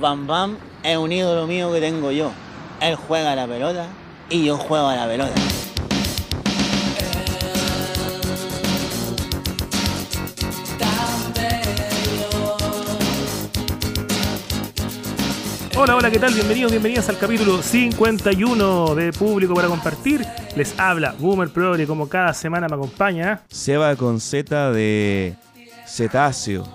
Bam Bam es un ídolo mío que tengo yo. Él juega a la pelota y yo juego a la pelota. Hola, hola, ¿qué tal? Bienvenidos, bienvenidas al capítulo 51 de Público para Compartir. Les habla Boomer Progre, como cada semana me acompaña. Seba con Z de cetáceo,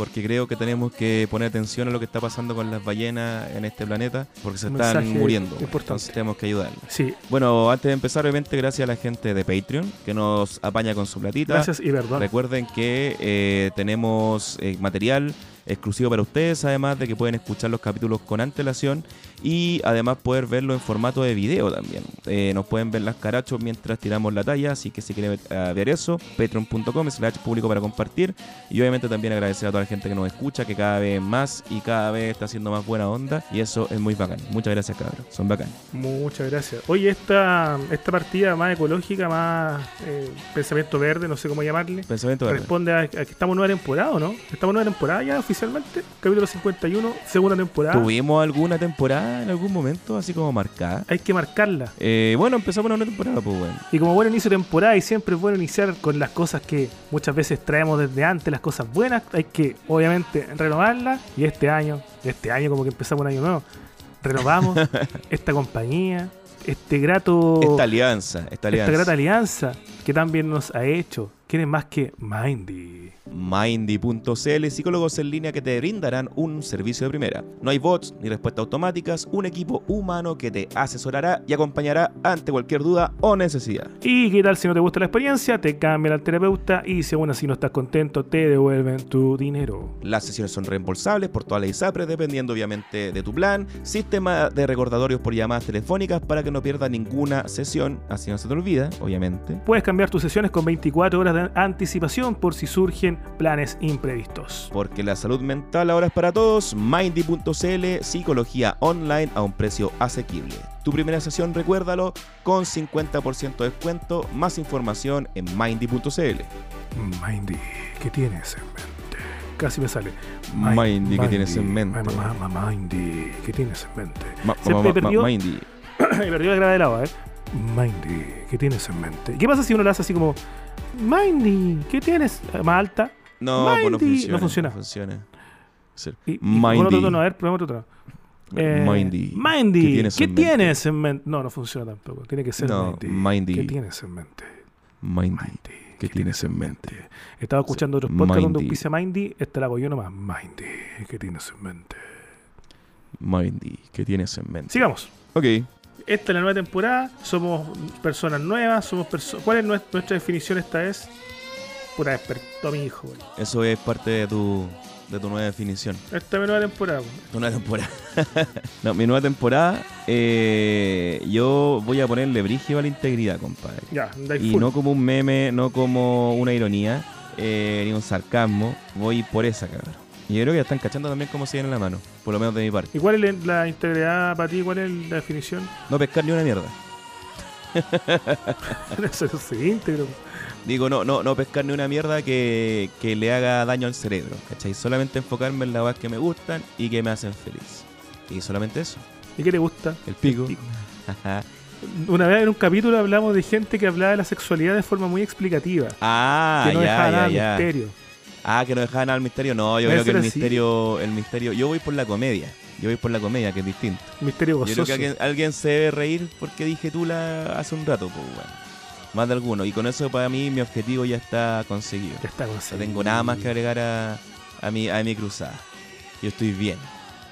porque creo que tenemos que poner atención a lo que está pasando con las ballenas en este planeta, porque se Un están muriendo. importante. Entonces tenemos que ayudarlas. Sí, Bueno, antes de empezar, obviamente, gracias a la gente de Patreon que nos apaña con su platita. gracias y perdón. Recuerden que eh, tenemos eh, material exclusivo para ustedes, además de que pueden escuchar los capítulos con antelación y además poder verlo en formato de video también. Eh, nos pueden ver las carachos mientras tiramos la talla, así que si quieren eh, ver eso, patreon.com slash público para compartir y obviamente también agradecer a toda la gente que nos escucha, que cada vez más y cada vez está haciendo más buena onda y eso es muy bacán. Muchas gracias cabros, son bacán. Muchas gracias. Oye, esta, esta partida más ecológica, más eh, pensamiento verde, no sé cómo llamarle, Pensamiento verde. responde a, a que estamos en nueva temporada, ¿o no? Estamos en nueva temporada ya oficialmente. Capítulo 51, segunda temporada. ¿Tuvimos alguna temporada en algún momento así como marcada? Hay que marcarla. Eh, bueno, empezamos una nueva temporada, pues bueno. Y como buen inicio de temporada, y siempre es bueno iniciar con las cosas que muchas veces traemos desde antes, las cosas buenas, hay que obviamente renovarlas. Y este año, este año como que empezamos un año nuevo, renovamos esta compañía, este grato, Esta alianza, esta esta alianza. grata alianza que también nos ha hecho. ¿Quién es más que Mindy? Mindy.cl, psicólogos en línea que te brindarán un servicio de primera. No hay bots ni respuestas automáticas, un equipo humano que te asesorará y acompañará ante cualquier duda o necesidad. ¿Y qué tal si no te gusta la experiencia? Te cambian al terapeuta y si aún así no estás contento, te devuelven tu dinero. Las sesiones son reembolsables por toda la ISAPRE, dependiendo obviamente de tu plan. Sistema de recordatorios por llamadas telefónicas para que no pierdas ninguna sesión, así no se te olvida, obviamente. Puedes cambiar tus sesiones con 24 horas de anticipación por si surgen planes imprevistos. Porque la salud mental ahora es para todos. Mindy.cl, psicología online a un precio asequible. Tu primera sesión, recuérdalo, con 50% de descuento. Más información en Mindy.cl. Mindy, ¿qué tienes en mente? Casi me sale. Mindy, ¿qué tienes en mente? Ma- ma- Mindy, ¿qué tienes en mente? Ma- Se perdió, Mindy. perdió la grada del agua, ¿eh? Mindy, ¿qué tienes en mente? ¿Y ¿Qué pasa si uno lo hace así como Mindy, ¿qué tienes? Eh, Más alta. No, pues no funciona. No funciona. No funciona. Sí. Y, y con otro Mindy. tono, a ver, probemos otro tono. Eh, Mindy, Mindy, ¿qué tienes ¿qué en mente? en mente? No, no funciona tampoco. Tiene que ser No, Mindy. Mindy. ¿Qué tienes en mente? Mindy. Mindy. ¿Qué tienes en mente? Estaba escuchando otros podcasts donde Mindy. auspicia Mindy. Esta la hago yo nomás. Mindy, ¿qué tienes en mente? Mindy, ¿qué tienes en mente? Sigamos. Ok. Esta es la nueva temporada. Somos personas nuevas. Somos perso- ¿Cuál es nues- nuestra definición esta vez? Puta, despertó a mi hijo. güey. Eso es parte de tu, de tu nueva definición. Esta es mi nueva temporada. güey. Tu nueva temporada. no, mi nueva temporada, eh, yo voy a ponerle brígido a la integridad, compadre. Ya, Y full. no como un meme, no como una ironía, eh, ni un sarcasmo. Voy por esa, cabrón. Y yo creo que ya están cachando también cómo se viene la mano, por lo menos de mi parte. ¿Y cuál es la integridad para ti? ¿Cuál es la definición? No pescar ni una mierda. Eso es íntegro. Digo, no, no, no pescar ni una mierda que, que le haga daño al cerebro, ¿cachai? Solamente enfocarme en las cosas que me gustan y que me hacen feliz. Y solamente eso. ¿Y qué te gusta? El pico. pico. Una vez en un capítulo hablamos de gente que hablaba de la sexualidad de forma muy explicativa. ah, que no ya, dejaba nada ya. misterio. Ah, que no dejaban nada al misterio. No, yo creo que el así. misterio, el misterio. Yo voy por la comedia. Yo voy por la comedia, que es distinto. Misterio Yo gozoso. creo que alguien, alguien se debe reír porque dije tú la hace un rato, pues bueno. Más de alguno. Y con eso para mí mi objetivo ya está conseguido. Ya está No conseguido. tengo nada más que agregar a, a, mi, a mi cruzada. Yo estoy bien.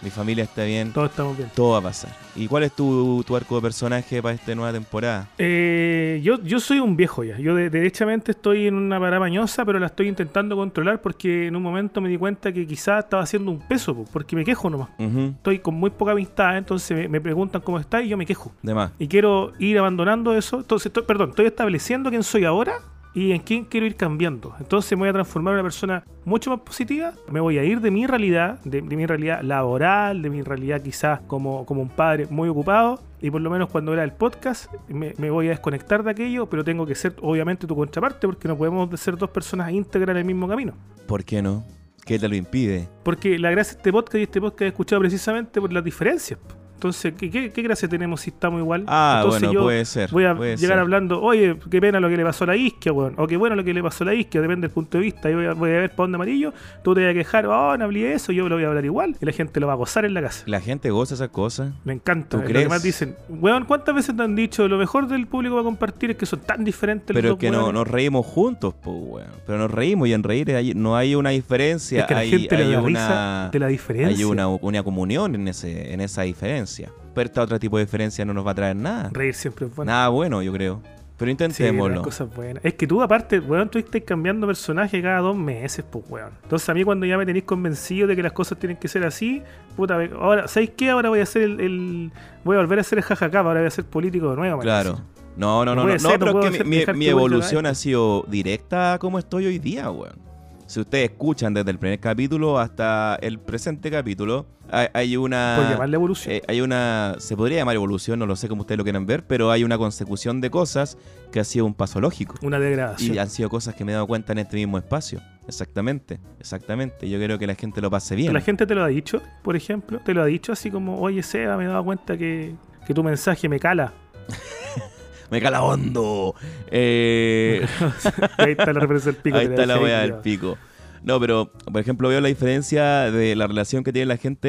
Mi familia está bien. Todos estamos bien. Todo va a pasar. ¿Y cuál es tu, tu arco de personaje para esta nueva temporada? Eh, yo, yo soy un viejo ya. Yo de- derechamente estoy en una parada mañosa, pero la estoy intentando controlar porque en un momento me di cuenta que quizás estaba haciendo un peso, po, porque me quejo nomás. Estoy con muy poca amistad, entonces me, me preguntan cómo está y yo me quejo. De más. Y quiero ir abandonando eso. Entonces, estoy- perdón, estoy estableciendo quién soy ahora y en quién quiero ir cambiando. Entonces me voy a transformar en una persona mucho más positiva. Me voy a ir de mi realidad, de, de mi realidad laboral, de mi realidad quizás como, como un padre muy ocupado. Y por lo menos cuando era el podcast, me, me voy a desconectar de aquello, pero tengo que ser obviamente tu contraparte porque no podemos ser dos personas íntegras en el mismo camino. ¿Por qué no? ¿Qué te lo impide? Porque la gracia de este podcast y este podcast es escuchado precisamente por las diferencias. Entonces, ¿qué, qué, qué gracia tenemos si estamos igual? Ah, Entonces bueno, yo puede ser. Voy a llegar ser. hablando, oye, qué pena lo que le pasó a la isquia, weón. O qué bueno lo que le pasó a la isquia, depende del punto de vista. Yo voy a, voy a ver para dónde amarillo, tú te vas a quejar, oh, no hablé eso, yo lo voy a hablar igual. Y la gente lo va a gozar en la casa. La gente goza esas cosas. Me encanta. ¿Tú Es Lo crees? que más dicen, weón, ¿cuántas veces te han dicho lo mejor del público va a compartir es que son tan diferentes Pero los es que no, weones"? nos reímos juntos, pues, weón. Pero nos reímos y en reír hay- no hay una diferencia. Es que la hay, gente hay le da una, risa de la diferencia. Hay una, una comunión en, ese, en esa diferencia. Pero esta otro tipo de diferencia no nos va a traer nada. Reír siempre es bueno. Nada bueno, yo creo. Pero intentémoslo. las cosas buenas. Es que tú, aparte, weón, tú estás cambiando personaje cada dos meses, pues, weón. Entonces, a mí, cuando ya me tenéis convencido de que las cosas tienen que ser así, puta, ahora, ¿sabéis qué? Ahora voy a hacer el. el- voy a volver a hacer el jajaca, ahora voy a ser político de nuevo. Claro. No, no, No no, no, ser, no pero es que mi, mi evolución ha sido directa a como estoy hoy día, weón. Si ustedes escuchan desde el primer capítulo hasta el presente capítulo, hay, hay una... Por llamarle evolución. eh, hay una, se podría llamar evolución, no lo sé cómo ustedes lo quieran ver, pero hay una consecución de cosas que ha sido un paso lógico. una degradación. Y han sido cosas que me he dado cuenta en este mismo espacio. Exactamente, exactamente. Yo quiero que la gente lo pase bien. La gente te lo ha dicho, por ejemplo, te lo ha dicho así como, oye, Seba, me he dado cuenta que, que tu mensaje me cala. Me cala hondo. Eh, ahí está la referencia del pico. Ahí está la ahí, del pico. No, pero, por ejemplo, veo la diferencia de la relación que tiene la gente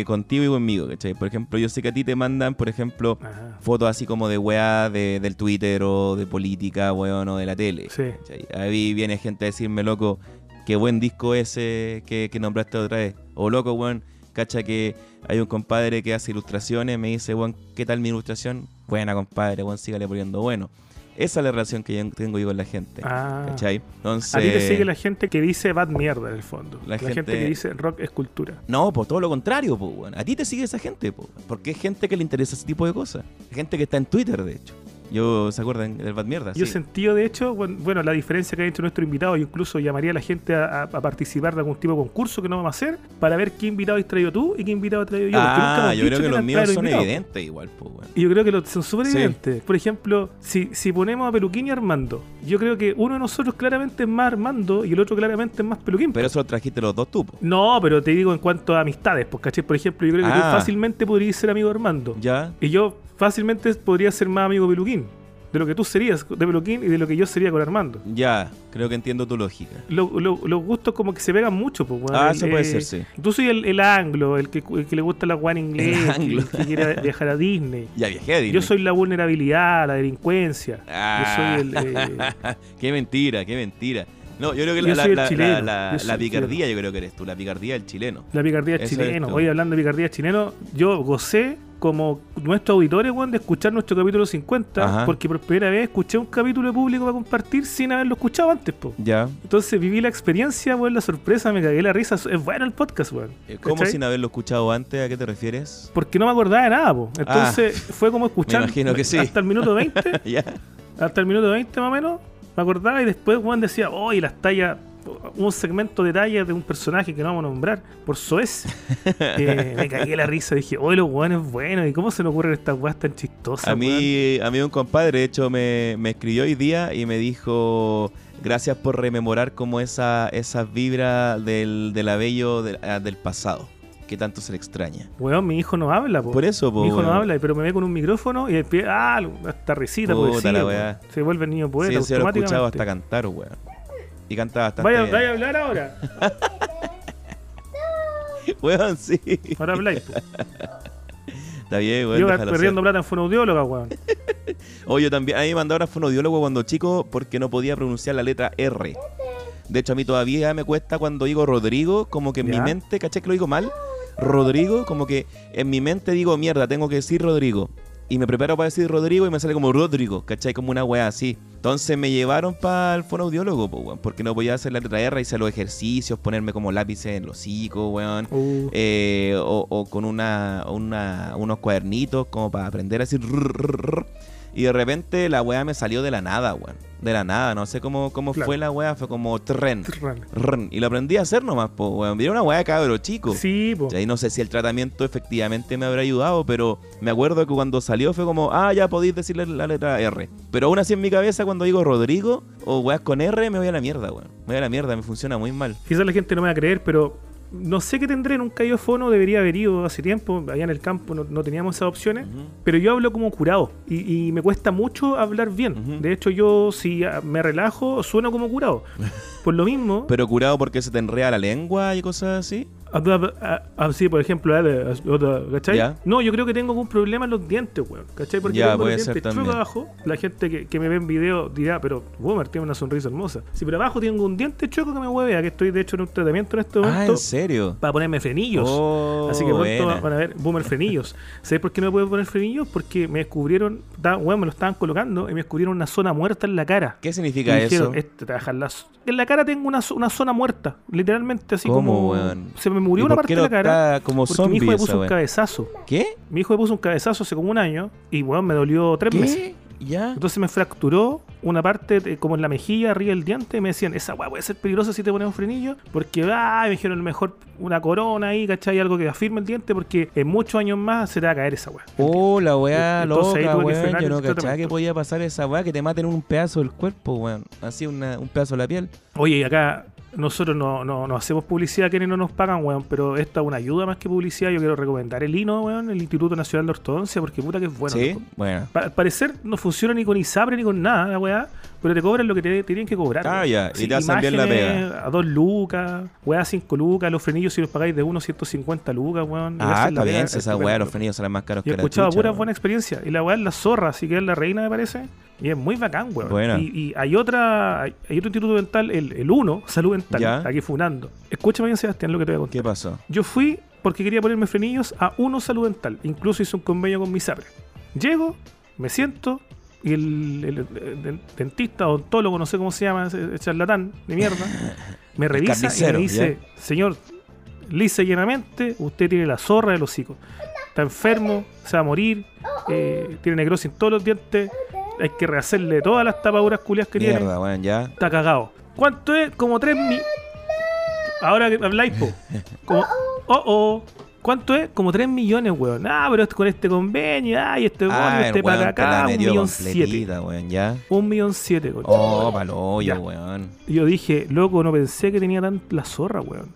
eh, contigo y conmigo, ¿cachai? Por ejemplo, yo sé que a ti te mandan, por ejemplo, Ajá. fotos así como de weá de, del Twitter o de política, weón, o de la tele. Sí. ¿cachai? Ahí viene gente a decirme, loco, qué buen disco ese que, que nombraste otra vez. O loco, weón, cacha que hay un compadre que hace ilustraciones, me dice, weón, ¿qué tal mi ilustración? Buena, compadre, weón, sígale poniendo bueno. Esa es la relación que yo tengo yo con la gente. Ah. ¿Cachai? Entonces, A ti te sigue la gente que dice bad mierda en el fondo. La La, gente... gente- que dice rock es cultura. No, pues todo lo contrario, pues, weón. A ti te sigue esa gente, pues. Porque es gente que le interesa ese tipo de cosas. Gente que está en Twitter, de hecho. Yo, ¿se acuerdan del Bad Mierda? Yo Sí. sentí, de hecho, bueno, bueno, la diferencia que hay entre nuestro invitado, yo incluso llamaría a la gente a, participar de algún tipo de concurso que no vamos a hacer para ver qué invitado has traído tú y qué invitado he traído yo. Ah, yo creo que los míos son invitados. evidentes igual, pues, weón. Y yo creo que los, son súper Sí. evidentes. Por ejemplo, si, si ponemos a Peluquín y Armando, yo creo que uno de nosotros claramente es más Armando y el otro claramente es más Peluquín. Pero eso lo trajiste los dos tú, po. no, pero te digo en cuanto a amistades, pues. Por ejemplo, yo creo que tú Ah. fácilmente podrías ser amigo de Armando. Ya. Y yo fácilmente podría ser más amigo de Peluquín. De lo que tú serías de Peluquín y de lo que yo sería con Armando. Ya, creo que entiendo tu lógica. Lo- lo- los gustos como que se pegan mucho, pues, weón. Ah, El, eso puede eh, ser, sí. Tú soy el, el anglo, el que, el que le gusta la guan inglés, El anglo. que, que quiere viajar a Disney. Ya viajé a Disney. Yo soy la vulnerabilidad, la delincuencia. Ah, Yo soy el. eh, qué mentira, qué mentira. No, yo creo que Yo la, la- la- chileno, picardía yo creo que eres tú, la picardía del chileno. la picardía eres chileno. Hoy hablando de picardía chileno, yo gocé como nuestros auditores, weón, de escuchar nuestro capítulo 50, Ajá. porque por primera vez escuché un capítulo público para compartir sin haberlo escuchado antes, po. Ya. Entonces viví la experiencia, weón, la sorpresa, me cagué la risa. Es bueno el podcast, weón. Eh, ¿Cómo ¿Cachai? sin haberlo escuchado antes? ¿A qué te refieres? Porque no me acordaba de nada, po. Entonces fue como escuchar Ah. imagino que sí. hasta el minuto 20, ya. hasta el minuto 20 más o menos, me acordaba y después Juan decía, oh, y las tallas, un segmento de tallas de un personaje que no vamos a nombrar, por Soez. Eh, me cagué la risa, dije, oh, los weones buenos, ¿y cómo se me ocurren estas weas tan chistosas? A weón?" mí, a mí un compadre, de hecho, me, me escribió hoy día y me dijo gracias por rememorar como esa, esas vibras del, del abello del pasado, que tanto se le extraña. Weón, mi hijo no habla, po. Por eso, po, Mi hijo no habla, pero me ve con un micrófono y después, ah, hasta Puta la po. weá. Se vuelve el niño poeta Sí, se lo he escuchado hasta cantar, weón. Y cantaba bastante Vaya, a hablar ahora. Weón, sí. Ahora habláis. po. Está bien, weón. Yo perdiendo plata en fonoaudióloga, weón. Oye, yo también. A mí me mandaron a fonodiólogo cuando chico porque no podía pronunciar la letra R. De hecho, a mí todavía me cuesta cuando digo Rodrigo, como que en mi mente, ¿caché que lo digo mal? Rodrigo, como que en mi mente digo, mierda, tengo que decir Rodrigo. Y me preparo para decir Rodrigo y me sale como Rodrigo, ¿cachai? Como una wea así. Entonces me llevaron para el fonoaudiólogo, po, weón, porque no podía hacer la letra R, hice los ejercicios, ponerme como lápices en los hocicos, weón. Uh, Eh, o, o con una, una- unos cuadernitos como para aprender a decir rrr, rrr, rrr. Y de repente la weá me salió de la nada, weón. De la nada, no sé cómo, cómo Claro. fue la weá, fue como tren. Y lo aprendí a hacer nomás, po, weón. Era una weá cabro chico. Sí, po. Y ahí no sé si el tratamiento efectivamente me habrá ayudado, pero me acuerdo que cuando salió fue como, ah, ya podéis decirle la letra R. Pero aún así en mi cabeza cuando digo Rodrigo o weas con R me voy a la mierda, weón. Me voy a la mierda, me funciona muy mal. Quizás la gente no me va a creer, pero no sé qué tendré, nunca ido fono, debería haber ido hace tiempo, allá en el campo no, no teníamos esas opciones, pero yo hablo como curado y, y me cuesta mucho hablar bien. De hecho, yo si ah, me relajo, sueno como curado. Por lo mismo, Pero curado porque se te enreda la lengua y cosas así. Así por ejemplo, ah, ¿cachai? No, yo creo que tengo algún problema en los dientes, weón, ¿cachai? Porque Ya, tengo los dientes chuecos abajo, la gente que, que me ve en video dirá, pero Boomer tiene una sonrisa hermosa. Sí, pero abajo tengo un diente chueco que me huevea, que estoy de hecho en un tratamiento en este Ah, momento ¿en serio? para ponerme frenillos. Oh, Así que pronto buena. van a ver Boomer frenillos. ¿Sabes por qué no me puedo poner frenillos? Porque me descubrieron, da- weón, me lo estaban colocando y me descubrieron una zona muerta en la cara. ¿Qué significa eso? este la en la cara tengo una, una zona muerta, literalmente así ¿Cómo, como weón? se me murió ¿Y una parte de la cara como porque mi hijo me esa puso un cabezazo. ¿Qué? Mi hijo me puso un cabezazo hace como un año y weón me dolió tres meses. ¿Qué? ¿Ya? Entonces me fracturó una parte de- como en la mejilla, arriba del diente, y me decían, esa weá puede ser peligrosa si te pones un frenillo, porque ah, me dijeron mejor una corona ahí, ¿cachai? Algo que afirme el diente, porque en muchos años más se te va a caer esa weá. Oh, la weá loca, weón. Yo no cachaba que podía pasar esa weá, que te maten un pedazo del cuerpo, weón. Así una, un pedazo de la piel. Oye, y acá nosotros no, no, no hacemos publicidad a quienes no nos pagan, weón, pero esta es una ayuda más que publicidad. Yo quiero recomendar el INO, weón, el Instituto Nacional de Ortodoncia, porque puta que es bueno. sí, bueno. Pa- al parecer no funciona ni con ISAPRE ni con nada, la weá, pero te cobran lo que te, te tienen que cobrar. Ah, ya, y te hacen bien la imágenes A 2 lucas, weá 5 lucas, los frenillos si los pagáis de 1 150 lucas, weón. Ah, está bien, pega esa weá, los frenillos salen más caros Yo he que la escuchado chucha, puras weón. buenas experiencias. Y la weá es la zorra, así que es la reina, me parece. Y es muy bacán, weón. Buena. Y, y hay otra, hay, otro instituto dental, el, el 1, Salud Dental, Ya. aquí funando. Escúchame bien, Sebastián, lo que te voy a contar. ¿Qué pasó? Yo fui porque quería ponerme frenillos a uno salud dental. Incluso hice un convenio con mi SAPRE. Llego, me siento y el, el- el- el dentista, odontólogo, no sé cómo se llama, ese ese charlatán de mierda, me revisa y me dice, señor, lisa y llanamente, usted tiene la zorra del hocico. Está enfermo, se va a morir, eh, tiene necrosis en todos los dientes, hay que rehacerle todas las tapaduras culias que tiene Mierda, weón, ya. está cagado. ¿Cuánto es? Como 3 mil. Ahora que habláis, po. Como... Oh, oh. ¿Cuánto es? Como 3 millones, weón. Ah, pero con este convenio, ay, este Ah, este weón la acá, un millón siete. weón, ya. Un millón siete, concha. Oh, palo Ya. weón. Y Yo dije, loco, no pensé que tenía tan la zorra, weón.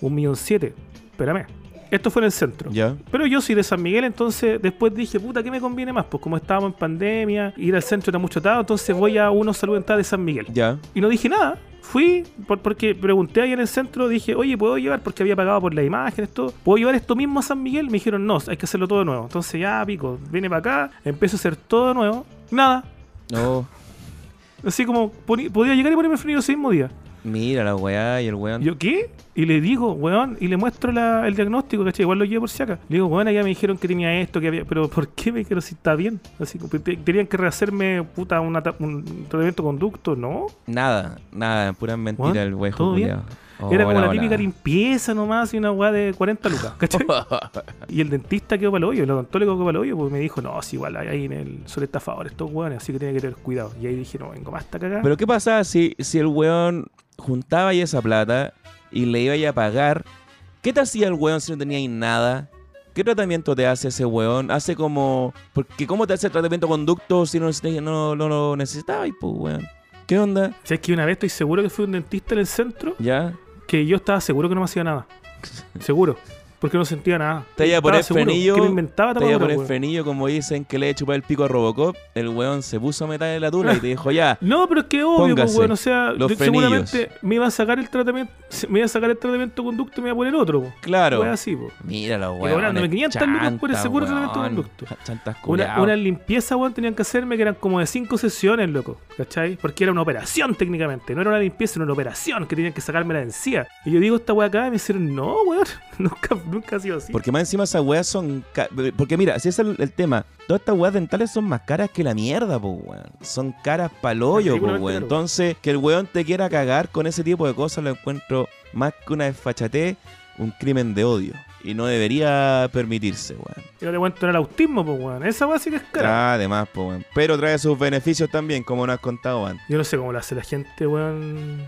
Un millón siete. Espérame. Esto fue en el centro. Ya. Pero yo soy de San Miguel, entonces después dije, puta, ¿qué me conviene más? Pues como estábamos en pandemia, ir al centro era mucho atado, entonces voy a uno salud de San Miguel. Ya. Y no dije nada. Fui por- porque pregunté ahí en el centro, dije, oye, ¿puedo llevar? Porque había pagado por las imágenes, todo. ¿Puedo llevar esto mismo a San Miguel? Me dijeron, no, hay que hacerlo todo de nuevo. Entonces ya, pico, viene para acá, empiezo a hacer todo de nuevo. Nada. Oh, Así como, podía llegar y ponerme frenillo ese mismo día. Mira la weá y el weón. ¿Yo qué? Y le digo, weón, y le muestro la- el diagnóstico, ¿cachai? Igual lo llevo por si acá. Le digo, weón, ya me dijeron que tenía esto, que había. Pero ¿por qué me dijeron si está bien? Así te- tenían que rehacerme, puta, una un tratamiento conducto, ¿no? Nada, nada, pura mentira Weón, el wejo todo bien. Oh, Era como hola, la típica hola. limpieza nomás y una weá de 40 lucas, ¿cachai? y el dentista quedó para el hoyo, el odontólogo quedó para el hoyo, pues me dijo, no, si igual hay ahí en el son estafadores estos weones, así que tiene que tener cuidado. Y ahí dije, no, vengo más hasta cagar. Pero ¿qué pasaba si, si el weón juntaba ahí esa plata y le iba a pagar? ¿Qué te hacía el weón si no tenía ahí nada? ¿Qué tratamiento te hace ese weón? Hace como... Porque ¿cómo te hace el tratamiento conducto si no, no, no lo necesitabas, pues, weón? ¿Qué onda? ¿Sabes que una vez estoy seguro que fui un dentista en el centro? ¿Ya? Que yo estaba seguro que no me hacía nada. Seguro. Porque no sentía nada. Te iba a poner frenillo, Te iba a poner weón. frenillo como dicen que le he chupado el pico a Robocop. El weón se puso a metal en la tula y te dijo, ya, No, pero es que obvio, pues, weón. O sea, los de- seguramente me iba a sacar el tratamiento, me iba a sacar el tratamiento de conducto y me iba a poner otro, po. claro. Fue así, po. Mira los Y cobrándome 500 lucas por ese puro tratamiento weón. conducto. Chantas Una, una limpieza, weón, tenían que hacerme que eran como de cinco sesiones, loco. ¿Cachai? Porque era una operación técnicamente. No era una limpieza, era una operación que tenían que sacarme la encía. Y yo digo esta weá acá y me dijeron, no, weón. Nunca, nunca ha sido así. Porque más encima esas weas son. ca- Porque mira, si ese es el, el tema, todas estas weas dentales son más caras que la mierda, po, weón. Son caras pa'l hoyo, po, weón. Entonces, que el weón te quiera cagar con ese tipo de cosas lo encuentro más que una desfachatez, un crimen de odio. y no debería permitirse, weón. Yo te cuento en el autismo, pues, weón. Esa weá sí que es cara. Ah, además, pues, weón. Pero trae sus beneficios también, como nos has contado antes. Yo no sé cómo lo hace la gente, weón.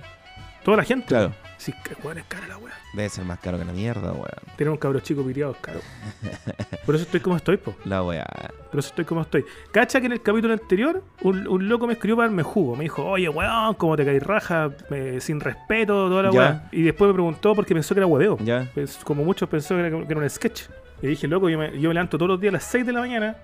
Toda la gente. Claro. Sí, weón es cara la weá. Debe ser más caro que la mierda, weón. Tener un cabro chico piriado es caro. Por eso estoy como estoy, po. La weá. Por eso estoy como estoy. Cacha que en el capítulo anterior, un, un loco me escribió para darme jugo. Me dijo, oye, weón, cómo te caí raja, eh, sin respeto, toda la weá. Y después me preguntó porque pensó que era hueveo. Ya. Pues, como muchos pensó que era, que era un sketch. Y dije, loco, yo me, yo me levanto todos los días a las 6 de la mañana,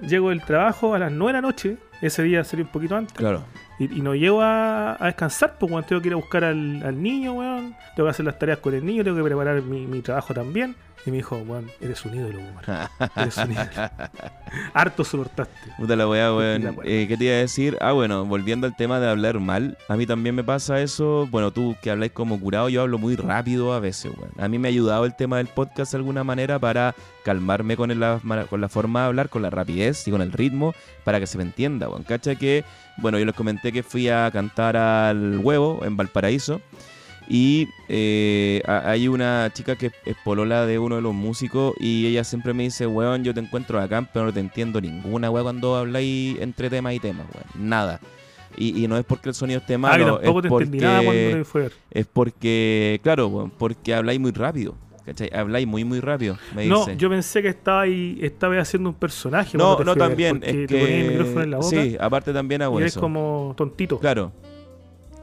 llego del trabajo a las 9 de la noche, ese día sería un poquito antes, Claro. Y, y no llego a, descansar, pues cuando tengo que ir a buscar al, al niño, weón, tengo que hacer las tareas con el niño, tengo que preparar mi, mi trabajo también. Y me dijo, weón, eres un ídolo, weón. Eres un ídolo. Harto soportaste. Puta la weá, weón. Eh, ¿Qué te iba a decir? Ah, bueno, volviendo al tema de hablar mal, a mí también me pasa eso. Bueno, tú que habláis como curado, yo hablo muy rápido a veces, weón. A mí me ha ayudado el tema del podcast de alguna manera para calmarme con la, con la forma de hablar, con la rapidez y con el ritmo, para que se me entienda, weón. Cacha que, bueno, yo les comenté que fui a cantar al huevo en Valparaíso. Y eh, hay una chica que es polola de uno de los músicos y ella siempre me dice, weón, yo te encuentro acá, pero no te entiendo ninguna, weón, cuando habláis entre temas y temas, weón. Nada. Y, y no es porque el sonido esté ah, que malo, tampoco es, te porque, entendí nada cuando te fue es porque, claro, weón, porque habláis muy rápido. ¿Cachai? Habláis muy, muy rápido, me No, dice. yo pensé que estaba ahí, estaba haciendo un personaje. no, no también, es ponía el que... micrófono en la boca Sí, aparte también hago y eso. como tontito. Claro.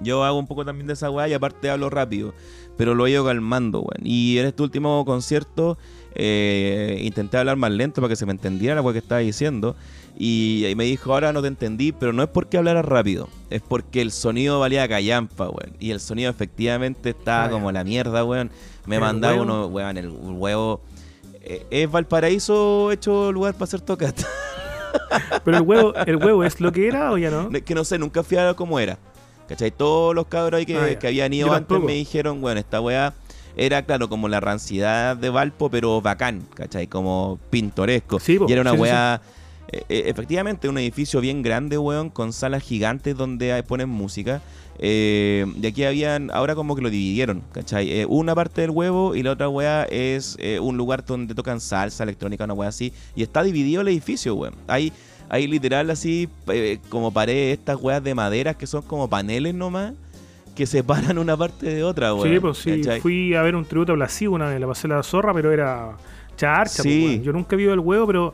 Yo hago un poco también de esa weá y aparte hablo rápido. Pero lo he ido calmando, weón. Y en este último concierto eh, intenté hablar más lento para que se me entendiera la weá que estaba diciendo. Y, y me dijo, ahora no te entendí, pero no es porque hablara rápido. Es porque el sonido valía callampa, weón. Y el sonido efectivamente estaba Ah, como la mierda, weón. Me ¿El mandaba huevo? uno, weón, el huevo... eh, es Valparaíso hecho lugar para hacer tocata. Pero el huevo, el huevo es lo que era o ya no. Que no sé, nunca fui a cómo era. ¿Cachai? Todos los cabros ahí que, Ah, que habían ido antes me dijeron, bueno, esta weá era, claro, como la rancidad de Valpo, pero bacán, ¿cachai? Como pintoresco. Sí, y era una sí, weá, eh, eh, efectivamente, un edificio bien grande, weón, con salas gigantes donde ponen música. Eh, y aquí habían, ahora como que lo dividieron, ¿cachai? Eh, una parte del huevo y la otra weá es un lugar donde tocan salsa electrónica, una weá así. Y está dividido el edificio, weón. Hay, hay literal así, eh, como paredes, estas weas de madera que son como paneles nomás, que separan una parte de otra, weón. Sí, pues sí. ¿cachai? Fui a ver un tributo a Blasivo una vez, la pasé la zorra, pero era charcha. Sí. pues. Yo nunca he visto el huevo, pero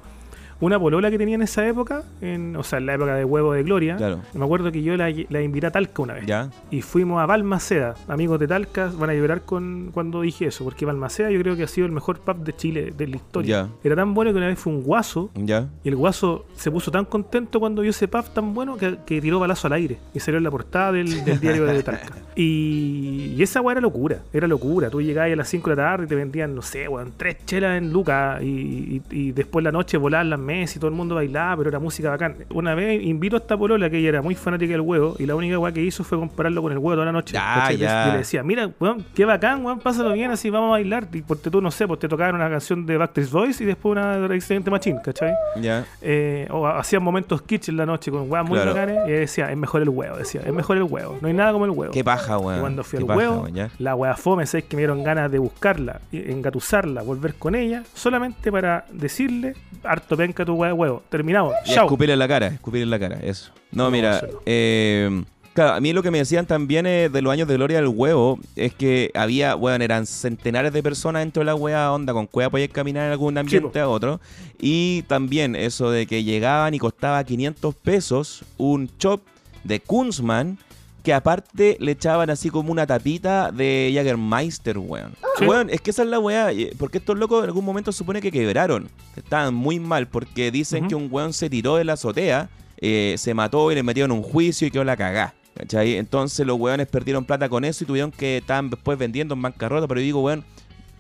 una polola que tenía en esa época, en, o sea, en la época de huevo de Gloria, Claro. me acuerdo que yo la, la invité a Talca una vez. ¿Ya? Y fuimos a Balmaceda. Amigos de Talca van a llorar con cuando dije eso, porque Balmaceda yo creo que ha sido el mejor pub de Chile de la historia. Ya. Era tan bueno que una vez fue un guaso ¿Ya? y el guaso se puso tan contento cuando vio ese pub tan bueno que, que tiró balazo al aire y salió en la portada del, del diario de Talca. Y, y esa weá era locura, era locura. Tú llegabas a las 5 de la tarde y te vendían, no sé, weón, tres chelas en Lucas y, y, y después la noche volaban las mesas y todo el mundo bailaba, pero era música bacán. Una vez invito a esta polola que ella era muy fanática del huevo y la única weá que hizo fue compararlo con el huevo toda la noche. Ya, ¿cachai? ya. Y le decía, mira, weón, qué bacán, weón, pásalo bien, así vamos a bailar. Y porque tú, no sé, pues te tocaban una canción de Backstreet Boys y después una de Resident Machine, ¿cachai? ¿Ya? eh, o hacían momentos kitsch en la noche con weas muy Claro. bacanes y ella decía, es mejor el huevo, decía, es mejor el huevo, no hay nada como el huevo. Qué paja, y weón. cuando fui Qué al paja, huevo, weón, la wea fome, sabes que me dieron ganas de buscarla, y engatusarla, volver con ella, solamente para decirle, harto penca tu wea de huevo. Terminamos. Y Chao. escupirle en la cara, escupirle en la cara, eso. No, No, mira, no. eh, claro, a mí lo que me decían también eh, de los años de gloria del huevo es que había, bueno, eran centenares de personas dentro de la wea onda, con cueva podías caminar en algún ambiente a otro. Y también eso de que llegaban y costaba 500 pesos un chop de Kunzman que aparte le echaban así como una tapita de Jagermeister, weón. Sí. Weón, es que esa es la weá, porque estos locos en algún momento supone que quebraron. Estaban muy mal porque dicen que un weón se tiró de la azotea, eh, se mató y le metieron un juicio y quedó la cagá. ¿Cachai? Entonces los weones perdieron plata con eso y tuvieron que estaban después vendiendo en bancarrota. Pero yo digo, weón,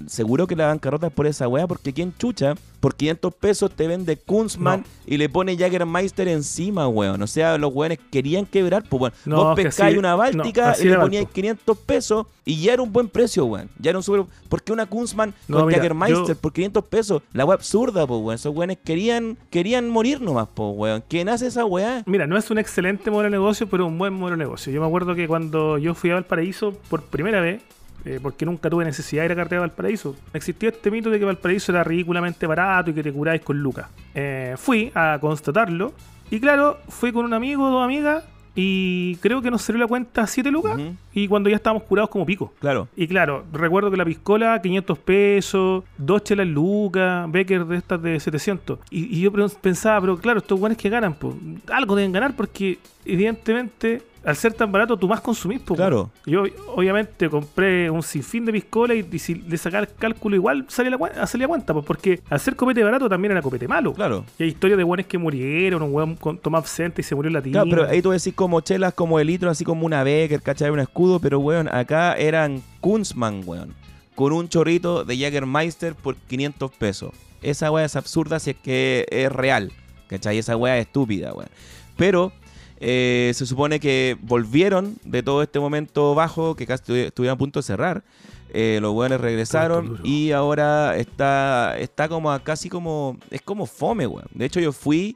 seguro que la bancarrota es por esa weá, porque quien chucha, por 500 pesos te vende Kunzman No. y le pone Jagermeister encima, weón. O sea, los weones querían quebrar, pues weón. No, Vos pescáis una báltica y le poníais Valpo. 500 pesos y ya era un buen precio, weón. Ya era un super. ¿Por qué una Kunzman con mira, yo- por 500 pesos? La weá absurda, pues weón. Esos weones querían, querían morir nomás, pues weón. ¿Quién hace esa weá? Mira, no es un excelente modelo de negocio, pero un buen modelo de negocio. Yo me acuerdo que cuando yo fui a Valparaíso por primera vez, eh, porque nunca tuve necesidad de ir a carretera de Valparaíso. Existía este mito de que Valparaíso era ridículamente barato y que te curáis con lucas. Eh, fui a constatarlo y claro, fui con un amigo, dos amigas y creo que nos salió la cuenta 7 lucas y cuando ya estábamos curados como pico. Claro. Y claro, recuerdo que la piscola, 500 pesos, dos chelas lucas, Becker de estas de 700. Y, y yo pensaba, pero claro, estos guanes que ganan, pues, algo deben ganar porque evidentemente al ser tan barato tú más consumís, pues. Claro. Yo obviamente compré un sinfín de piscola y, y si le sacaba el cálculo igual salía la, salía cuenta, pues porque al ser copete barato también era copete malo. Claro. Y hay historias de guanes que murieron, un weón con- tomó absente y se murió en la Claro, pero ahí tú decís como chelas como el litro, así como una Becker, ¿cachai? Un escudo, pero weón, acá eran Kunzman, weón. Con un chorrito de Jägermeister por 500 pesos. Esa weá es absurda si es que es real, ¿cachai? Esa weá es estúpida, weón. Pero eh, se supone que volvieron de todo este momento bajo, que casi estu- estuvieron a punto de cerrar. Eh, los weones regresaron y ahora está, está como a- casi como. Es como fome, weón. De hecho, yo fui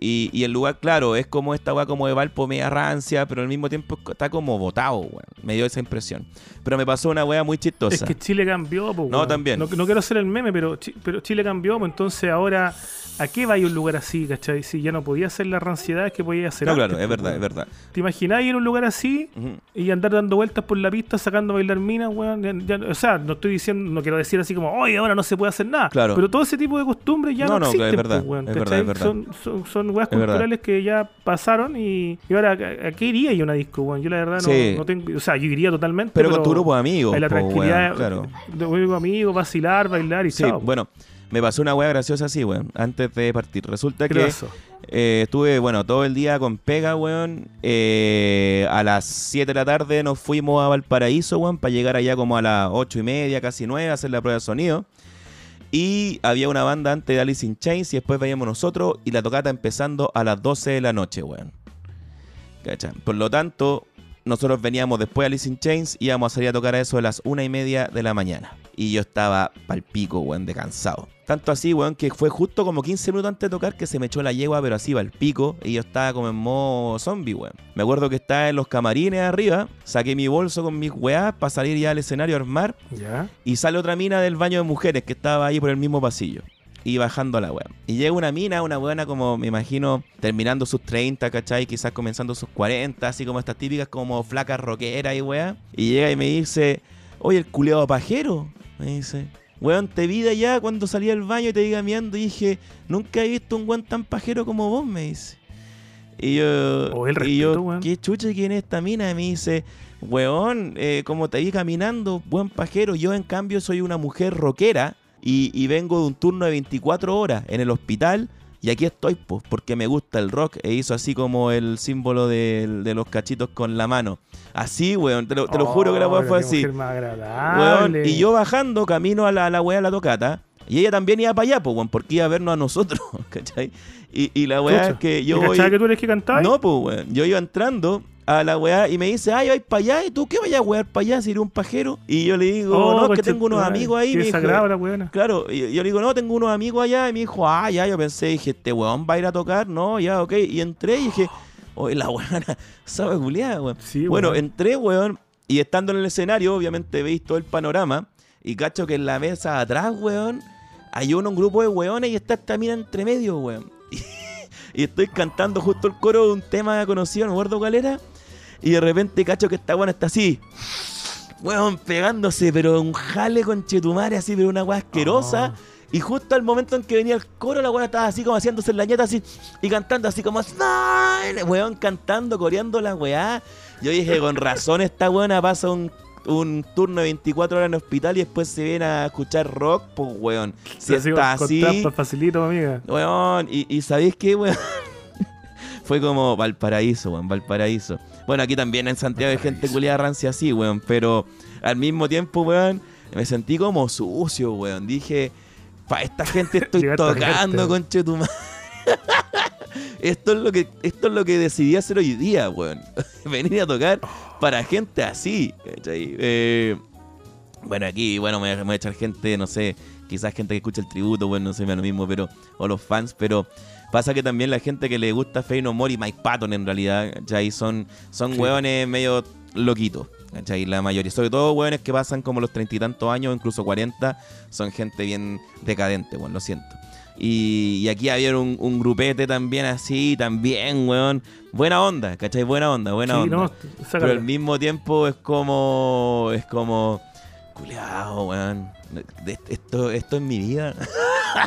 y, y el lugar, claro, es como esta weá como de Valpo media rancia, pero al mismo tiempo está como botado, weón. Me dio esa impresión. Pero me pasó una weá muy chistosa. Es que Chile cambió, pues, No, también. No, no quiero hacer el meme, pero, pero Chile cambió, pues entonces ahora, ¿a qué va a ir un lugar así, cachai? Si ya no podía hacer las ranciedades que podía hacer No, antes, claro, es verdad, es verdad. ¿Te imagináis ir a un lugar así y andar dando vueltas por la pista sacando a bailar minas, weón? Ya- ya- o sea, no estoy diciendo, no quiero decir así como, oye, ahora no se puede hacer nada. Claro. Pero todo ese tipo de costumbres ya No, no, no, existen, es verdad, pues, weón, es verdad, es verdad. Son, son, son weas culturales que ya pasaron y, y ahora, ¿a, a qué iría yo a una disco, weón? Yo la verdad no, Sí. no tengo, o sea, yo iría totalmente. Pero con tu grupo de amigos, la po, tranquilidad claro. de amigos, vacilar, bailar y Sí, chao. bueno, me pasó una weá graciosa así, weón, antes de partir. Resulta ¿Qué que eh, estuve, bueno, todo el día con pega, weón. Eh, a las 7 de la tarde nos fuimos a Valparaíso, weón, para llegar allá como a las 8 y media, casi 9, a hacer la prueba de sonido. Y había una banda antes de Alice in Chains y después veíamos nosotros y la tocata empezando a las 12 de la noche, weón. ¿Cachai? Por lo tanto, nosotros veníamos después de Alice in Chains y íbamos a salir a tocar a eso de las una y media de la mañana. Y yo estaba pal pico, weón, de cansado. Tanto así, weón, que fue justo como 15 minutos antes de tocar que se me echó la yegua, pero así pal pico. Y yo estaba como en modo zombie, weón. Me acuerdo que estaba en los camarines arriba, saqué mi bolso con mis weás para salir ya al escenario a armar. ¿Ya? Y sale otra mina del baño de mujeres que estaba ahí por el mismo pasillo. Y bajando a la weá. Y llega una mina, una buena como, me imagino, terminando sus 30, ¿cachai? Quizás comenzando sus 40, así como estas típicas como flacas rockeras y weá. Y llega y me dice, oye, el culeado pajero. Me dice, weón, te vi de allá cuando salí del baño y te iba mirando y dije, nunca he visto un weón tan pajero como vos, me dice. Y yo, Oh, el y yo respeto, weón. ¿qué chucha quién es esta mina? Y me dice, weón, eh, como te vi caminando, buen pajero, yo en cambio soy una mujer rockera y, y vengo de un turno de 24 horas en el hospital y aquí estoy, pues, porque me gusta el rock e hizo así como el símbolo de, de los cachitos con la mano. Así, weón, te lo, te lo juro que la weá Oh, fue así. Weón, y yo bajando camino a la, a la weá de la tocata. Y ella también iba para allá, pues, weón, porque iba a vernos a nosotros, ¿cachai? Y, y la weá es que ¿Y yo voy... que tú eres que cantabas? No, pues, weón. Yo iba entrando a la weá y me dice, ay, vais para allá. ¿Y tú qué vayas a wear para allá si eres un pajero? Y yo le digo, Oh, no, es que tengo unos amigos ahí. Me dijo. la. Claro, y yo, le digo, no, tengo unos amigos allá. Y me dijo, ah, ya, yo pensé, dije, este weón va a ir a tocar. No, ya, ok. Y entré y dije, oye, la weona sabe culiada, weón. Sí, bueno, weón. entré, weón. Y estando en el escenario, obviamente veis todo el panorama. Y cacho que en la mesa atrás, weón, hay uno, un grupo de weones y está esta mina entre medio, weón. Y, estoy cantando justo el coro de un tema conocido, no me acuerdo cuál era. Y de repente cacho que esta weón está así. Weón, pegándose, pero un jale con chetumare así, pero una weá asquerosa. Ah. Y justo al momento en que venía el coro, la weá estaba así como haciéndose la ñeta así y cantando así como weón, cantando, coreando la weá. Yo dije, con razón esta weona pasa un, un turno de 24 horas en el hospital y después se viene a escuchar rock, pues weón. Si está así, facilito, amiga. weón, y, y ¿sabéis qué, weón? Fue como Valparaíso, weón, Valparaíso. Bueno, aquí también en Santiago hay gente culiada rancia así, weón, pero al mismo tiempo, weón, me sentí como sucio, weón. Dije, pa' esta gente estoy tocando, conche tu madre. Esto es lo que esto es lo que decidí hacer hoy día, weón. Venir a tocar para gente así. Eh, bueno, aquí, bueno, me voy a- me voy a echar gente, no sé, quizás gente que escucha el tributo, bueno, no sé, me da lo mismo, pero, o los fans, pero pasa que también la gente que le gusta Fey No More y Mike Patton en realidad, ¿cachai? Son, son Sí. hueones medio loquitos. ¿cachai? La mayoría, sobre todo hueones que pasan como los treinta y tantos años, incluso 40, son gente bien decadente, bueno, lo siento. Y, y aquí había un, un grupete también así, también, weón. Buena onda, ¿cachai? Buena onda, buena Sí, onda. no, Pero al mismo tiempo es como. Es como. Culeado, weón. Esto, esto es mi vida.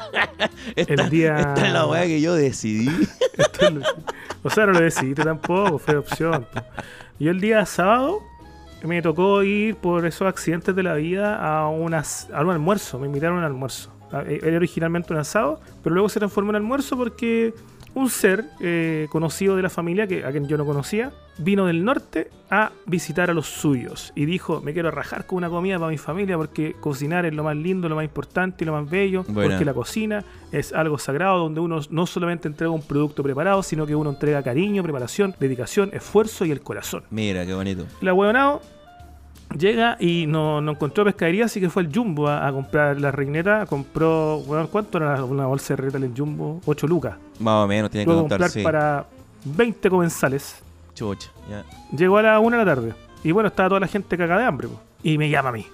esta, El día- esta es la weá que yo decidí. Esto es lo- o sea, no lo decidiste tampoco, fue opción. Yo el día sábado me tocó ir por esos accidentes de la vida a, unas, a un almuerzo. Me invitaron a un almuerzo. A- eh, Era originalmente un asado, pero luego se transformó en almuerzo porque un ser eh, conocido de la familia, que, a quien yo no conocía, vino del norte a visitar a los suyos y dijo, me quiero rajar con una comida para mi familia porque cocinar es lo más lindo, lo más importante y lo más bello, porque la cocina es algo sagrado donde uno no solamente entrega un producto preparado, sino que uno entrega cariño, preparación, dedicación, esfuerzo y el corazón. Mira, qué bonito. La huevonao llega y no, no encontró pescadería, así que fue al Jumbo a, a comprar la reineta. Compró, weón, ¿cuánto era una bolsa de reineta en el Jumbo? 8 lucas. Más o menos, tiene que contar, comprar sí. para 20 comensales. Chucha, ya. Llegó a la 1 de la tarde. Y bueno, estaba toda la gente cagada de hambre. po. Y me llama a mí.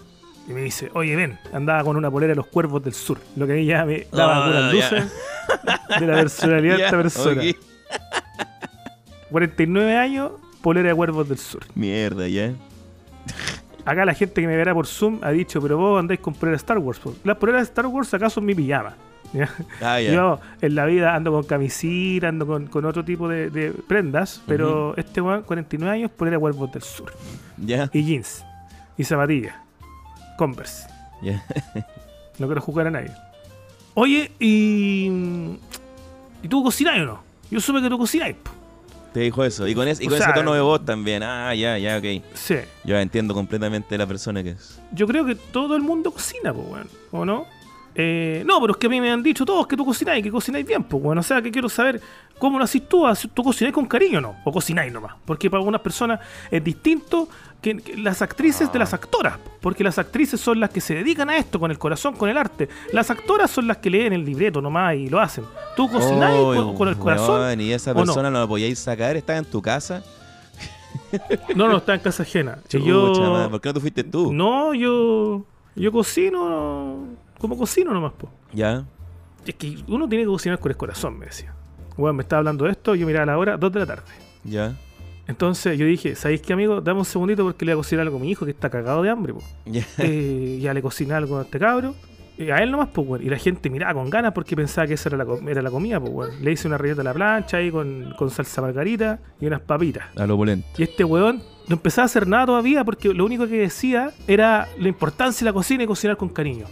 Y me dice, oye, ven, andaba con una polera de los cuervos del sur. Lo que a mí ya me daba Ah, ya. luces de la personalidad de esta persona. ok. 49 años, polera de cuervos del sur. Mierda, ya. Acá la gente que me verá por Zoom ha dicho, pero vos andáis con polera Star Wars. Las poleras de Star Wars acá son mi pijama. ¿ya? Ah. Yo en la vida ando con camisita, ando con, con otro tipo de, de prendas, pero este weón, 49 años, polera de cuervos del sur. Ya, Y jeans. Y zapatillas. Converse. ya. No quiero jugar a nadie. Oye, y. ¿Y tú cocináis o no? Yo supe que tú cocináis. po. Te dijo eso. Y con, ese, y O con sea, ese tono de voz también. Ah, ya, ya, ok. Sí. Yo entiendo completamente la persona que es. Yo creo que todo el mundo cocina, pues. ¿O no? Eh, no, pero es que a mí me han dicho todos que tú cocináis, que cocináis bien, pues, weón. O sea, que quiero saber cómo lo haces tú. ¿Haces- ¿Tú cocináis con cariño o no? ¿O cocináis nomás? Porque para algunas personas es distinto que, que las actrices de las actoras. Porque las actrices son las que se dedican a esto con el corazón, con el arte. Las actoras son las que leen el libreto nomás y lo hacen. ¿Tú cocináis Oh, con, con el corazón? y esa o no? persona no? la podíais sacar, estaba en tu casa. No, no, está en casa ajena. Chucha, yo, madre, ¿Por qué no te fuiste tú? no, yo, yo cocino como cocino nomás, pues. Ya. Es que uno tiene que cocinar con el corazón, me decía. Bueno, me estaba hablando de esto, yo miraba la hora, 2 de la tarde. Ya. Entonces yo dije, ¿sabéis qué, amigo? Dame un segundito porque le voy a cocinar algo a mi hijo que está cagado de hambre, po. Ya. Eh, ya le cociné algo a este cabro. eh, a él nomás, pues, weón. Y la gente miraba con ganas porque pensaba que esa era la, com- era la comida, pues, weón. Le hice una rilleta a la plancha ahí con, con salsa margarita y unas papitas. A lo polento. Y este weón no empezaba a hacer nada todavía porque lo único que decía era la importancia de la cocina y cocinar con cariño.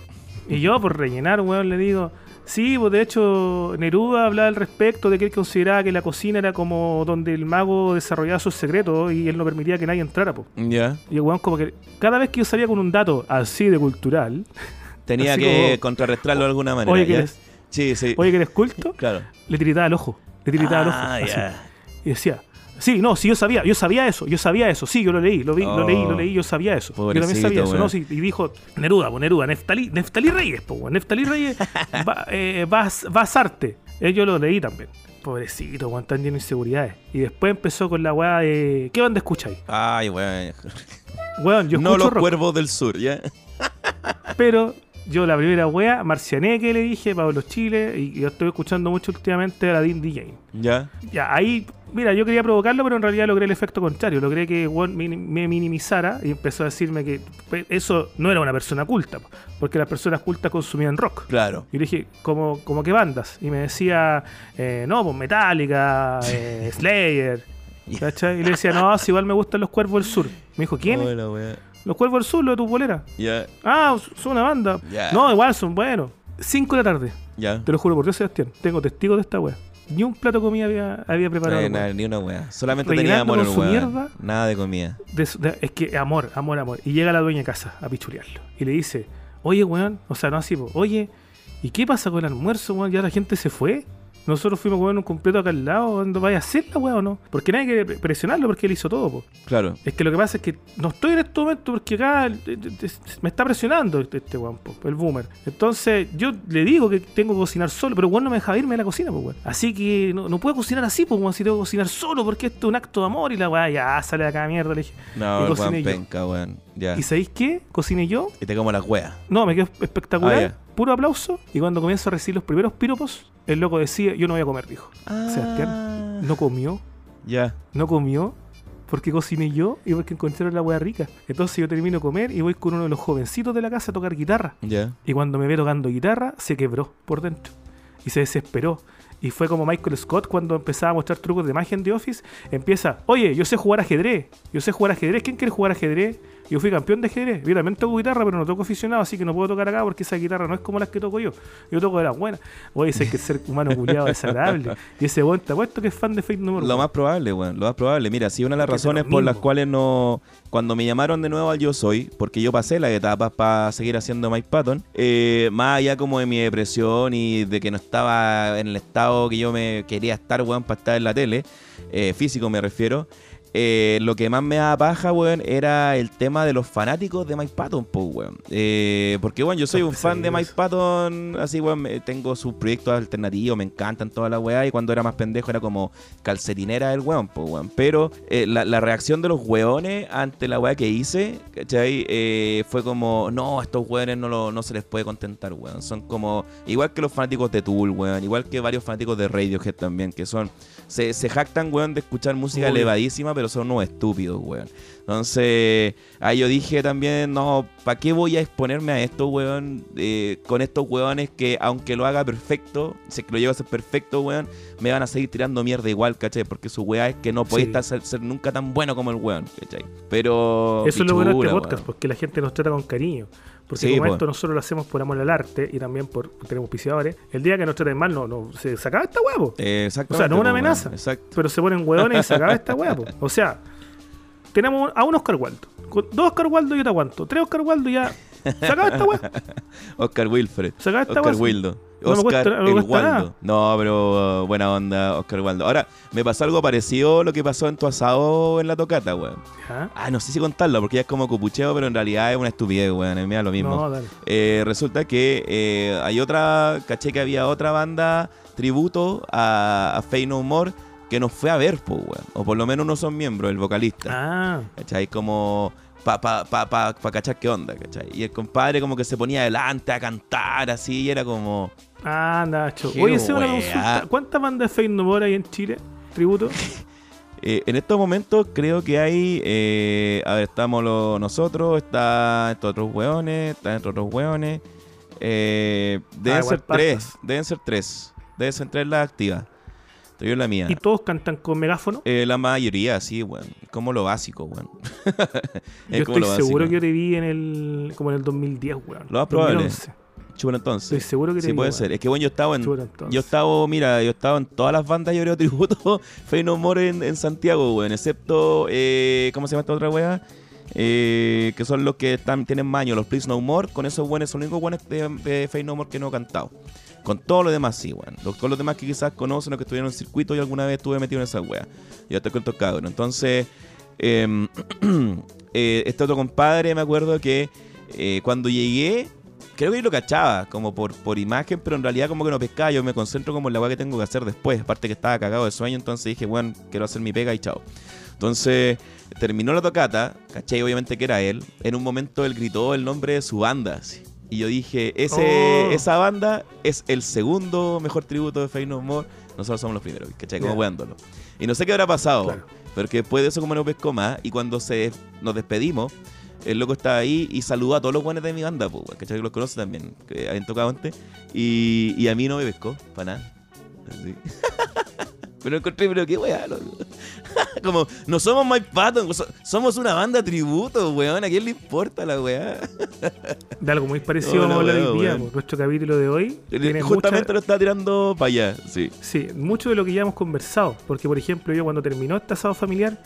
Y yo, por rellenar, weón, le digo, sí, pues de hecho Neruda hablaba al respecto de que él consideraba que la cocina era como donde el mago desarrollaba sus secretos y él no permitía que nadie entrara, pues. Ya. Y el weón como que cada vez que yo salía con un dato así de cultural, Tenía que como- contrarrestarlo de alguna manera. oye que eres, Sí, sí. oye que eres culto, Claro. le tiritaba el ojo, le tiritaba el ojo. Ah, así. ya. Y decía, sí, no, sí, yo sabía, yo sabía eso, yo sabía eso, sí, yo lo leí, lo vi, lo leí, lo Oh. leí, yo sabía eso. yo también sabía eso. ¿no? Sí, y dijo, Neruda, pues Neruda, Neftalí, Neftalí Reyes, pues, Neftalí Reyes va, eh, va, a- va a asarte. Eh, yo lo leí también. Pobrecito, weón, tan lleno de inseguridades. Y después empezó con la weá de. ¿Qué banda escucháis? Ay, weón. Weón, yo no escucho los rock, cuervos del sur, ¿ya? pero yo la primera weá, Marcianeque le dije, Pablo Chile, y yo estoy escuchando mucho últimamente a la Dindy Game. ¿Ya? Ya, ahí, mira, yo quería provocarlo, pero en realidad logré el efecto contrario. Logré que mini- me minimizara y empezó a decirme que pues, eso no era una persona culta, po, porque las personas cultas consumían rock. Claro. Y le dije, ¿como, como qué bandas? Y me decía, eh, no, pues Metallica, eh, Slayer. ¿cachai? Y le decía, no, si igual me gustan los Cuervos del Sur. Me dijo, ¿quién? Hola, weón. Los Cuervos del Sur, lo de tu bolera. Ya, Ah, son una banda. Ya. No, igual son buenos. 5 de la tarde. ya. Te lo juro por Dios, Sebastián. Tengo testigos de esta wea. Ni un plato de comida había, había preparado. Nada, ni una weá. Solamente tenía amor su weón. mierda. Nada de comida. De su- de- es que amor, amor, amor. Y llega la dueña de casa a pichurearlo. Y le dice, oye, weón, o sea, no así, po, oye, ¿y qué pasa con el almuerzo, weón? ¿Ya la gente se fue? Nosotros fuimos a comer un completo acá al lado, donde vaya a hacer la weá o no. Porque nadie quiere pre- presionarlo porque él hizo todo, po. Claro. Es que lo que pasa es que no estoy en este momento porque acá eh, eh, me está presionando este, este weón, po, el boomer. Entonces yo le digo que tengo que cocinar solo, pero weón no me deja irme a la cocina, pues weón. Así que no, no puedo cocinar así, pues weón, si tengo que cocinar solo porque esto es un acto de amor y la weá ya sale de acá mierda. Le dije. No, Y el cociné weón yo. penca, weón. Ya. ¿Y sabéis qué? Cociné yo. Y te como las weas. No, me quedó espectacular. Ah. Puro aplauso. Y cuando comienzo a recibir los primeros piropos, el loco decía, yo no voy a comer, dijo. Sebastián, no comió, Ya. no comió porque cociné yo y porque encontraron la hueá rica. Entonces yo termino de comer y voy con uno de los jovencitos de la casa a tocar guitarra. Ya. Y cuando me ve tocando guitarra, se quebró por dentro. Y se desesperó. Y fue como Michael Scott cuando empezaba a mostrar trucos de magia en The Office. Empieza, oye, yo sé jugar ajedrez. Yo sé jugar ajedrez. ¿Quién quiere jugar ajedrez? Yo fui campeón de ajedrez. Yo también toco guitarra, pero no toco aficionado, así que no puedo tocar acá porque esa guitarra no es como las que toco yo. Yo toco de las buenas. Oye, ese que ser humano culiado desagradable. Y ese buen te apuesto que es fan de Fate No More. Lo más probable, weón. Lo más probable. Mira, sí, una de las Porque razones por las cuales no. Cuando me llamaron de nuevo al Yo Soy, porque yo pasé las etapas para seguir haciendo Mike Patton, eh, más allá como de mi depresión y de que no estaba en el estado que yo me quería estar, weón, para estar en la tele, eh, físico me refiero. Eh, lo que más me daba paja, weón, era el tema de los fanáticos de Mike Patton, pues, weón. Eh, porque, weón, yo soy un fan de Mike. Patton, así, weón, tengo sus proyectos alternativos, me encantan toda la weá, y cuando era más pendejo era como calcetinera del weón, pues, weón. Pero eh, la, la reacción de los weones ante la weá que hice, ¿cachai? Eh, fue como, no, a estos weones no, lo- no se les puede contentar, weón. Son como, igual que los fanáticos de Tool, weón, igual que varios fanáticos de Radiohead también, que son, se, se jactan, weón, de escuchar música elevadísima, pero son unos estúpidos, weón. Entonces, ahí yo dije también, no, ¿para qué voy a exponerme a esto, weón? Eh, con estos weones que, aunque lo haga perfecto, si es que lo llevo a ser perfecto, weón, me van a seguir tirando mierda igual, ¿cachai? Porque su weá es que no puede Sí. estar, ser, ser nunca tan bueno como el weón, ¿cachai? Pero. Eso es lo bueno de este podcast, weón. porque la gente nos trata con cariño. Porque Sí, como po. esto nosotros lo hacemos por amor al arte y también por tenemos auspiciadores, el día que nos traten mal, no, no se, se acaba esta huevo. Eh, O sea, no una po, weón, amenaza. Exacto. Pero se ponen hueones y se acaba esta hueá. po. O sea, tenemos a un Oscar Waldo. Con dos Oscar Waldo yo te aguanto. Tres Oscar Waldo y ya. Se acaba esta hueá. Oscar Wilfred. Se acaba esta Oscar. Wildo. No Oscar cuesta- no el Waldo. No, pero uh, buena onda, Oscar Waldo. Ahora, me pasó algo parecido a lo que pasó en tu asado en la tocata, weón. Ah, no sé si contarlo, porque ya es como cupucheo, pero en realidad es una estupidez, weón. Da lo mismo. No, dale. Eh, resulta que eh, hay otra, caché que había otra banda tributo a, a Fey No More que nos fue a ver, pues, weón. O por lo menos no son miembros, el vocalista. Ah, ¿Cachai? Como pa, pa, pa, pa, pa cachar qué onda, ¿cachai? Y el compadre como que se ponía adelante a cantar así y era como... ah, Nacho. Oye, una consulta. ¿Cuántas bandas de No More hay en Chile? Tributo. Eh, en estos momentos creo que hay... eh, a ver, estamos los- nosotros, está estos otros hueones, están estos otros hueones. Eh, deben Ah, ser igual tres, deben ser tres. Deben ser tres las activas. La mía. Y todos cantan con megáfono. Eh, la mayoría, sí, weón. Como lo básico, weón. Es Yo como estoy lo seguro básico. que yo te vi en el. como en el 2010, weón. Lo más probable. 2011. Chúpalo entonces. Estoy seguro que te Sí, vi, puede ser. Es que bueno, yo estaba en. Yo estaba, mira, yo estaba en todas las bandas, yo creo, tributo Fey No More en, en Santiago, weón. Excepto, eh, ¿cómo se llama esta otra weá? Eh, que son los que están, tienen maño, los Please No More. Con esos buenos, son los únicos buenos de, de Fey No More que no he cantado. Con todos los demás, sí, weón. Con los demás que quizás conocen o que estuvieron en el circuito y alguna vez estuve metido en esa weá. Yo te cuento cabrón. Entonces, em, eh, este otro compadre, me acuerdo que eh, cuando llegué, creo que yo lo cachaba, como por, por imagen, pero en realidad como que no pescaba. Yo me concentro como en la weá que tengo que hacer después. Aparte que estaba cagado de sueño, entonces dije, bueno, quiero hacer mi pega y chao. Entonces, terminó la tocata, caché obviamente que era él. En un momento él gritó el nombre de su banda. así. Y yo dije, ese, Oh. esa banda es el segundo mejor tributo de Fey No More. Nosotros somos los primeros, ¿cachai? Como weándolo. Y no sé qué habrá pasado. Claro. Pero que después de eso como no pescó más. Y cuando se nos despedimos, el loco estaba ahí y saludó a todos los buenos de mi banda, pues, ¿cachai? Que los conoce también, que habían tocado antes. Y, y a mí no me pescó, para nada. Así. pero encontré, pero qué weá, loco. Como, no somos Mike Patton, so- somos una banda tributo, weón. ¿A quién le importa la weá? De algo muy parecido vamos a la hablar hoy día. pues, Nuestro capítulo de hoy Justamente mucha- lo está tirando para allá, sí. Sí, mucho de lo que ya hemos conversado. Porque, por ejemplo, yo cuando terminó este asado familiar,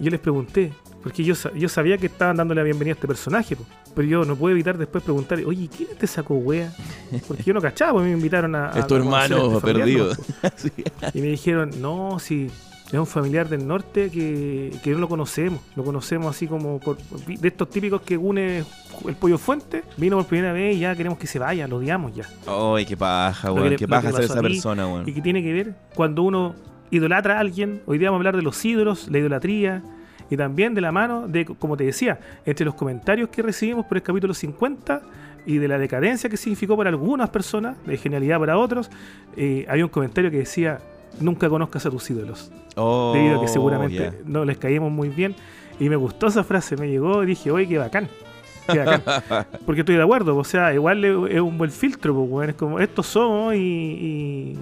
yo les pregunté, Porque yo, yo sabía que estaban dándole la bienvenida a este personaje, po. pero yo no puedo evitar después preguntar, oye, ¿quién te sacó wea? Porque yo no cachaba, pues me invitaron a. a Es tu hermano este perdido. Sí. Y me dijeron, no, si es un familiar del norte que, que no lo conocemos. Lo conocemos así como por- de estos típicos que une el pollo fuente. Vino por primera vez y ya queremos que se vaya, lo odiamos ya. Ay, qué paja, weón. Qué paja ser esa persona, weón. Y que tiene que ver cuando uno idolatra a alguien. Hoy día vamos a hablar de los ídolos, la idolatría. Y también de la mano de, como te decía, entre los comentarios que recibimos por el capítulo 50 y de la decadencia que significó para algunas personas, de genialidad para otros, eh, había un comentario que decía, nunca conozcas a tus ídolos. Oh, debido a que seguramente no les caímos muy bien. Y me gustó esa frase, me llegó y dije, oye, qué bacán. Qué bacán. Porque estoy de acuerdo, o sea, igual es un buen filtro, pues, weón. Es como, estos somos y. y...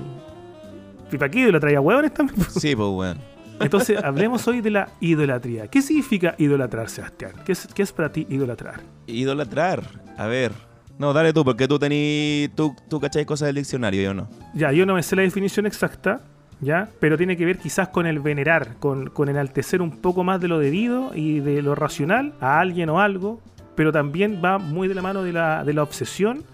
¿Y para qué lo traía huevones también? pues. Sí, pues, weón. Entonces, hablemos hoy de la idolatría. ¿Qué significa idolatrar, Sebastián? ¿Qué es, qué es para ti idolatrar? Idolatrar. A ver. No, dale tú, porque tú tení. Tú, tú cachai cosas del diccionario, yo no. Ya, yo no me sé la definición exacta, ¿ya? Pero tiene que ver quizás con el venerar, con, con enaltecer un poco más de lo debido y de lo racional a alguien o algo, pero también va muy de la mano de la, de la obsesión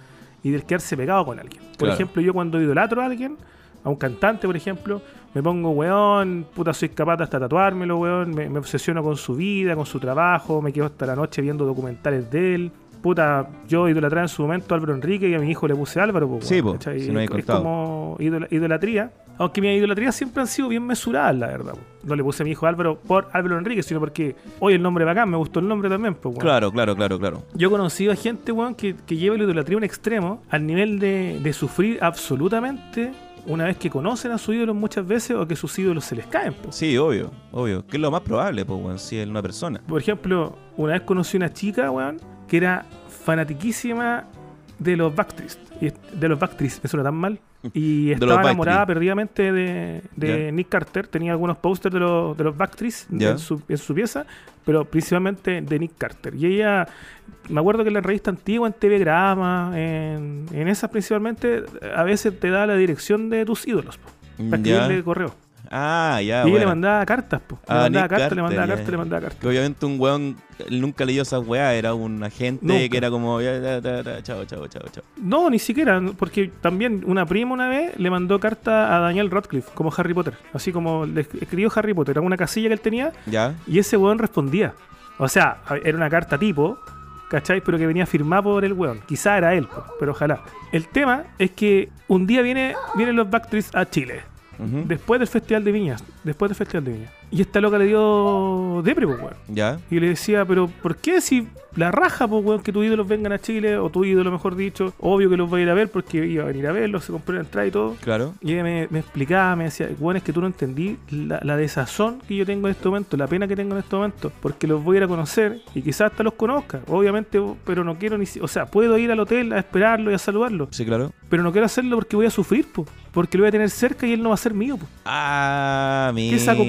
y del quedarse pegado con alguien. Por Claro. ejemplo, yo cuando idolatro a alguien, a un cantante, por ejemplo, me pongo, weón, puta, soy capaz de hasta tatuármelo, weón, me, me obsesiono con su vida, con su trabajo, me quedo hasta la noche viendo documentales de él. Puta, yo idolatré en su momento a Álvaro Enrique y a mi hijo le puse Álvaro. pues, Sí, weón, po, si no es, es como idola- idolatría. Aunque mis idolatrías siempre han sido bien mesuradas, la verdad. po. No le puse a mi hijo Álvaro por Álvaro Enrique, sino porque hoy el nombre bacán, me gustó el nombre también. Pues, weón. Claro, claro, claro, claro. Yo he conocido a gente, weón, que, que lleva la idolatría a un extremo al nivel de, de sufrir absolutamente una vez que conocen a su ídolo muchas veces o que sus ídolos se les caen. po. Sí, obvio, obvio. Que es lo más probable, pues, weón, si es una persona. Por ejemplo, una vez conocí una chica, weón, que era fanatiquísima de los Backstreet. De los Backstreet, me suena tan mal. Y estaba enamorada perdidamente de, de. Nick Carter. Tenía algunos pósters de los, de los Backstreet en su, en su pieza, pero principalmente de Nick Carter. Y ella, me acuerdo que en la revista antigua, en TV Grama, en, en esas principalmente, a veces te da la dirección de tus ídolos, po, para Ya. escribirle correo. Ah, ya, y bueno. le mandaba cartas, po. Le Ah, mandaba Nick cartas, le mandaba cartas, le mandaba cartas. Obviamente un weón nunca leyó esas weas, era un agente Nunca. que era como, chao, chao, chao, chao. No, ni siquiera, porque también una prima una vez le mandó carta a Daniel Radcliffe, como Harry Potter. Así como le escribió Harry Potter, era una casilla que él tenía, Ya, y ese weón respondía. O sea, era una carta tipo, ¿cachai? Pero que venía firmada por el weón. Quizá era él, pero ojalá. El tema es que un día viene, vienen los Backstreets a Chile. Después del Festival de Viñas. Después del Festival de Viñas. Y esta loca le dio depre, po, weón. ya, Y le decía, pero ¿por qué si la raja, pues, weón, que tus ídolos vengan a Chile, o tu ídolo, mejor dicho, obvio que los va a ir a ver porque iba a venir a verlos, se compró la entrada y todo? claro. Y ella me, me explicaba, me decía, weón, es que tú no entendí la, la desazón que yo tengo en este momento, la pena que tengo en este momento, porque los voy a ir a conocer y quizás hasta los conozca, obviamente, pero no quiero ni si- o sea, puedo ir al hotel a esperarlo y a saludarlo, Sí, claro. pero no quiero hacerlo porque voy a sufrir, pues, porque lo voy a tener cerca y él no va a ser mío, pues. Ah, mira. ¿Qué saco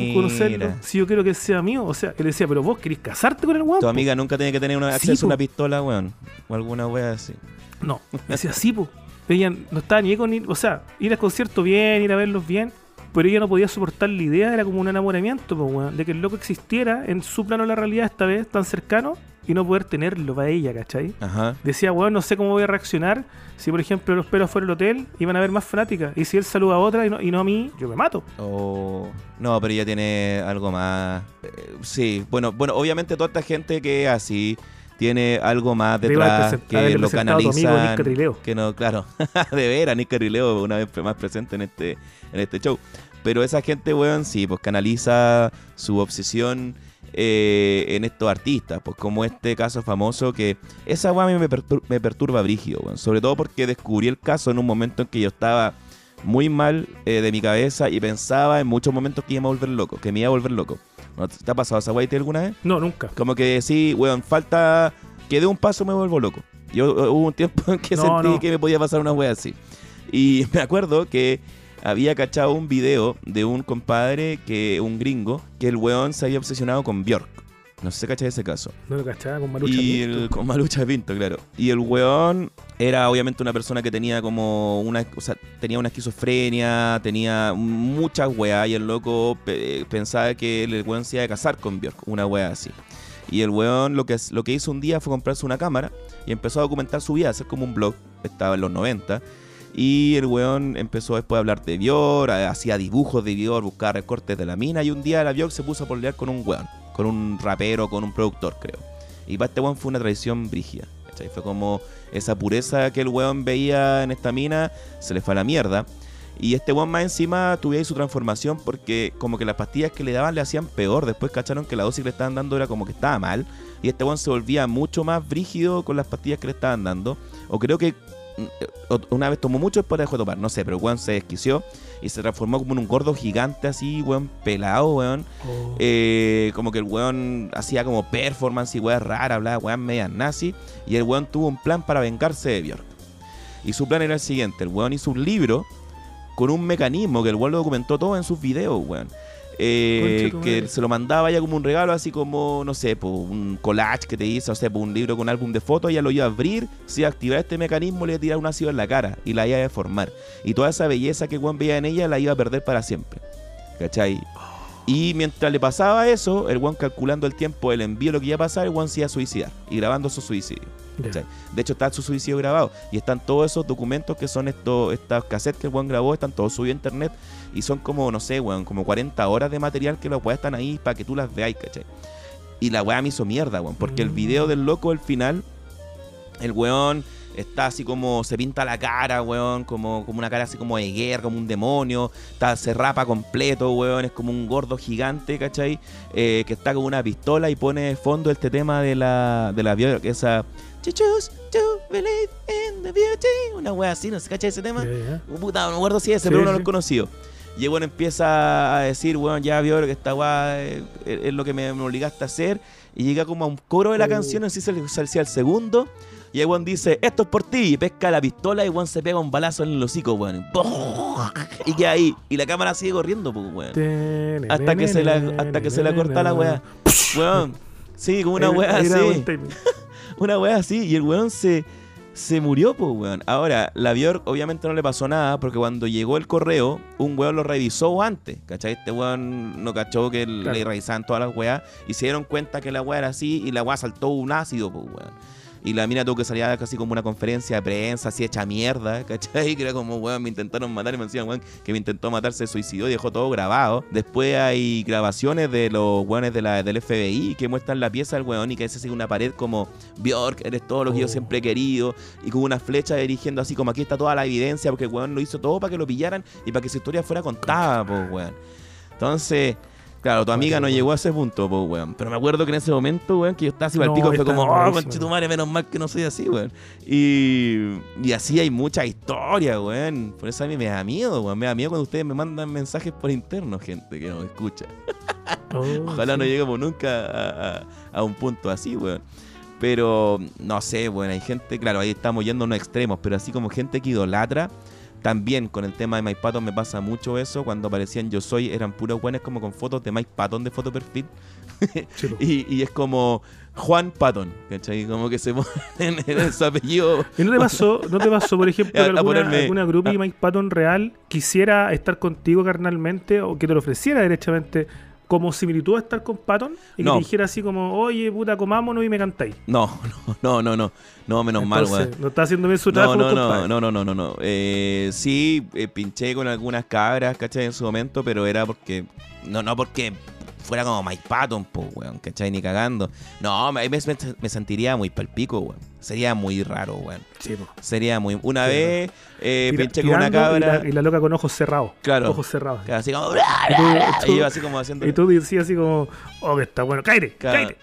si yo quiero que sea mío? O sea, él decía, pero vos querés casarte con el weón. Tu po?" amiga nunca tiene que tener una, Sí, acceso a una pistola, weón. O alguna wea así. No, me decía así, po. Ella no estaba ni con o sea, ir al concierto bien, ir a verlos bien, pero ella no podía soportar la idea, era como un enamoramiento, po, weón, de que el loco existiera en su plano de la realidad esta vez tan cercano y no poder tenerlo para ella, ¿cachai? Ajá. Decía, weón, no sé cómo voy a reaccionar si, por ejemplo, los pelos fuera del hotel y van a ver más fanáticas. Y si él saluda a otra y no, y no a mí, yo me mato. O... No, pero ella tiene algo más. eh, sí, bueno, bueno, obviamente toda esta gente que es así tiene algo más haber detrás que lo presentado a tu amigo canalizan. Nick Carrileo. Que no, claro, de veras, Nick Carrileo una vez más presente en este, en este show. Pero esa gente, weón, sí, pues canaliza su obsesión eh, en estos artistas, pues como este caso famoso que esa weá a mí me, pertur- me perturba brígido, weón. Sobre todo porque descubrí el caso en un momento en que yo estaba muy mal eh, de mi cabeza y pensaba en muchos momentos que iba a volver loco, que me iba a volver loco. ¿No te ha pasado esa weá alguna vez? No, nunca. Como que sí, weón, falta que dé un paso me vuelvo loco. Yo hubo un tiempo en que No, sentí no. que me podía pasar una wea así. Y me acuerdo que había cachado un video de un compadre, que un gringo, que el weón se había obsesionado con Bjork. No sé si cachai ese caso. No lo cachaba con Marucha. Y Pinto. el, con Malucha Pinto, claro. Y el weón era obviamente una persona que tenía como una, o sea, tenía una esquizofrenia, tenía muchas weas y el loco pe- pensaba que el weón se iba a casar con Bjork, una wea así. Y el weón lo que, lo que hizo un día fue comprarse una cámara y empezó a documentar su vida, hacer como un blog, estaba en los 90. Y el weón empezó después a hablar de Bior, a- hacía dibujos de Bior, buscaba recortes de la mina. Y un día la Bior se puso a pelear con un weón, con un rapero, con un productor, creo. Y para este weón fue una traición brígida. ¿cachai? Fue como esa pureza que el weón veía en esta mina, se le fue a la mierda. Y este weón más encima tuvo ahí su transformación porque como que las pastillas que le daban le hacían peor. Después cacharon que la dosis que le estaban dando era como que estaba mal. Y este weón se volvía mucho más brígido con las pastillas que le estaban dando. O creo que una vez tomó mucho después dejó de tomar. No sé, pero el weón se desquició y se transformó como en un gordo gigante así, weón, pelado, weón. Oh. Eh, como que el weón hacía como performance y weón rara, hablaba weón medias nazi. Y el weón tuvo un plan para vengarse de Björk. Y su plan era el siguiente: el weón hizo un libro con un mecanismo que el weón lo documentó todo en sus videos, weón. Eh, que se lo mandaba ya como un regalo, así como, no sé, un collage que te hizo, o sea, un libro con un álbum de fotos, ella lo iba a abrir, se iba a activar este mecanismo, le iba a tirar un ácido en la cara y la iba a deformar. Y toda esa belleza que weón veía en ella la iba a perder para siempre. ¿Cachai? Y mientras le pasaba eso, el weón calculando el tiempo, el envío, lo que iba a pasar, el weón se iba a suicidar y grabando su suicidio. De hecho, está su suicidio grabado y están todos esos documentos que son estos, estas cassettes que el weón grabó, están todos subidos a internet y son como, no sé, weón, como 40 horas de material que los weas están ahí para que tú las veáis, ¿cachai? Y la weá me hizo mierda, weón, porque el Mm. video del loco, al final, el weón está así como, se pinta la cara, weón, como, como una cara así como de guerra, como un demonio, está, se rapa completo, weón, es como un gordo gigante, ¿cachai? Eh, que está con una pistola y pone de fondo este tema de la, de la esa... "You choose to believe in the beauty", Una wea así, ¿no se cacha ese tema? Ya. Uh, Puta, no me acuerdo si es ese, Sí, pero uno sí. lo he conocido. Y bueno empieza a decir, bueno, ya vio que esta weá es, es lo que me, me obligaste a hacer. Y llega como a un coro de la Oh. canción, así se le salía el segundo. Y el weón dice, esto es por ti. Y pesca la pistola y weón se pega un balazo en el hocico, weón. Y queda ahí. Y la cámara sigue corriendo, pues, weón. Hasta que se la, hasta que se la corta la weá. Weón. Sí, como una weá así. Una weá así. Y el weón se, se murió, pues, weón. Ahora, la Bjork obviamente no le pasó nada porque cuando llegó el correo, un weón lo revisó antes. ¿Cachai? Este weón no cachó que Claro. le revisaban todas las weas y se dieron cuenta que la weá era así y la weá saltó un ácido, pues, weón. Y la mina tuvo que salir a casi como una conferencia de prensa, así hecha mierda, ¿cachai? Que era como, weón, me intentaron matar y me decían, weón, que me intentó matar, se suicidó y dejó todo grabado. Después hay grabaciones de los weones de la, del FBI que muestran la pieza del weón y que es así una pared como, Bjork, eres todo lo que yo Oh. siempre he querido. Y con una flecha dirigiendo así como aquí está toda la evidencia, porque el weón lo hizo todo para que lo pillaran y para que su historia fuera contada, pues, weón. Entonces... Claro, tu amiga no llegó a ese punto, pues, weón. Pero me acuerdo que en ese momento, weón, que yo estaba así para el pico, fue como, oh, malísimo. conchetumare, menos mal que no soy así, weón. Y, y así hay mucha historia, weón. Por eso a mí me da miedo, weón. Me da miedo cuando ustedes me mandan mensajes por interno, gente que nos escucha. Oh, Ojalá sí. no lleguemos nunca a, a- a un punto así, weón. Pero, no sé, weón, hay gente, claro, ahí estamos yendo a unos extremos, pero así como gente que idolatra, también con el tema de Mike Patton me pasa mucho eso. Cuando aparecían Yo Soy, eran puros buenos como con fotos de Mike Patton de foto perfil. Y, y es como Juan Patton, ¿cachai? Como que se ponen en su apellido. ¿Y no te pasó, no te pasó por ejemplo, A- que alguna, ponerme- alguna groupie Mike Patton real quisiera estar contigo carnalmente o que te lo ofreciera derechamente como similitud a estar con Patton y que No. te dijera así como, oye, puta, comámonos y me cantáis? No, no, no, no, no. No, menos mal, weón. No está haciendo bien su trabajo, no, no, no, no, no, no. Eh, sí, eh, pinché con algunas cabras, ¿cachai? En su momento, pero era porque. No, no porque fuera como Mike Patton, pues, weón, ¿cachai? Ni cagando. No, me, me, me sentiría muy palpico, weón. Sería muy raro, weón. Sí, po. Sería muy. Una Sí, vez eh, Tira- pinché con una y cabra. la, y la loca con ojos cerrados. Claro. Ojos cerrados. Claro, así como. Y tú- Y yo así como haciendo. Y tú decías así como, oh, que está bueno, cállate, Claro. cállate.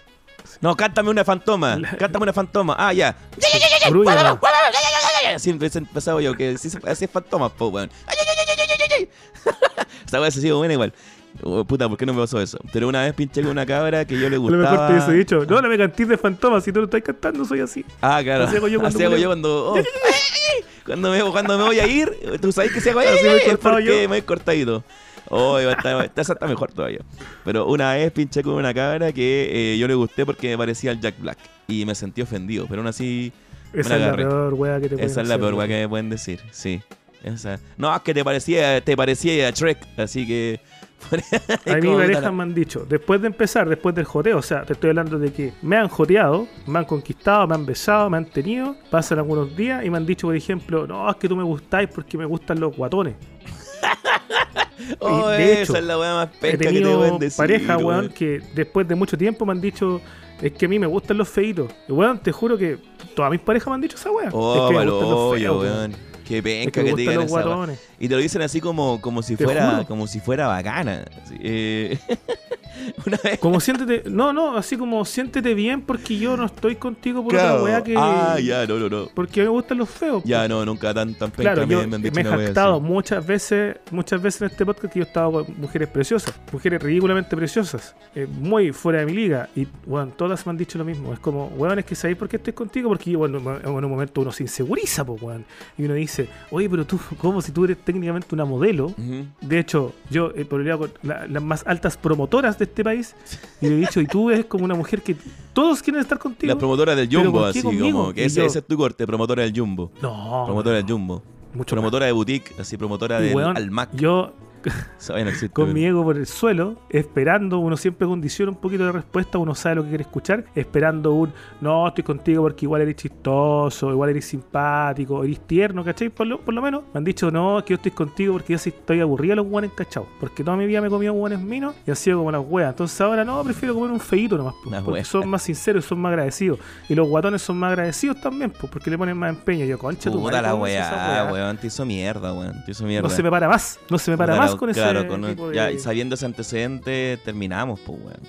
No, cántame una fantoma. La- Cántame una fantoma. Ah, ya. Arrúllala. Así empezaba yo, que sí se así es fantomas, po, weón. Ay, ay, ay, ay, ay, ay, ay. Esa weá se sigue buena igual. Oh, puta, ¿por qué no me pasó eso? Pero una vez pinché con una cabra que yo le A lo gustaba. mejor te hubiese dicho, no, no me cantís de fantasmas, si tú lo estás cantando, soy así. Ah, claro. Así hago yo cuando Así hago me- yo cuando. oh, cuando, me, cuando me voy a ir, tú sabes que se hago Así me porque yo. me he cortadito. Oh, está, está, esa está mejor todavía. Pero una vez pinché con una cabra que eh, yo le gusté porque me parecía el Jack Black. Y me sentí ofendido. Pero aún así, Esa es la peor wea que te pueden Esa es la peor weón. que me pueden decir, sí. Esa. No, es que te parecía, te parecía a Shrek, así que A mí parejas me han dicho, después de empezar, después del joteo, o sea, te estoy hablando de que me han joteado, me han conquistado, me han besado, me han tenido, pasan algunos días y me han dicho, por ejemplo, no, es que tú me gustáis porque me gustan los guatones. Oh, de esa hecho, es la weá más He penca que te tenido decir. pareja, weón, que después de mucho tiempo me han dicho, es que a mí me gustan los feitos. Y weón, te juro que todas mis parejas me han dicho esa weá. Oh, es que me gustan los feos, weón. Es penca que que, gustan digan esa guatones. Y te lo dicen así como, como si Te fuera, juro. como si fuera bacana. eh, Una vez. Como siéntete, no, no, así como siéntete bien porque yo no estoy contigo por Claro. otra weá que. Ah, ya, no, no, no. Porque me gustan los feos. Ya, no, nunca tan, tan Claro, me, yo me he jactado así. muchas veces, muchas veces en este podcast que yo he estado con mujeres preciosas, mujeres ridículamente preciosas, eh, muy fuera de mi liga, y bueno, todas me han dicho lo mismo. Es como, weón, es que sabéis por qué estoy contigo, porque bueno, en un momento uno se inseguriza, pues, weón. Y uno dice, oye, pero tú, ¿cómo si tú eres técnicamente una modelo? De hecho, yo he pololeado con la- las más altas promotoras de este país y le he dicho, y tú eres como una mujer que todos quieren estar contigo. La promotora del ¿Pero Jumbo, así conmigo? como que ese, yo- ese es tu corte, promotora del Jumbo. no, Promotora no, del Jumbo. mucho Promotora de boutique, así promotora weón, Almac. Yo Esa vaina no existe, con weón. mi ego por el suelo, esperando, uno siempre condiciona un poquito de respuesta, uno sabe lo que quiere escuchar, esperando un no, estoy contigo porque igual eres chistoso, igual eres simpático, eres tierno, ¿cachai? Por lo, por lo menos me han dicho no, es que yo estoy contigo porque yo sí estoy aburrido de los guanes cachados, porque toda mi vida me he comido guanes minos y han sido como las weas. Entonces ahora no, prefiero comer un feíto nomás, porque son más sinceros y son más agradecidos. Y los guatones son más agradecidos también, pues, porque le ponen más empeño. Yo, concha, tu Puta madre, la ¿cómo es esa weá, wea? weón. Te hizo mierda, weón. Te hizo mierda. No se me para más, no se me para Puta más con claro, ese con- tipo ya, sabiendo ese antecedente, terminamos, pues, weón.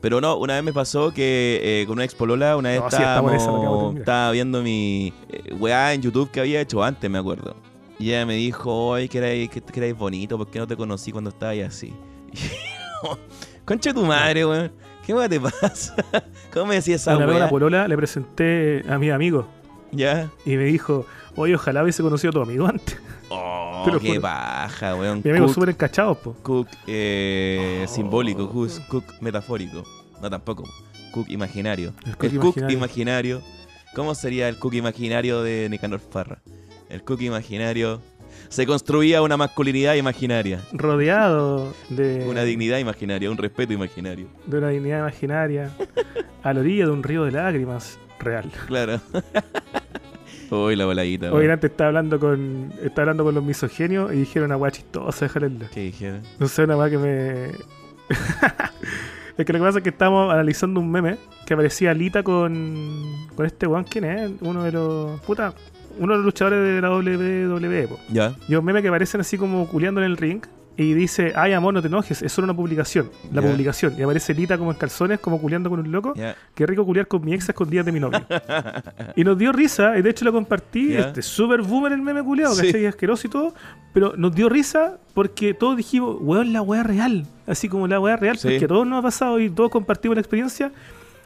Pero no, una vez me pasó que eh, con una ex polola, una vez No, estábamos, esa, estaba viendo mi eh, weá en YouTube que había hecho antes, me acuerdo. Y ella me dijo, ay, que erais, que, que erais bonito, ¿por qué no te conocí cuando estabas así? Concha de tu madre, weón. ¿Qué weá te pasa? ¿Cómo me decías esa Una vez a weá? la polola le presenté a mi amigo ¿Ya? y me dijo, oye, ojalá hubiese conocido a tu amigo antes. Oh, qué paja, weón. Mi amigo súper encachado, po. Cook eh, Oh. simbólico, cook, cook metafórico. No, tampoco. Cook imaginario. El cook, imaginario. imaginario. ¿Cómo sería el cook imaginario de Nicanor Farra? El cook imaginario. Se construía una masculinidad imaginaria. Rodeado de Una dignidad imaginaria, un respeto imaginario. de una dignidad imaginaria a la orilla de un río de lágrimas real. Claro. Uy, la voladita. Hoy antes estaba hablando con estaba hablando con los misogenios y dijeron una weá chistosa, déjale ¿Qué dijeron? No sé, una weá que me. es que lo que pasa es que estamos analizando un meme que aparecía Lita con. con este weón, ¿quién es? Uno de los. puta. Uno de los luchadores de la WWE, po. Ya. Y un meme que aparecen así como culeando en el ring. Y dice, ay amor, no te enojes, es solo una publicación. La Ya. publicación. Y aparece Lita como en calzones, como culeando con un loco. Ya. Qué rico culiar con mi ex a escondidas de mi novio. y nos dio risa, y de hecho lo compartí. Ya. Este súper boomer el meme culiado, Sí. ¿cachai? Asqueroso y todo. Pero nos dio risa porque todos dijimos, weón, la weá real. Así como la weá real, Sí. porque a todos nos ha pasado y todos compartimos la experiencia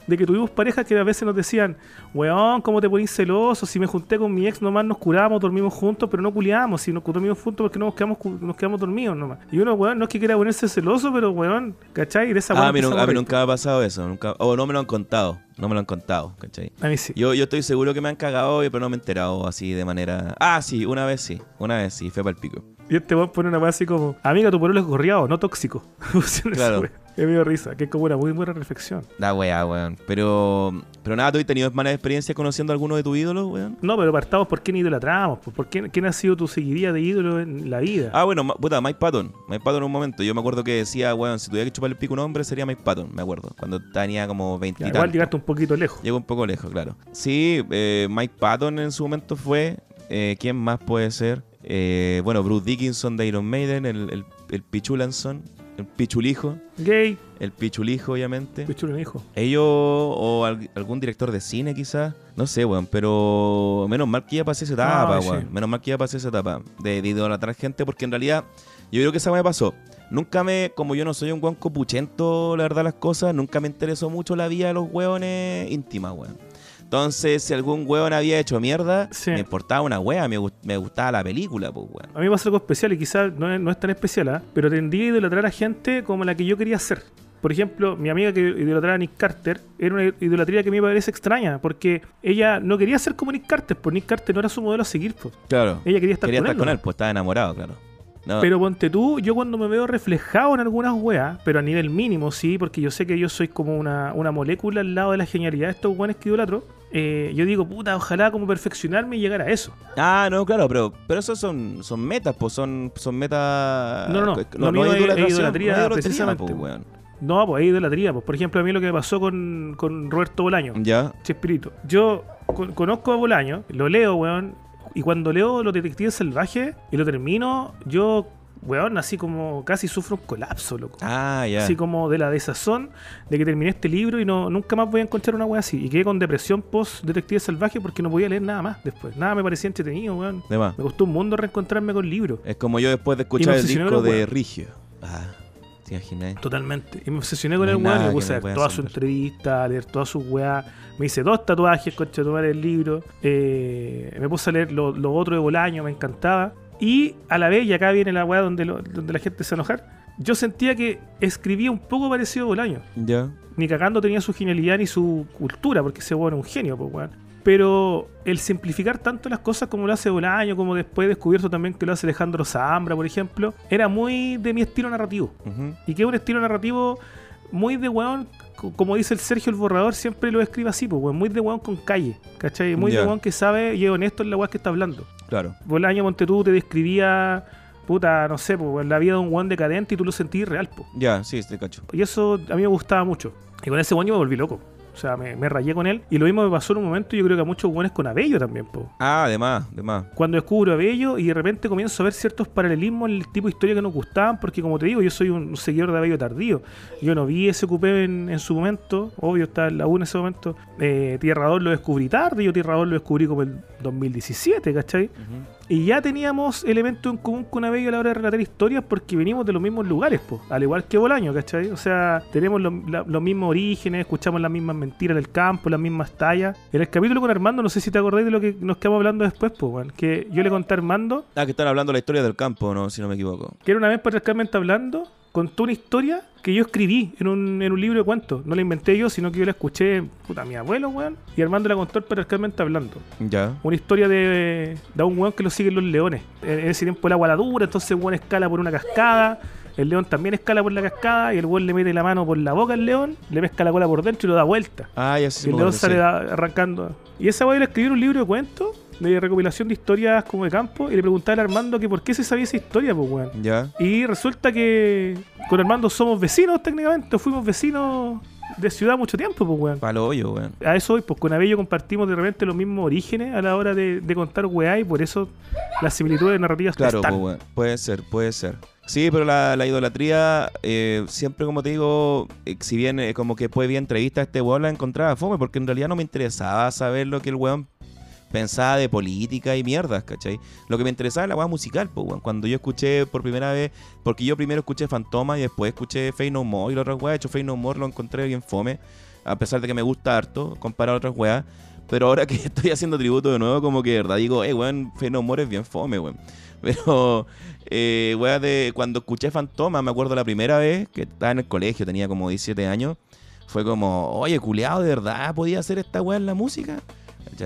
de que tuvimos parejas que a veces nos decían, weón, ¿cómo te ponís celoso? Si me junté con mi ex nomás nos curamos, dormimos juntos, pero no culiamos. Si nos dormimos juntos porque no nos quedamos, nos quedamos dormidos nomás. Y uno, weón, no es que quiera ponerse celoso, pero weón, ¿cachai? De esa Ah, a mí, a nunca me ha pasado eso. Nunca, o no me lo han contado. No me lo han contado, ¿cachai? A mí sí. Yo, yo estoy seguro que me han cagado, pero no me he enterado así de manera. Ah, sí, una vez sí. Una vez sí, fue para el pico. Y este weón pone una weá así como, amiga, tu pueblo es gorriado, no tóxico. Claro. Me dio risa, que es como una muy buena reflexión. Da weá, weón. Pero. Pero nada, ¿tú has tenido malas experiencias conociendo a alguno de tus ídolos, weón? No, pero partamos por quién idolatramos, por quién, quién ha sido tu seguidilla de ídolo en la vida. Ah, bueno, puta, Mike Patton. Mike Patton en un momento. Yo me acuerdo que decía, weón, si tuviera que chupar el pico a un hombre sería Mike Patton, me acuerdo. Cuando tenía como 20 Ya, y igual llegaste un poquito lejos. Llegó un poco lejos, claro. Sí, eh, Mike Patton en su momento fue. Eh, ¿Quién más puede ser? Eh, bueno, Bruce Dickinson de Iron Maiden, el, el, el Pichulanson, el Pichulijo, Gay, el Pichulijo, obviamente. hijo. Ellos o al- algún director de cine quizás, no sé, weón, pero menos mal que ya pasé esa etapa, Ay, sí. weón. Menos mal que ya pasé esa etapa de, de idolatrar gente porque en realidad yo creo que esa me pasó. Nunca me, como yo no soy un weón copuchento, la verdad las cosas, nunca me interesó mucho la vida de los weones íntimas, weón. Entonces, si algún weón había hecho mierda, Sí. me importaba una wea, me, me gustaba la película, pues, weón. A mí me pasa algo especial y quizás no es, no es tan especial, ¿ah? pero tendría a idolatrar a gente como la que yo quería ser. Por ejemplo, mi amiga que idolatraba a Nick Carter era una idolatría que a mí me parece extraña, porque ella no quería ser como Nick Carter, pues Nick Carter no era su modelo a seguir, pues. Claro. Ella quería estar Quería con estar él. con ¿no? él, pues estaba enamorado, claro. No, Pero ponte tú, yo cuando me veo reflejado en algunas weas, pero a nivel mínimo, sí, porque yo sé que yo soy como una, una molécula al lado de la genialidad de estos weones que idolatro. eh, yo digo, puta, ojalá como perfeccionarme y llegar a eso. Ah, no, claro, pero, pero esos son, son metas, pues son, son metas. No, no, no, lo mío es- es idolatría, no es precisamente, pues, weón. No, pues ahí idolatría. Pues, por ejemplo, a mí lo que me pasó con, con Roberto Bolaño, Ya, Chespirito. Yo con- conozco a Bolaño, lo leo, weón, y cuando leo Los Detectives Salvajes y lo termino, yo, weón, así como casi sufro un colapso, loco. ah, ya. Así como de la desazón de que terminé este libro y no nunca más voy a encontrar una wea así. Y quedé con depresión post Detective Salvaje porque no podía leer nada más después. Nada me parecía entretenido, weón. De más. Me costó un mundo reencontrarme con libros. Es como yo después de escuchar el disco de weá. Rigio. Ah, ¿te imaginas? Totalmente. Y me obsesioné con No el weón me puse a ver toda su entrevista, a leer todas sus weas. Me hice dos tatuajes, concha de tomar el libro. Eh, me puse a leer lo, lo otro de Bolaño, me encantaba. Y a la vez, y acá viene la wea donde, lo- donde la gente se enojar, yo sentía que escribía un poco parecido a Bolaño. Ya. ni cagando tenía su genialidad ni su cultura, porque ese weón es un genio, pues weón. Pero el simplificar tanto las cosas como lo hace Bolaño, como después he descubierto también que lo hace Alejandro Zambra, por ejemplo, era muy de mi estilo narrativo. Y que es un estilo narrativo muy de weón, co- como dice el Sergio el Borrador, siempre lo escribe así, pues weón, muy de weón con calle, ¿cachai? Muy de weón que sabe y es honesto en la weá que está hablando. Claro. Bolaño Montetú te describía, puta, no sé, pues, weón, la vida de un weón decadente y tú lo sentís real, pues. Ya, sí, te cacho. Y eso a mí me gustaba mucho. Y con ese weón yo me volví loco. O sea, me, me rayé con él. Y lo mismo me pasó en un momento, yo creo que a muchos weones con Abello también, po. Ah, además, además. Cuando descubro Abello y de repente comienzo a ver ciertos paralelismos en el tipo de historia que nos gustaban, porque como te digo, yo soy un seguidor de Abello tardío. Yo no vi ese cupé en, en su momento, obvio, estaba en la U en ese momento. Eh, Tierra 2 lo descubrí tarde, yo Tierra 2 lo descubrí como el 2017, ¿cachai? Y ya teníamos elementos en común con Abello a la hora de relatar historias porque venimos de los mismos lugares, po, al igual que Bolaño, ¿cachai? O sea, tenemos lo- la- los mismos orígenes, escuchamos las mismas mentiras del campo, las mismas tallas. En el capítulo con Armando, no sé si te acordáis de lo que nos quedamos hablando después, pues, weón, que yo le conté a Armando Ah, que están hablando la historia del campo, ¿no? Si no me equivoco. que era una vez patriarcalmente hablando, contó una historia que yo escribí en un, en un libro de cuentos. No la inventé yo, sino que yo la escuché, puta, a mi abuelo, weón, y Armando la contó patriarcalmente hablando. Ya. Una historia de, de un weón que lo siguen los leones. En, en ese tiempo el agua la dura, entonces el weón escala por una cascada. El león también escala por la cascada y el weón le mete la mano por la boca al león, le pesca la cola por dentro y lo da vuelta. Ah, ya sí. y el león sale sí. arrancando. Y esa weón le escribió en un libro de cuentos, de recopilación de historias como de campo, y le preguntaba al Armando que por qué se sabía esa historia, pues weón. Ya. Y resulta que con Armando somos vecinos técnicamente, fuimos vecinos de ciudad mucho tiempo, pues weón. Palo hoyo, weón. A eso hoy, pues con Abello compartimos de repente los mismos orígenes a la hora de, de contar weá y por eso las similitudes narrativas Claro, están. pues, weón. puede ser, puede ser. Sí, pero la, la idolatría, eh, siempre como te digo, eh, si bien eh, como que después vi entrevista a este weón, la encontraba fome, porque en realidad no me interesaba saber lo que el weón pensaba de política y mierdas, ¿cachai? Lo que me interesaba era la weá musical, pues, weón. Cuando yo escuché por primera vez, porque yo primero escuché Fantoma y después escuché Fey No More y la otra weá, de hecho Fey No More lo encontré bien fome, a pesar de que me gusta harto, comparado a otras weas. Pero ahora que estoy haciendo tributo de nuevo, como que de verdad digo, eh, weón, Fey No More es bien fome, weón. Pero, eh, de cuando escuché Fantoma, me acuerdo la primera vez que estaba en el colegio, tenía como 17 años, fue como, oye, culiado, ¿de verdad podía hacer esta weá en la música?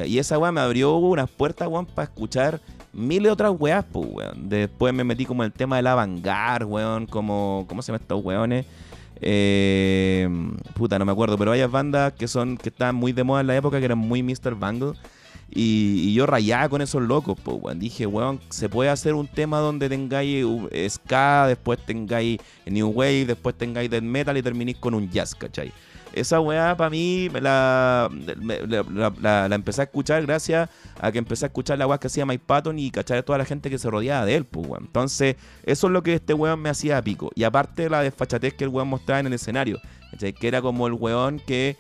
Y esa weá me abrió unas puertas, weón, para escuchar miles de otras weas, weón. Después me metí como el tema del avant weón, como, ¿cómo se llaman estos weones? Eh, puta, no me acuerdo, pero hay bandas que son que estaban muy de moda en la época, que eran muy Mr. Bangle. Y, yo rayaba con esos locos, weón. Dije, weón, se puede hacer un tema donde tengáis uh, ska, después tengáis New Wave, después tengáis Death Metal y terminéis con un jazz, ¿cachai? Esa weá para mí me la, la, la- empecé a escuchar gracias a que empecé a escuchar la weá que hacía Mike Patton y cachar a toda la gente que se rodeaba de él, pues weón. Entonces, eso es lo que este weón me hacía pico. Y aparte la desfachatez que el weón mostraba en el escenario. Que era como el weón que.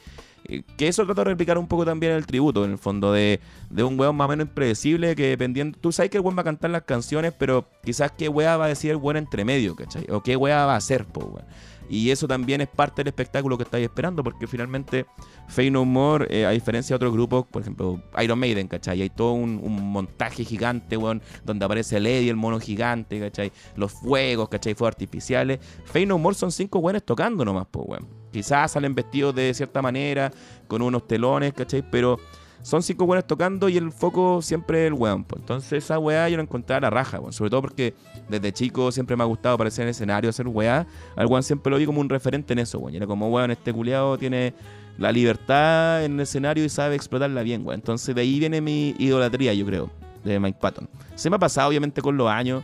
Que eso trato de replicar un poco también el tributo, en el fondo, de, de un weón más o menos impredecible que dependiendo. Tú sabes que el weón va a cantar las canciones, pero quizás qué weá va a decir el weón entre medio, ¿cachai? O qué weá va a hacer, pues weón. Y eso también es parte del espectáculo que estáis esperando, porque finalmente Fey No More, eh, a diferencia de otros grupos, por ejemplo, Iron Maiden, ¿cachai? Hay todo un, un montaje gigante, weón, donde aparece Lady, el mono gigante, ¿cachai? Los fuegos, ¿cachai? Fuegos artificiales. Fey No More son cinco weones tocando nomás, pues, weón. Quizás salen vestidos de cierta manera, con unos telones, ¿cachai? Pero son cinco weones tocando y el foco siempre es el weón. po. Entonces esa weá yo la encontraba a la raja, weón. Sobre todo porque desde chico siempre me ha gustado aparecer en escenario, hacer weá. Al weón siempre lo vi como un referente en eso, weón. Era como, weón, este culiado tiene la libertad en el escenario y sabe explotarla bien, weón. Entonces de ahí viene mi idolatría, yo creo, de Mike Patton. Se me ha pasado obviamente con los años.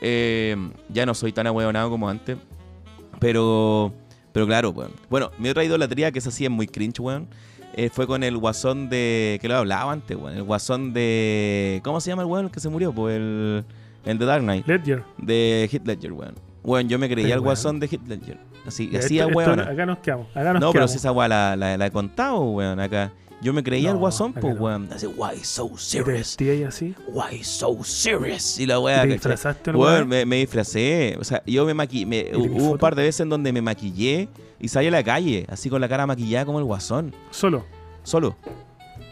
Eh, ya no soy tan ahueonado como antes. Pero, pero claro, weón. Bueno, mi otra idolatría, que es así, es muy cringe, weón. eh, fue con el guasón de. que lo hablaba antes, weón. El guasón de. ¿Cómo se llama el weón que se murió? Pues el. El de Dark Knight. Ledger. De Heath Ledger, weón. Weón, yo me creía el weón. guasón de Heath Ledger. Así, así a weón. acá nos quedamos. Acá nos No, pero si esa weá la, la, la he contado, weón, acá. Yo me creía el guasón, pues, weón. Así, why so ¿Y te serious? vestías ahí así? Why so serious? Y la ¿Y weá, te disfrazaste Weón, me, me disfracé. O sea, yo me maquillé. Hubo un par de veces en donde me maquillé y salí a la calle, así con la cara maquillada como el guasón. Solo. Solo.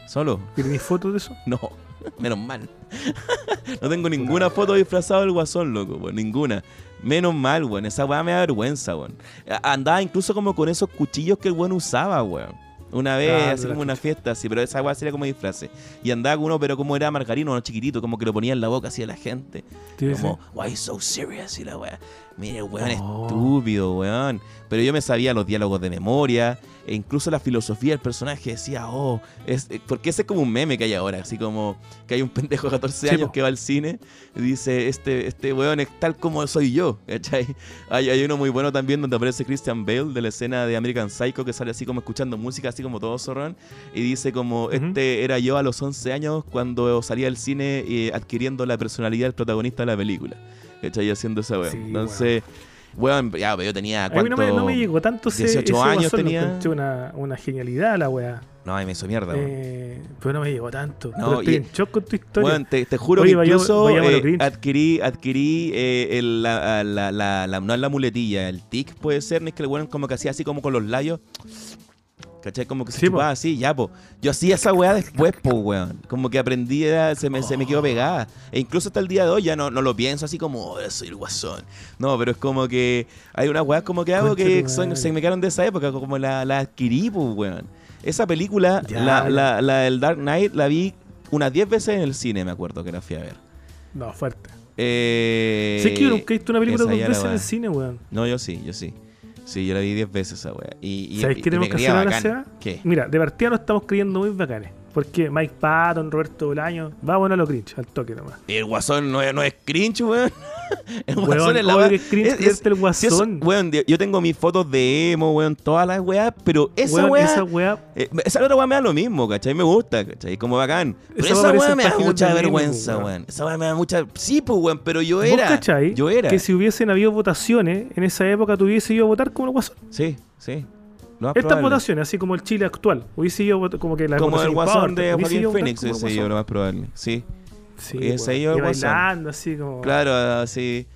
Solo. ¿Y tenés fotos de eso? No, menos mal. no tengo ninguna foto disfrazado del guasón, loco, weón. Ninguna. Menos mal, weón. Esa weá me da vergüenza, weón. Andaba incluso como con esos cuchillos que el weón usaba, weón. Una vez, Ah, así como una fiesta, así, pero esa weá sería como disfraz. Y andaba con uno, pero como era margarino, uno chiquitito, como que lo ponía en la boca así a la gente. ¿Te ves Como, why so serious? Y la weá. Mire, weón, Oh. estúpido, weón. Pero yo me sabía los diálogos de memoria. E incluso la filosofía del personaje decía, oh, es, eh, porque ese es como un meme que hay ahora. Así como que hay un pendejo de 14 Sí, años po. que va al cine y dice, este, este weón es tal como soy yo. ¿cachai? Hay, hay uno muy bueno también donde aparece Christian Bale de la escena de American Psycho que sale así como escuchando música, así como todo zorrón. Y dice como, este era yo a los 11 años cuando salía del cine eh, adquiriendo la personalidad del protagonista de la película. ¿Cachai? Haciendo esa weón. Sí, Entonces, weón, ya, yo tenía. A mí no me, ¿cuánto? no me llegó tanto ese, 18 ese años tenía. Una, una genialidad la weá. No, ahí me hizo mierda, weón. Eh, pero no me llegó tanto. No, pero estoy y- en shock con tu historia. Weón, te, te juro Oye, que incluso vayamos a lo eh, adquirí, adquirí eh, el- la, la, la, la- no es la muletilla, el tic puede ser, ni es que el weón como que hacía así como con los labios. ¿Cachai? Como que se Sí, chupaba así, ya, po. Yo hacía esa weá después, po, weón. Como que aprendí, se, me, se me quedó pegada. E incluso hasta el día de hoy ya no, no lo pienso así como, oh, soy el guasón. No, pero es como que hay unas weas como que hago que son- se me quedaron de esa época, como la, la adquirí, po, weón. Esa película, Ya, la, ya. la, la del Dark Knight, la vi unas 10 veces en el cine, me acuerdo que la fui a ver. No, fuerte. Eh, sé que yo nunca he visto una película dos veces en el cine, weón. No, yo sí, yo sí. Sí, yo la vi 10 veces esa wea. Y, y, ¿Sabes y- qué tenemos que hacer ahora. Seba? ¿Qué? Mira, de partida nos estamos creyendo muy bacanes. Porque Mike Patton, Roberto Bolaño, vámonos a lo cringe, al toque nomás. El guasón no es, no es cringe, weón. El Weón, es la que es cringe creerte el si eso- guasón. weón, yo tengo mis fotos de emo, weón, todas las weas, pero esa Weón, wea. esa weá. eh, esa otra wea me da lo mismo, ¿cachai? Me gusta, ¿cachai? Como bacán. Pero Esa esa, parece me da mucha vergüenza, weón. weón. Esa wea me da mucha. Sí, pues, weón, pero yo ¿Vos era. cachai? Yo era. Que si hubiesen habido votaciones en esa época, tú hubiese ido a votar como el guasón. Sí, sí. Estas votaciones, así como el Chile actual, hubiese ido como que la Como el guasón de Joaquín Phoenix, ese yo lo más probable. Sí. Sí, Ese weón. iba el Y guasón. bailando así como. Claro, así.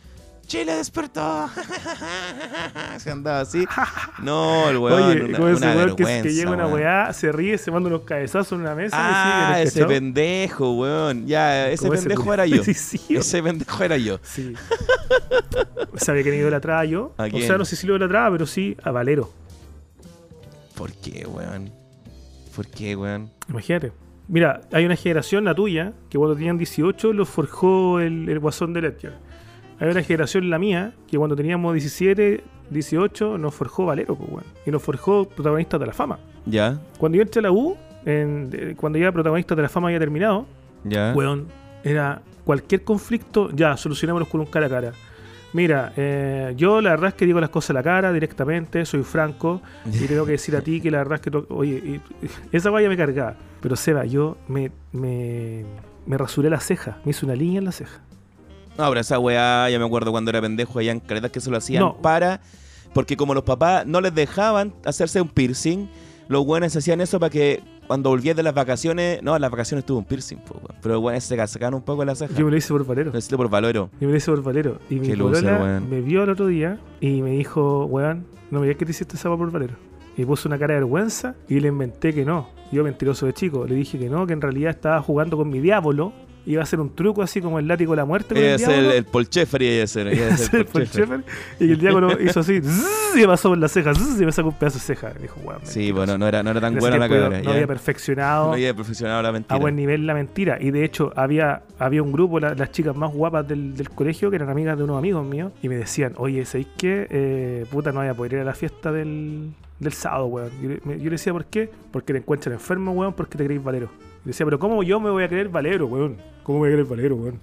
Chile despertó. Se andaba así. No, el weón. Oye, una, como ese una weón que, vergüenza. que llega una weá, se ríe, se manda unos cabezazos en una mesa Ah, y sigue. ese pendejo, weón. Ya, ese ese pendejo era yo. Sí, sí, weón. Ese pendejo era yo. Sí. Sabía que me idolatraba yo. ¿A O quién? sea, no sé si lo idolatraba, pero sí a Valero. ¿Por qué, weón? ¿Por qué, weón? Imagínate. Mira, hay una generación, la tuya, que cuando tenían 18 los forjó el, el guasón de Ledger. Hay una generación, la mía, que cuando teníamos 17, 18, nos forjó Valero, pues, weón. Y nos forjó protagonistas de la fama. Ya, Cuando yo entré a la U, en- cuando ya protagonistas de la fama había terminado, ya. weón, era cualquier conflicto, ya, solucionémoslo con un cara a cara. Mira, eh, yo la verdad es que digo las cosas a la cara directamente, soy franco y tengo que decir a ti que la verdad es que, oye, y- esa valla me cargaba. Pero Seba, yo me, me, me rasuré la ceja, me hice una línea en la ceja. No, pero esa weá, ya me acuerdo cuando era pendejo, allá en Caretas que se lo hacían No. para. Porque como los papás no les dejaban hacerse un piercing, los buenos hacían eso para que cuando volvías de las vacaciones. No, las vacaciones tuvo un piercing, po, weón. Pero los buenos se sacaban un poco la ceja. Yo me lo hice por Valero. Lo hiciste por valoro. Yo me lo hice por Valero. Y mi polola weón. me vio el otro día y me dijo, weón, no me digas que te hiciste esa por Valero. Y puso una cara de vergüenza y le inventé que no. Yo mentiroso de chico. Le dije que no, que en realidad estaba jugando con mi diablo iba a hacer un truco así como el látigo de la muerte Ella el es el, el Sheffer, ella es el, y el diablo hizo así zzz, y me pasó por la ceja zzz, y me sacó un pedazo de ceja. Dijo, weón, Sí, bueno, no era, no era tan buena la cabra. No había perfeccionado No había perfeccionado la mentira. a buen nivel la mentira. Y de hecho, había, había un grupo, la- las chicas más guapas del, del colegio, que eran amigas de unos amigos míos, y me decían, oye, ¿sabéis qué? Eh, puta, no voy a poder ir a la fiesta del, del sábado, weón. Yo, le- me- yo le decía, ¿por qué? Porque te encuentran enfermo, weón, porque te creéis valero. Y decía, pero ¿cómo yo me voy a creer valero, weón? ¿Cómo me voy a creer valero, weón?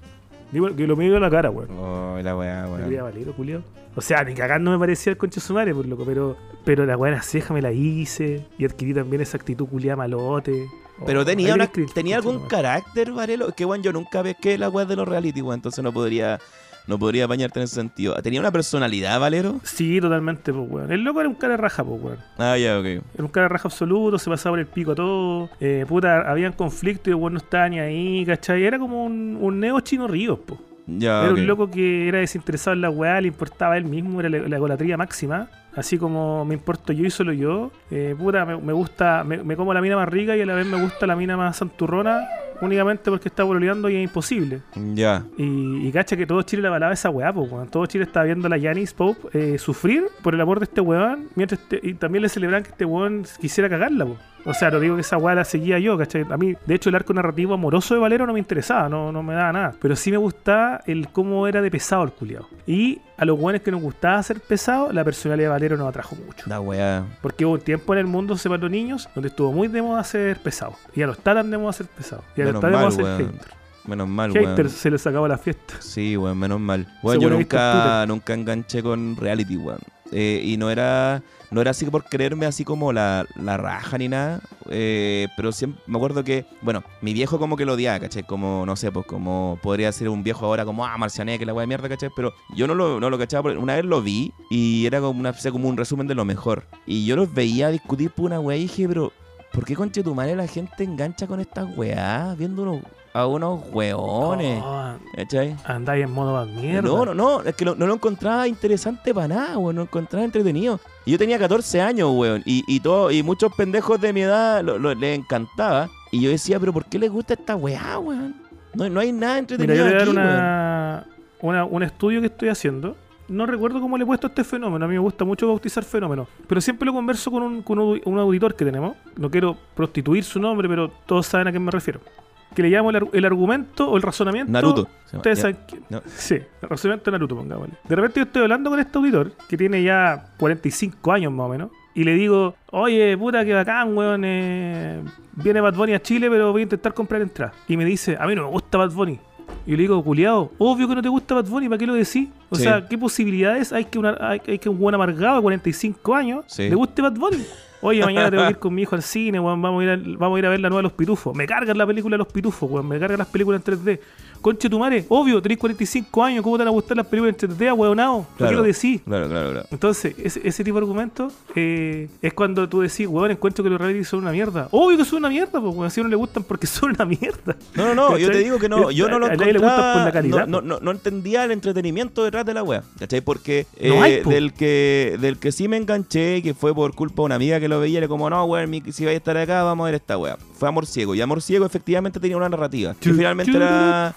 Digo, que lo me dio en la cara, weón. Oh, la weá, weón. creía valero, culiao. O sea, ni cagando me parecía el concho de su madre, por loco, pero, pero la weá de la ceja me la hice y adquirí también esa actitud culiada malote. Pero Oh, tenía, una, tenía algún carácter, Varelo. Es que, weón, yo nunca pesqué la weá de los reality, weón. Entonces no podría, no podría apañarte en ese sentido. ¿Tenía una personalidad, Valero? Sí, totalmente, pues, weón. El loco era un cara de raja, pues, weón. Ah, ya, ok. Era un cara de raja absoluto, se pasaba por el pico a todo. Eh, puta, habían conflictos y el weón no estaba ni ahí, ¿cachai? Era como un, un neo chino Ríos, pues. Ya, Era un loco que era desinteresado en la weá, le importaba a él mismo, era la, la egolatría máxima. Así como me importo yo y solo yo. Eh, puta, me, me gusta, me, me como la mina más rica y a la vez me gusta la mina más santurrona, únicamente porque está bololeando y es imposible. Ya. Y, y cacha que todo Chile la balaba esa weá, pues, weón. Todo Chile estaba viendo a la Janis Pope eh, sufrir por el amor de este weón, mientras y también le celebran que este weón quisiera cagarla, pues. O sea, no digo que esa weá la seguía yo, ¿cachai? A mí, de hecho, el arco narrativo amoroso de Valero no me interesaba, no, no me daba nada. Pero sí me gustaba el cómo era de pesado el culiao. Y a los weones que nos gustaba ser pesado, la personalidad de Valero nos atrajo mucho. La weá. Porque hubo un tiempo en el mundo se para los niños donde estuvo muy de moda ser pesado. Y ya no está tan de moda ser pesado. Ya no está de moda ser hater. Menos mal, Hater weón. se les acabó la fiesta. Sí, weón, menos mal. Bueno, yo Según nunca, nunca enganché con reality, weón. Eh, y no era no era así por creerme así como la, la raja ni nada. eh, pero siempre me acuerdo que, bueno, mi viejo como que lo odiaba, ¿cachai? Como, no sé, pues como podría ser un viejo ahora como, ah, Marciané, que la weá de mierda, ¿cachai? Pero yo no lo, no lo cachaba. porque Una vez lo vi y era como, una, como un resumen de lo mejor. Y yo los veía discutir por una weá y dije, pero, ¿por qué conche tu madre la gente engancha con estas weás? Viendo unos- a unos. Oh, ¿Cachai? andáis en modo más mierda. No, no, no, es que lo- no lo encontraba interesante para nada, weón, no lo encontraba entretenido. Y yo tenía 14 años, weón, y, y, todo, y muchos pendejos de mi edad lo, lo- les encantaba. Y yo decía, pero ¿por qué les gusta esta weá, weón? No, no hay nada Mira, entretenido yo voy a dar aquí, una, una- un estudio que estoy haciendo. No recuerdo cómo le he puesto a este fenómeno. A mí me gusta mucho bautizar fenómenos. Pero siempre lo converso con un, con un auditor que tenemos. No quiero prostituir su nombre, pero todos saben a qué me refiero. Que le llamo el, el argumento o el razonamiento. Naruto. Ustedes saben que- No. Sí, el razonamiento de Naruto, pongámosle. De repente yo estoy hablando con este auditor, que tiene ya 45 años más o menos, y le digo, oye, puta, que bacán, weón, eh, viene Bad Bunny a Chile, pero voy a intentar comprar entradas. Y me dice, a mí no me gusta Bad Bunny. Y le digo, culiado, obvio que no te gusta Bad Bunny, ¿para qué lo decís? O Sí. sea, ¿qué posibilidades hay que, una, hay, hay que un buen amargado de 45 años Sí. le guste Bad Bunny? Oye, mañana tengo que ir con mi hijo al cine, weón. Vamos a ir a, vamos a, ir a ver la nueva Los Pitufos. Me cargan la película de Los Pitufos, weón. Me cargan las películas en 3D. Conche tu madre, obvio, tenés 45 años. ¿Cómo te van a gustar las películas en 3D, weonado? ¿Por qué Claro. lo decís? Claro, claro, claro. Entonces, ese, ese tipo de argumentos eh, es cuando tú decís, weón, encuentro que los reality son una mierda. Obvio que son una mierda, pues, weón. Si a uno le gustan porque son una mierda. No, no, no, yo te digo que no, yo no lo le gusta encontraba, por la calidad, no, no, no, no entendía el entretenimiento detrás de la wea, ¿cachai? Porque No hay, eh, po. del que del que sí me enganché, que fue por culpa de una amiga que lo veía, era como, no, weón, si vais a estar acá, vamos a ver esta wea. Fue Amor Ciego, y Amor Ciego efectivamente tenía una narrativa, que finalmente era...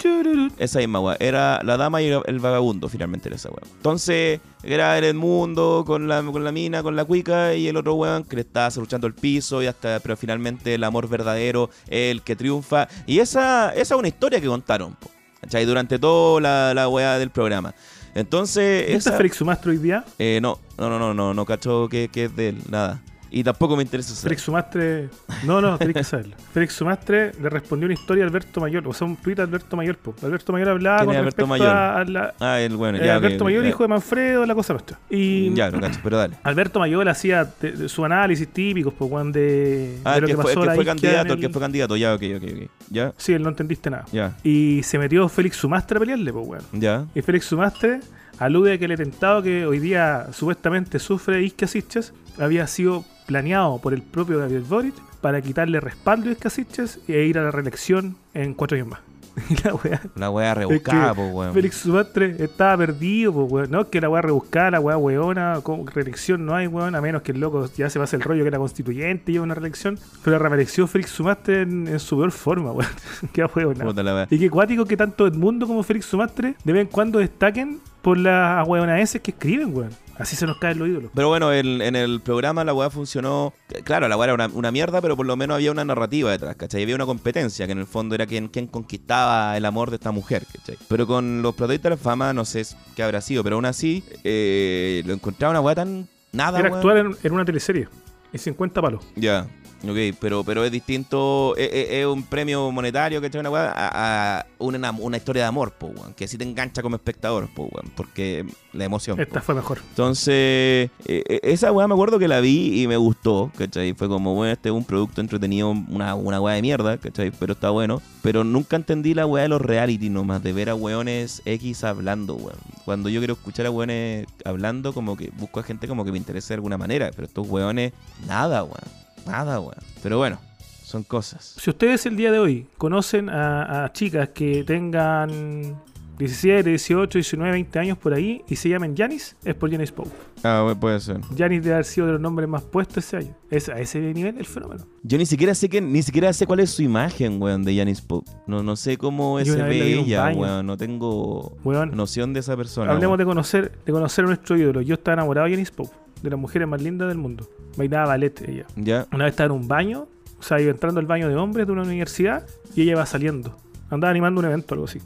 Esa misma weá. Era la dama y el vagabundo, finalmente era esa weá. Entonces, era el mundo con la, con la mina, con la cuica, y el otro weón que le estaba luchando el piso, y hasta, pero finalmente el amor verdadero el que triunfa. Y esa, esa es una historia que contaron, po, ¿cachai? Durante toda la, la weá del programa. Entonces, ¿Viste esa, a Félix Sumastro hoy día? eh, no, no, no, no, no, no cacho que, que es de él, nada. Y tampoco me interesa saber. Félix Sumastre. No, no, tenés que saberlo. Félix Sumastre le respondió una historia a Alberto Mayor, o sea, un tweet a Alberto Mayor. po. Alberto Mayor hablaba ¿Quién con Alberto respecto Mayor? a, a la. Ah, el bueno, eh, ya. Alberto Mayor, ya. hijo de Manfredo, la cosa nuestra. Y Ya, lo cacho, pero dale. Alberto Mayor hacía te- de su análisis típicos, pues, weón, de, Ah, de el lo que, que, fue, el pasó que la fue isquia candidato, el que el- fue candidato, ya, ok, ok, ok. Ya, Sí, él no entendiste nada. ya, Y se metió Félix Sumastre a pelearle, pues, weón. ya. Y Félix Sumastre alude a que el atentado que hoy día supuestamente sufre Isca Siches había sido planeado por el propio Gabriel Boric para quitarle respaldo a Isca Siches e ir a la reelección en cuatro años más. La weá. La weá rebuscada, po, weón. Félix Sumastre estaba perdido, pues, weón. No, que la weá rebuscada, la weá weona, como reelección no hay, weón, a menos que el loco ya se pase el rollo que era constituyente y lleva una reelección. Pero reapareció Félix Sumastre en, en su peor forma, weón. qué weá. Y qué cuático que tanto Edmundo como Félix Sumastre de vez en cuando destaquen por las weonaeses que escriben, weón. Así se nos caen los ídolos. Pero bueno, el- en el programa la weá funcionó. Claro, la weá era una, una mierda, pero por lo menos había una narrativa detrás, ¿cachai? Había una competencia, que en el fondo era quien, quien conquistaba el amor de esta mujer, ¿cachai? Pero con los protagonistas de la fama, no sé qué habrá sido, pero aún así, eh, lo encontraba una weá tan. Nada, Era weón. actuar en, en una teleserie. Y 50 palos. Ya, ok, pero, pero es distinto, es, es- es un premio monetario, ¿cachai? Una a, a una, una historia de amor, po, weón, que sí te engancha como espectador, po, weón, porque la emoción. po. Esta fue mejor. Entonces, eh, eh, esa weá me acuerdo que la vi y me gustó, ¿cachai? Fue como, bueno, este es un producto entretenido, una, una weá de mierda, ¿cachai? Pero está bueno. Pero nunca entendí la weá de los reality nomás, de ver a weones X hablando, weón. Cuando yo quiero escuchar a weones hablando, como que busco a gente como que me interese de alguna manera. Pero estos weones, nada, weón. Nada, weón. Pero bueno, son cosas. Si ustedes el día de hoy conocen a, a chicas que tengan 17, 18, 19, 20 años por ahí y se llamen Janis, es por Janis Pope. Ah, puede ser. Janis debe haber sido de los nombres más puestos ese año. Es a ese nivel el fenómeno. Yo ni siquiera sé que, ni siquiera sé cuál es su imagen, weón, de Janis Pope. No, no sé cómo vi ve ella, weón. No tengo Weón, noción de esa persona. hablemos weón. de conocer, de conocer a nuestro ídolo. Yo estaba enamorado de Janis Pope, de las mujeres más lindas del mundo. Bailaba ballet ella. ¿Ya? Una vez estaba en un baño, o sea, iba entrando al baño de hombres de una universidad y ella iba saliendo. Andaba animando un evento o algo así.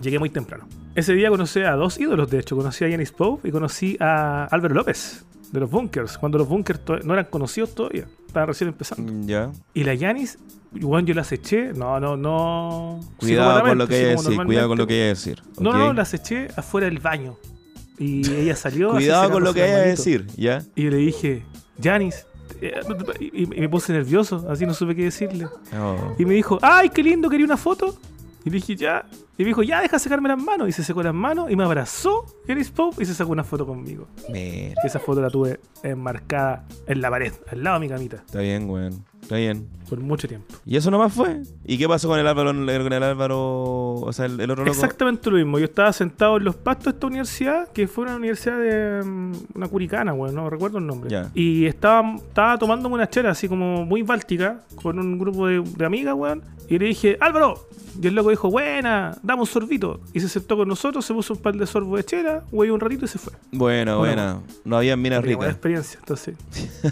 Llegué muy temprano. Ese día conocí a dos ídolos, de hecho. Conocí a Janis Pope y conocí a Álvaro López, de los Bunkers, cuando los Bunkers no eran conocidos todavía. Estaban recién empezando. Mm, ¿Ya? Y la Janis, igual yo las eché. No, no, no. Cuidado con lo que decir, cuidado con lo que decir. No, no, las eché afuera del baño. Y ella salió. Cuidado con lo que hay a decir, ¿ya? Y yo le dije, Janis. eh, Y, y me puse nervioso, así no supe qué decirle. Oh. Y me dijo, ¡ay, qué lindo! Quería una foto. Y le dije, ya. Y me dijo, ya, deja sacarme las manos. Y se secó las manos y me abrazó Janis Pope y se sacó una foto conmigo. Mira, esa foto la tuve enmarcada en la pared, al lado de mi camita, está bien, weón. Está bien. por mucho tiempo. ¿Y eso nomás fue? ¿Y qué pasó con el Álvaro, con el Álvaro, o sea, el, el otro loco? Exactamente lo mismo. Yo estaba sentado en los pastos de esta universidad, que fue una universidad de mm, una curicana, weón, no recuerdo el nombre. Ya. Y estaba, estaba tomándome una chela así como muy báltica con un grupo de, de amigas, weón. Y le dije, Álvaro. Y el loco dijo, buena, dame un sorbito. Y se sentó con nosotros, se puso un par de sorbos de chela, güey, un ratito y se fue. Bueno, Bueno, buena. No había minas buena ricas. experiencia, entonces.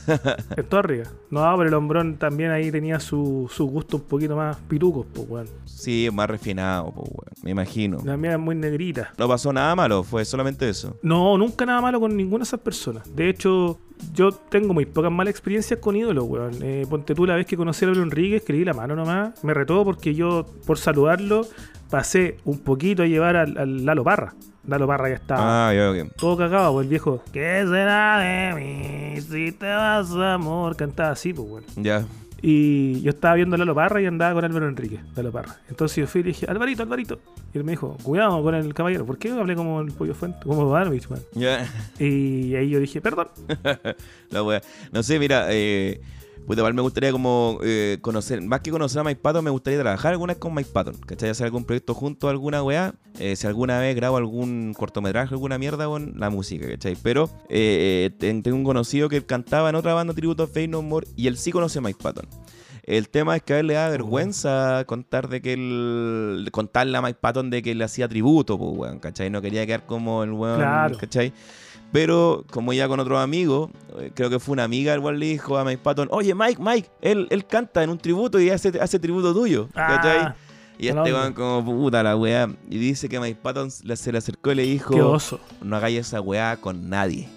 en todo arriba. No, pero el hombrón también ahí tenía su, su gusto un poquito más pirucos, pues, weón. Sí, más refinado, pues, weón. Me imagino. La mía es muy negrita. No pasó nada malo, fue solamente eso. No, nunca nada malo con ninguna de esas personas. De hecho, yo tengo muy pocas malas experiencias con ídolos, weón. Eh, ponte tú la vez que conocí a Álvaro Enríquez, que le di la mano nomás. Me retó porque yo, por saludarlo, pasé un poquito a llevar al, al Lalo Parra. Lalo Parra ya estaba Ah, ya, ok. todo cagado, pues el viejo. ¿Qué será de mí si te vas, amor? Cantaba así, pues, weón. Ya. Y yo estaba viendo a Lalo Parra y andaba con Álvaro Enrique, Lalo Parra. Entonces yo fui y le dije, Alvarito, Alvarito. Y él me dijo, cuidado con el caballero. ¿Por qué hablé como el pollo fuente? Como Ivanovich, man. Ya. Y ahí yo dije, perdón. La wea. No sé, mira, eh, puta, igual me gustaría como eh, conocer, más que conocer a Mike Patton, me gustaría trabajar alguna vez con Mike Patton, ¿cachai? Hacer algún proyecto junto a alguna weá, eh, si alguna vez grabo algún cortometraje, alguna mierda con la música, ¿cachai? Pero eh, ten- tengo un conocido que cantaba en otra banda tributo a Faith No More y él sí conoce a Mike Patton. El tema es que a él le da vergüenza contar de que él. contarle a Mike Patton de que le hacía tributo, pues, weón, ¿cachai? No quería quedar como el weón, Claro. ¿cachai? Pero como ya con otro amigo, eh, creo que fue una amiga, igual le dijo a Mike Patton, oye Mike, Mike, él, él canta en un tributo y hace, hace tributo tuyo, ¿cachai? Ah, y este weón como puta la weá. Y dice que Mike Patton se le acercó y le dijo, qué oso. no hagáis esa weá con nadie,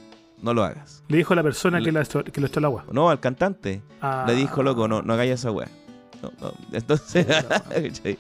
no lo hagas. Le dijo a la persona Le- que, la que lo echó al agua. No, al cantante. Ah, Le dijo, loco, no, no hagáis esa weá. No, no. Entonces.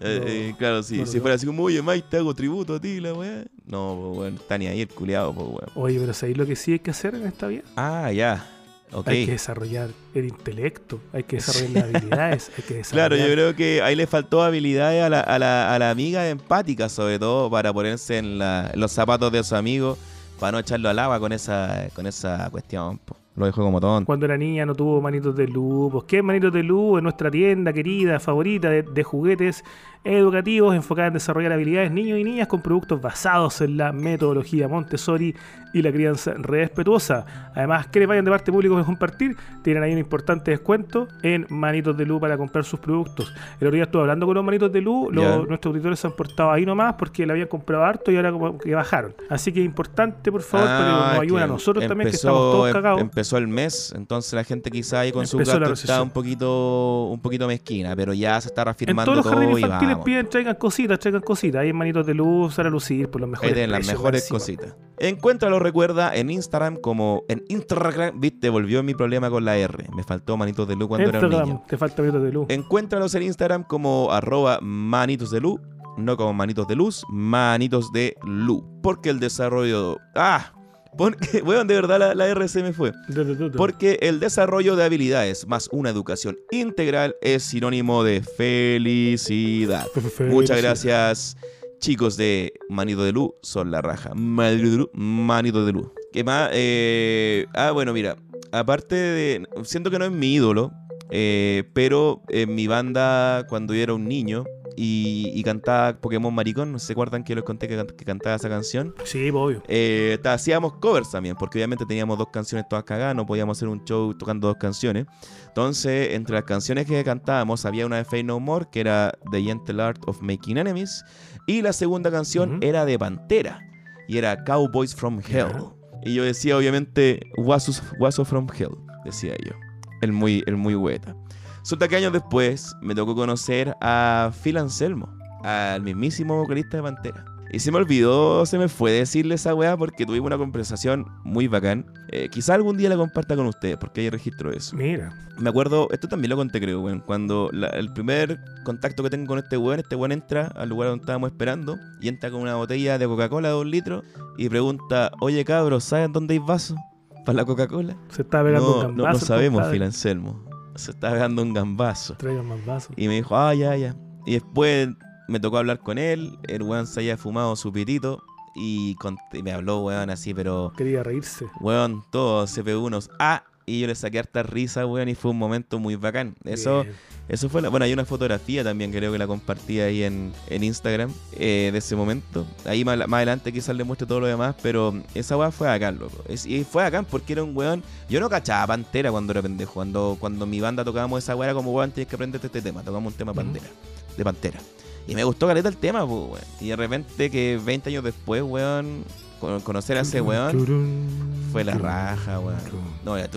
Eh, eh, claro, sí, si fuera así como, oye, Mike, te hago tributo a ti, la weá. No, pues, weón, está ni ahí el culiado, pues, weón. Oye, pero ¿sabéis lo que sí hay que hacer en esta vida? Ah, ya. Ok. Hay que desarrollar el intelecto, hay que desarrollar las habilidades, hay que desarrollar... Claro, yo creo que ahí le faltó habilidades a la, a la, a la amiga empática, sobre todo, para ponerse en, la- en los zapatos de su amigo, para no echarlo al agua con esa, con esa cuestión. po. Lo dejó como tonto. Cuando era niña no tuvo manitos de luz. Pues, ¿qué manitos de luz? En nuestra tienda querida, favorita de, de juguetes educativos enfocada en desarrollar habilidades niños y niñas con productos basados en la metodología Montessori y la crianza respetuosa. Además, que les vayan de parte pública para compartir, tienen ahí un importante descuento en Manitos de Luz para comprar sus productos. El otro día estuve hablando con los Manitos de Luz, los- nuestros auditores se han portado ahí nomás porque le habían comprado harto y ahora como que bajaron. Así que es importante, por favor, Ah, nos ayudan a que nosotros también, que estamos todos em- cagados. Empezó el mes, entonces la gente quizá ahí con su Empezó gasto está un poquito, un poquito mezquina, pero ya se está En reafirmando todos los jardines todo infantiles piden, traigan cositas, traigan cositas. Ahí en Manitos de Luz, para lucir por los Ahí mejores tienen las mejores cositas. Encuéntralo, recuerda, en Instagram como en Instagram, viste, volvió mi problema con la R. Me faltó manitos de luz cuando era un Instagram, niño. te falta Manitos de Luz. Encuéntralos en Instagram como arroba manitos de luz, no como manitos de luz, manitos de luz. Porque el desarrollo... Ah, porque, weón, de verdad la, la R se me fue. Porque el desarrollo de habilidades más una educación integral es sinónimo de felicidad. Muchas gracias, chicos de Manito de Luz. Son la raja. Manito de Luz. Manito de Luz. ¿Qué más? Eh, ah, bueno, mira. Aparte de. Siento que no es mi ídolo. eh, pero en mi banda, cuando yo era un niño y, y cantaba Pokémon Maricón, ¿no se acuerdan que les conté que, can- que cantaba esa canción? Sí, pues, obvio. Eh, hacíamos covers también, porque obviamente teníamos dos canciones todas cagadas, no podíamos hacer un show tocando dos canciones. Entonces, entre las canciones que cantábamos, había una de Fade No More, que era The Gentle Art of Making Enemies, y la segunda canción era de Pantera, y era Cowboys from Hell. Y yo decía, obviamente, Wasos, Waso from Hell, decía yo. El muy, el muy hueta. Resulta que años después me tocó conocer a Phil Anselmo, al mismísimo vocalista de Pantera. Y se me olvidó, se me fue decirle esa weá porque tuvimos una conversación muy bacán. Eh, quizá algún día la comparta con ustedes porque hay registro de eso. Mira. Me acuerdo, esto también lo conté creo, weón. Cuando la- el primer contacto que tengo con este weón, este weón entra al lugar donde estábamos esperando y entra con una botella de Coca-Cola de dos litros y pregunta, oye cabros, ¿saben dónde hay vaso? ¿Para la Coca-Cola? Se está pegando No, un no, gambazo. no sabemos. Phil Anselmo. Se está pegando un gambazo. Traigan más vasos. Y me dijo, ah, ya, ya. Y después me tocó hablar con él. El weón se había fumado su pitito. Y, con- y me habló, weón, así, pero, Quería reírse. weón, todo se pegó unos ah. Y yo le saqué harta risa, weón, y fue un momento muy bacán. Eso, Bien. eso fue la, Bueno, hay una fotografía también, creo que la compartí ahí en, en Instagram, eh, de ese momento. Ahí más, más adelante quizás le muestre todo lo demás, pero esa weá fue bacán, loco. Es- y fue bacán porque era un weón. Yo no cachaba Pantera cuando era pendejo. Cuando, cuando mi banda tocábamos esa weá, era como weón, tienes que aprenderte este tema. Tocamos un tema. Pantera, de Pantera. Y me gustó caleta el tema, pues, weón. Y de repente que 20 años después, weón, conocer a ese weón fue la raja, weón. No, ya.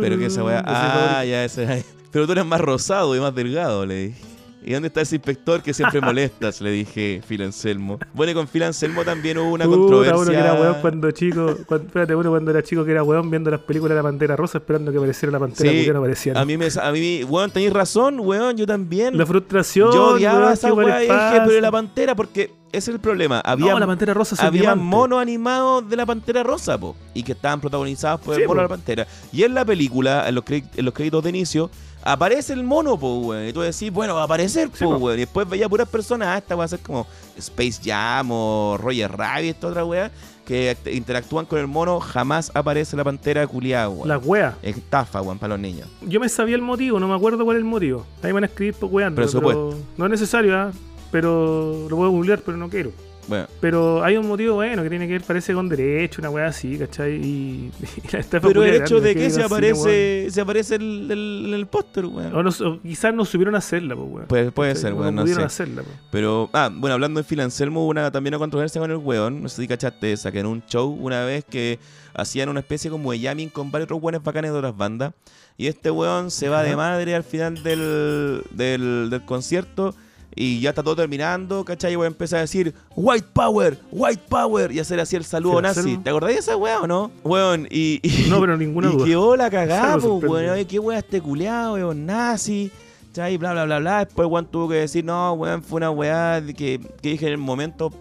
Pero que esa weá. Ah, ya, ese. Pero tú eres más rosado y más delgado, le dije. ¿Y dónde está ese inspector que siempre molestas? Le dije, Phil Anselmo. Bueno, y con Phil Anselmo también hubo una Puta, controversia. uno que era weón cuando chico. cuando- espérate, uno cuando era chico que era weón viendo las películas de la pantera rosa esperando que apareciera la pantera Sí, porque no aparecía. A mí me. A mí, weón, tenéis razón, weón, yo también. La frustración. yo odiaba weón, esa y dije, pero la pantera, porque ese es el problema. Había, No, la pantera rosa había monos animados de la pantera rosa, po, y que estaban protagonizados por Sí, el mono de la pantera. Y en la película, en los, en los créditos de inicio, aparece el mono, po, weón. Y tú decís, bueno, va a aparecer, Sí, po, weón. Y después veía puras personas, ah, esta va a ser como Space Jam o Roger Rabbit, esta otra weá, que act- interactúan con el mono, jamás aparece la pantera culiada, weón. La wea. Estafa, weón, para los niños. Yo me sabía el motivo, no me acuerdo cuál es el motivo. Ahí van a escribir weando. Presupuesto. pero No es necesario, ¿ah? Pero lo puedo googlear, pero no quiero. Bueno, Pero hay un motivo bueno que tiene que ver, parece con derecho, una weá así, ¿cachai? Y, y la estafa pero el hecho de que se cine, aparece, se aparece el, el, el póster, weón. O, no- o quizás no supieron hacerla, pues, weón. Puede, puede ser, weón, no pudieron sé. hacerla, pues. Pero, ah, bueno, hablando de Phil Anselmo, una, también una controversia con el weón. No sé si cachaste esa, que en un show una vez que hacían una especie como de jamming con varios otros weones bacanes de otras bandas. Y este weón se va de madre al final del, del, del concierto. Y ya está todo terminando, ¿cachai? Y voy a empezar a decir White Power, White Power y hacer así el saludo nazi. ¿Te acordás de esa weá o no? Weón, y, y- No, pero ninguna y quedó la cagada, sorprendente. weón. Oye, qué weón este culeado, weón, nazi. ¿Cachai? Bla, bla, bla, bla. Después, weón, tuvo que decir, no, weón, fue una weá que, que dije en el momento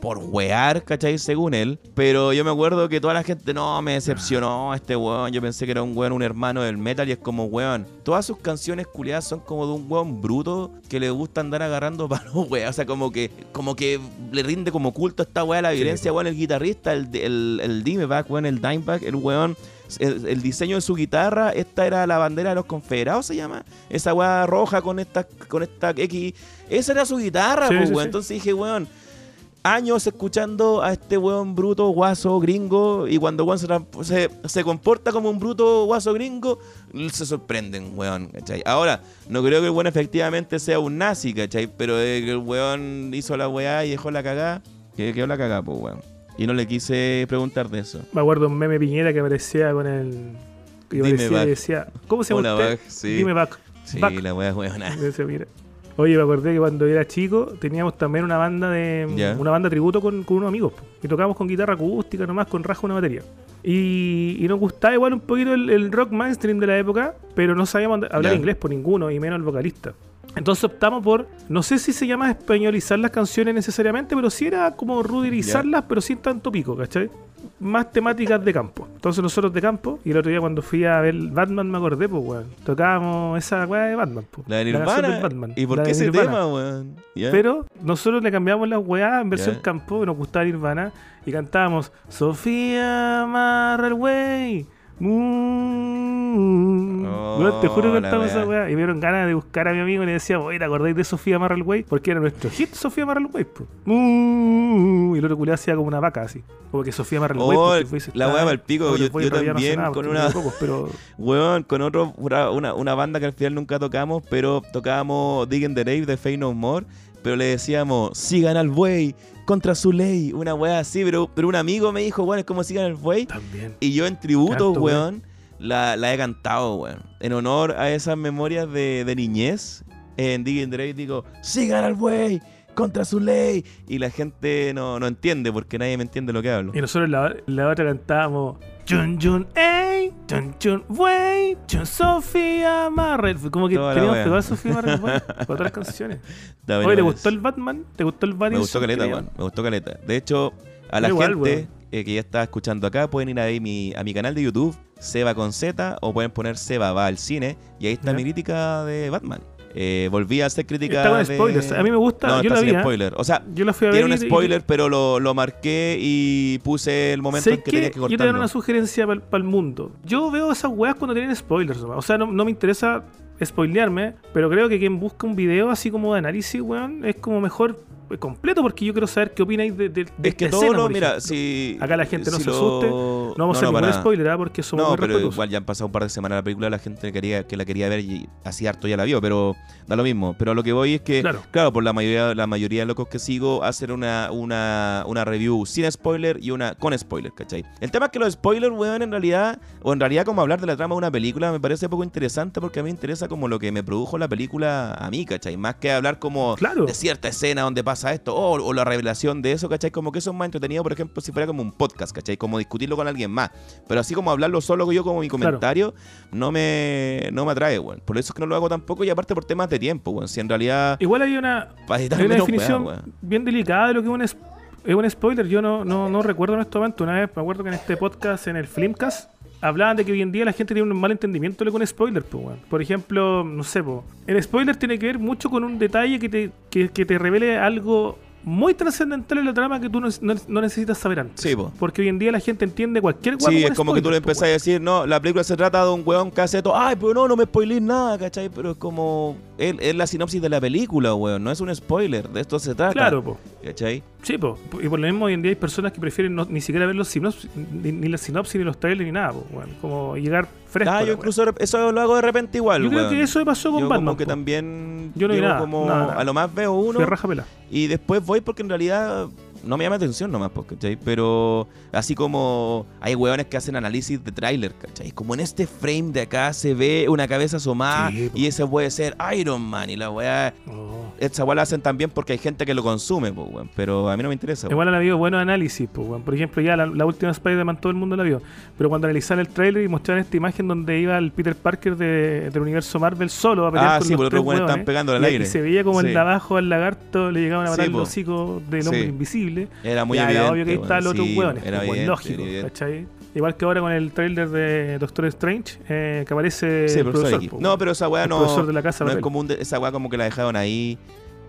por wear, ¿cachai? Según él. Pero yo me acuerdo que toda la gente, no, me decepcionó este weón. Yo pensé que era un weón, un hermano del metal y es como weón. Todas sus canciones culiadas son como de un weón bruto que le gusta andar agarrando para los weón. O sea, como que, como que le rinde como culto a esta weá la violencia, weón, el guitarrista, el, el, el Dimeback, weón, el Dimeback, el weón. El, el diseño de su guitarra, esta era la bandera de los confederados, se llama. Esa weá roja con esta, con esta X. Esa era su guitarra, Sí, pues, sí, weón. sí. Entonces dije, weón, años escuchando a este weón bruto, guaso, gringo, y cuando weón se, se, se comporta como un bruto, guaso, gringo, se sorprenden, weón, ¿cachai? Ahora, no creo que el weón efectivamente sea un nazi, ¿cachai? Pero el weón hizo la weá y dejó la cagada, que quedó la cagada, pues, weón. Y no le quise preguntar de eso. Me acuerdo un meme Piñera que aparecía con el. Que Dime aparecía back. decía, ¿cómo se llama Hola, usted? back, sí. Dime back. Sí, Back. la weá, weona. Decía, mira. Oye, me acordé que cuando era chico teníamos también una banda de una banda tributo con, con unos amigos y tocábamos con guitarra acústica nomás con raja una batería. Y, y nos gustaba igual un poquito el, el rock mainstream de la época, pero no sabíamos hablar inglés por ninguno y menos el vocalista. Entonces optamos por, no sé si se llama españolizar las canciones necesariamente, pero sí era como rudirizarlas, pero sin tanto pico, ¿cachai? Más temáticas de campo. Entonces nosotros de campo, y el otro día cuando fui a ver Batman me acordé, pues, weón. Tocábamos esa weá de Batman, pues. La de Nirvana. del Batman, ¿Y por la qué ese Nirvana. tema, weón? Pero nosotros le cambiamos las weá en versión Ya. campo, nos gustaba Nirvana, y cantábamos Sofía amarra el wey. Mm. Oh, te juro que cantamos esa weá. Y me dieron ganas de buscar a mi amigo y le decía, oye, ¿te acordáis de Sofía amarra el wey? Porque era nuestro hit Sofía el po. Mm. Y el otro culiao hacía como una vaca así. Como que Sofía amarra el wey. Oh, el la weá pa'l pico, yo- el yo no también con una- cocos, pero Weón, con otro, una banda que al final nunca tocamos, pero tocábamos Dig in the Rave de Fey No More, pero le decíamos, sigan al buey contra su ley, una weá así, pero, pero un amigo me dijo, weón, es como sigan al buey, también. y yo en tributo, Harto, weón, la, la he cantado, weón, en honor a esas memorias de, de niñez, en Dig in the Rave digo, sigan al buey contra su ley, y la gente no, no entiende, porque nadie me entiende lo que hablo. Y nosotros la, la otra cantábamos Chun Chun Ey, Chun Chun Wey, Chun Sofía Marrel. Como que Toda queríamos pegar a Sofía Marrel todas las canciones. Oye, ¿te gustó el Batman? ¿Te gustó el Batman? Me gustó caleta, weón. Me gustó caleta. De hecho, a la gente eh, que ya está escuchando acá, pueden ir a, ver mi, a mi canal de YouTube, Seba con Z, o pueden poner Seba va al cine, y ahí está Ya. mi crítica de Batman. Eh, volví a hacer crítica Está con de- spoilers. A mí me gusta, No, yo está la sin vi. ¿eh? spoiler. O sea, Yo la fui a ver. tiene un y- spoiler, pero lo, lo marqué y puse el momento en ¿Sabes que qué? tenía que Yo te voy a dar cortarlo. una sugerencia para el mundo. Yo veo esas weas cuando tienen spoilers. O sea, no, no me interesa spoilearme, pero creo que quien busca un video así como de análisis, weón, es como mejor completo porque yo quiero saber qué opináis de, de, de Es que todo escena, lo, mira, si... Acá la gente no si se lo- asuste, No vamos a hacer ningún nada. spoiler, ¿ah? porque somos No, muy pero respetuosos. igual ya han pasado un par de semanas la película, la gente quería, que la quería ver y así harto ya la vio, pero da lo mismo. Pero lo que voy es que, Claro. claro, por la mayoría, la mayoría de locos que sigo, hacer una, una, una review sin spoiler y una con spoiler, ¿cachai? El tema es que los spoilers, weón, en realidad, o en realidad como hablar de la trama de una película, me parece poco interesante porque a mí me interesa como lo que me produjo la película a mí, ¿cachai? Más que hablar como Claro. de cierta escena donde pasa esto, o, o la revelación de eso, ¿cachai? Como que eso es más entretenido, por ejemplo, si fuera como un podcast, ¿cachai? Como discutirlo con alguien más. Pero así como hablarlo solo yo como mi comentario, no me no me atrae, weón. Por eso es que no lo hago tampoco y aparte por temas de tiempo, weón. Si en realidad... Igual hay una, hay una definición weón. bien delicada de lo que es un, es- es un spoiler. Yo no, no, no recuerdo en este momento. Una vez me acuerdo que en este podcast, en el Flimcast, hablaban de que hoy en día la gente tiene un mal entendimiento un spoiler. Pues, weón. Por ejemplo, no sé, el spoiler tiene que ver mucho con un detalle que te, que, que te revele algo muy trascendental en la trama que tú no, no- no necesitas saber antes. Sí, po. Porque hoy en día la gente entiende cualquier weá Sí, es como que tú le po, empezás a decir, no, la película se trata de un weón que hace todo, ay, pero no, no me spoilees nada, ¿cachai? Pero es como, es, es la sinopsis de la película, weón, no es un spoiler, de esto se trata. Claro, po. ¿Cachai? Sí, po. y por lo mismo hoy en día hay personas que prefieren no- ni siquiera ver los sinopsis, ni, ni la sinopsis, ni los trailers, ni nada, po, como llegar fresco. Ah, yo incluso eso lo hago de repente igual, Yo creo que eso me pasó con Yo Batman. como que po. también Yo no vi nada, como nada, nada. a lo más veo uno y después voy porque en realidad no me llama atención nomás, pues, ¿cachai? Pero así como hay weones que hacen análisis de tráiler, ¿cachai? Como en este frame de acá se ve una cabeza asomada Sí, po. y ese puede ser Iron Man y la weá... Oh. Esa weá la hacen también porque hay gente que lo consume, pues, weón. Pero a mí no me interesa. Igual han habido buenos análisis, pues, weón. Por ejemplo, ya la, la última Spider-Man todo el mundo la vio. Pero cuando analizaron el trailer y mostraron esta imagen donde iba el Peter Parker de- del universo Marvel solo a pelear Ah, con sí, los por tres hueones, estaban pegando al aire. Y se veía como el de abajo al lagarto le llegaban a matar Sí, el po. hocico del hombre invisible. Era muy evidente. era obvio que ahí Sí. Era evidente, lógico, era. Igual que ahora con el trailer de Doctor Strange, eh, que aparece Sí, el profesor profesor. X. po, No, pero esa weá no, profesor de la casa de no es común. de- esa weá como que la dejaron ahí.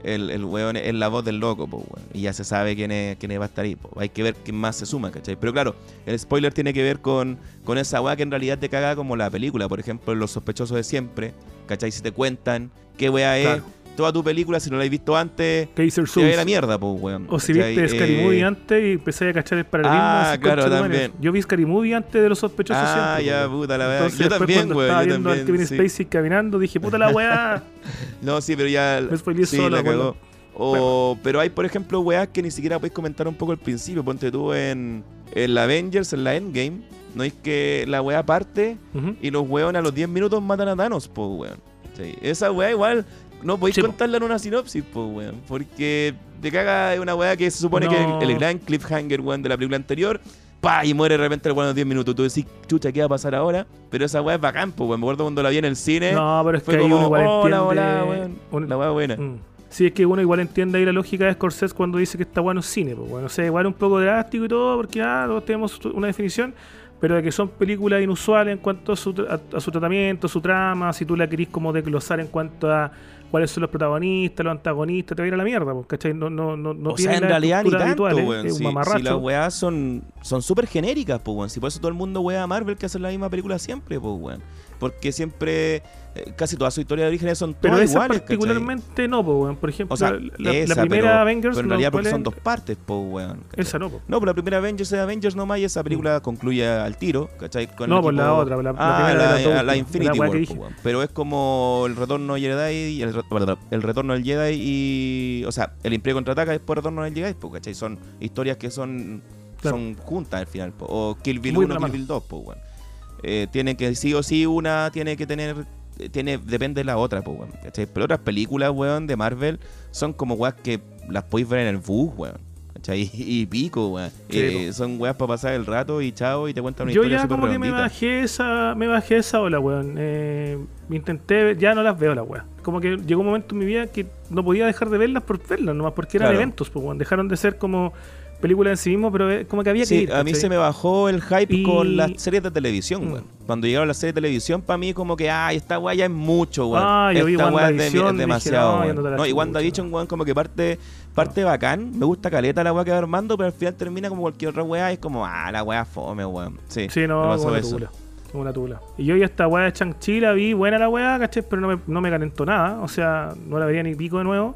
El, el weón es la voz del loco, po, weón. Y ya se sabe quién, es, quién va a estar ahí. po. Hay que ver quién más se suma, ¿cachai? Pero claro, el spoiler tiene que ver con, con esa weá que en realidad te caga como la película. Por ejemplo, Los sospechosos de siempre, ¿cachai? Si te cuentan qué weá es. Toda tu película, si no la has visto antes, Kaiser te Souls. la mierda, po, weón. O si viste Scary Eh, Movie antes y empecé a cachar el paralelismo. Ah, claro, también. Yo vi Scary Movie antes de los sospechosos Ah, siempre, ya, weón. puta la verdad. Entonces, Yo después también, cuando weón. Estaba Yo viendo al también. Kevin sí. Spacey caminando, dije, puta la weá. No, sí, pero ya. Me sí, la cagó. O, Pero hay, por ejemplo, weas que ni siquiera podéis comentar un poco al principio. Ponte tú en, en la Avengers, en la Endgame. No es que la wea parte Ujú. y los weones a los 10 minutos matan a Thanos, po, weón. Sí, Esa wea igual no podéis Sí, po. contarla en una sinopsis, po, weón. Porque te caga es una wea que se supone No. que el, el gran cliffhanger, weón, de la película anterior. Pa, y muere de repente el weón los 10 minutos. Tú decís, chucha, ¿qué va a pasar ahora? Pero esa wea es bacán, po, weón. Me acuerdo cuando la vi en el cine. No, pero es que fue ahí como, uno igual entiende. hola, weón. La wea buena. Mm. Sí, es que uno igual entiende ahí la lógica de Scorsese cuando dice que está bueno cine. Pues bueno, o sea, igual un poco drástico y todo, porque ah, todos tenemos una definición, pero de que son películas inusuales en cuanto a su, a, a su tratamiento, su trama, si tú la querís como desglosar en cuanto a cuáles son los protagonistas, los antagonistas, te va a ir a la mierda, pues, ¿cachai? No, no, no, no o sea, en realidad ni tanto, habituales, weón. es un Si, mamarracho. si las weas son son súper genéricas, pues, weón. Si por eso todo el mundo wea a Marvel que hacen la misma película siempre, pues, weón. Porque siempre, eh, casi todas sus historias de orígenes son pero todas esa iguales, ¿cachai? particularmente no, weón. por ejemplo, O sea, la, primera pero- Avengers, Pero en no, realidad ¿cuál porque son dos partes, pues, weón. Esa no, pues. No, pero la primera Avengers es Avengers nomás y esa película concluye al tiro, ¿cachai? Con No, el pues la otra, la- la ah, primera la, últimas, Infinity War, weón. Pero es como el retorno del Jedi y el, el retorno del Jedi y... O sea, el Imperio contraataca y después el retorno del Jedi, pues, ¿cachai? Son historias que son, Claro. son juntas al final, po. O Kill Bill Muy 1, de la Kill. Bill 2, pues, weón. Eh, tiene que sí o sí una tiene que tener tiene depende de la otra pues weón ¿cachai? pero otras películas weón de Marvel son como weas que las podéis ver en el bus weón ¿cachai? y pico weón Sí, Eh, son weas para pasar el rato y chao y te cuentan una Yo historia ya como que me bajé esa, me bajé esa ola, weón. Eh, intenté, ya no las veo la weón. Como que llegó un momento en mi vida que no podía dejar de verlas por verlas, nomás porque eran Claro. eventos, pues weón. Dejaron de ser como películas en sí mismo, pero eh, como que había que Sí, ir. a mí se me bajó el hype Y- con las series de televisión, Mm. weón. Cuando llegaron las series de televisión, para mí como que, ay, esta weá ya es mucho, weón. Ah, yo vi esta weá es, de- es dije, demasiado, no, weón. No, y. WandaVision, weón, como que parte, parte bacán. Me gusta caleta la weá que va armando, pero al final termina como cualquier otra weá y es como, ah, la weá fome, weón. Sí, Sí, no, como una tula. Como una tula. Y yo ya esta weá de Chang-Chi la vi, buena la weá, ¿cachai? Pero no me, no me calentó nada. O sea, no la vería ni pico de nuevo.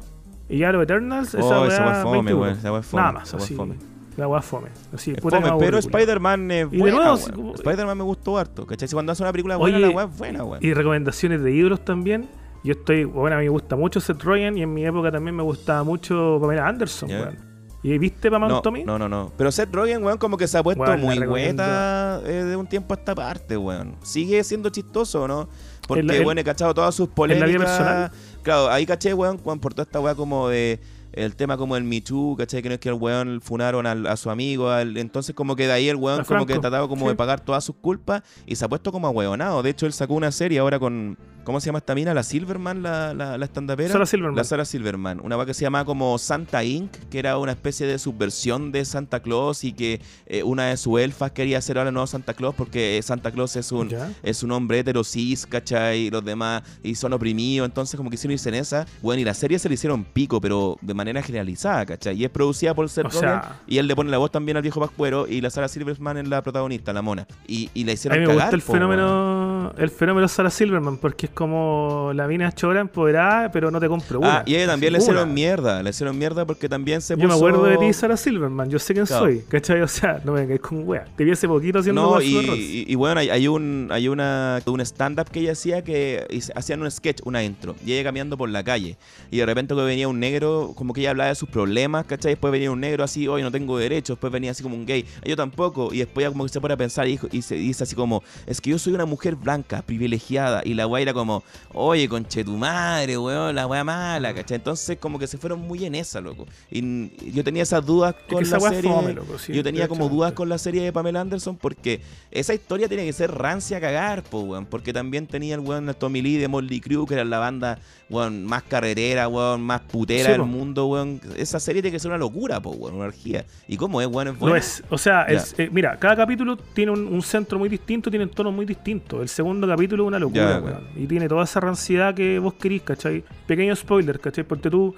Y ya los Eternals, esa Oh, esa fome, 20 euros. weón, esa weá es fome, Nada más, esa así. fome. La weá fome. Así, Es fome, pero. Spider-Man es Y de nuevo, Spider-Man me gustó harto, ¿cachai? Si cuando hace una película buena, Oye, la weá es buena, weón. Y recomendaciones de ídolos también. Yo estoy, bueno, a mí me gusta mucho Seth Rogen y en mi época también me gustaba mucho Pamela Anderson, Ya. weón. ¿Y viste Pamela No, Tommy? no, no, no. Pero Seth Rogen, weón, como que se ha puesto muy hueta eh, de un tiempo a esta parte, weón. Sigue siendo chistoso, ¿no? Porque, la- en- bueno, he cachado todas sus polémicas. Claro, ahí caché, weón, cuando por toda esta weá como de el tema como el Me Too, ¿cachai? Que no es que el weón funaron al- a su amigo, al- entonces como que de ahí el weón A como que trataba como sí. de pagar todas sus culpas y se ha puesto como a weonado. De hecho, él sacó una serie ahora con, ¿cómo se llama esta mina? La Silverman, la, la, la. Sarah Silverman. La Sarah Silverman, una weá que se llama como Santa Inc., que era una especie de subversión de Santa Claus y que eh, una de sus elfas quería ser ahora nuevo Santa Claus porque Santa Claus es un, Ya. es un hombre hetero cis, ¿cachai? Y los demás y son oprimidos, entonces como quisieron irse en esa. Bueno, y la serie se le hicieron pico, pero de manera generalizada, ¿cachai? Y es producida por Seth Rogen y él le pone la voz también al viejo Pascuero y la Sarah Silverman es la protagonista, la mona. Y, y la A hicieron mí me gusta cagar, el po, fenómeno, el fenómeno Sarah Silverman, porque es como la mina chora empoderada, pero no te compro una. Ah, y a ella también le hicieron mierda, le hicieron mierda porque también se Yo me puso... acuerdo de ti, Sarah Silverman. Yo sé quién Claro. soy, ¿cachai? O sea, no me vengáis con wea. Te vi hace poquito haciendo No, y, bueno, hay, hay un hay una un stand-up que ella hacía que hacían un sketch, una intro, y ella caminando por la calle. Y de repente que venía un negro, como que ella hablaba de sus problemas, ¿cachai? Después venía un negro así, hoy no tengo derechos, después venía así como un gay, yo tampoco, y después ya como que se pone a pensar y, se dice así como, es que yo soy una mujer blanca privilegiada. Y la weá era como, oye, conche tu madre, weón, la weá mala, ¿cachai? Entonces, como que se fueron muy en esa, loco. Y yo tenía esas dudas que con esa la serie. fome, loco, sí, yo tenía como dudas con la serie de Pamela Anderson porque esa historia tiene que ser rancia a cagar, po, weón. Porque también tenía el weón Tommy Lee de Motley Crue, que era la banda, weón, más carrerera, weón, más putera Sí, del po. mundo, weón. Esa serie tiene que ser una locura, po, weón, una orgía. ¿Y cómo es, weón? Es buena. es. O sea, es- eh, mira, cada capítulo tiene un, un centro muy distinto, tiene tonos muy distintos. El segundo capítulo es una locura, Ya, weón. Y tiene toda esa ranciedad que vos querís, ¿cachai? Pequeño spoiler, ¿cachai? Porque tú,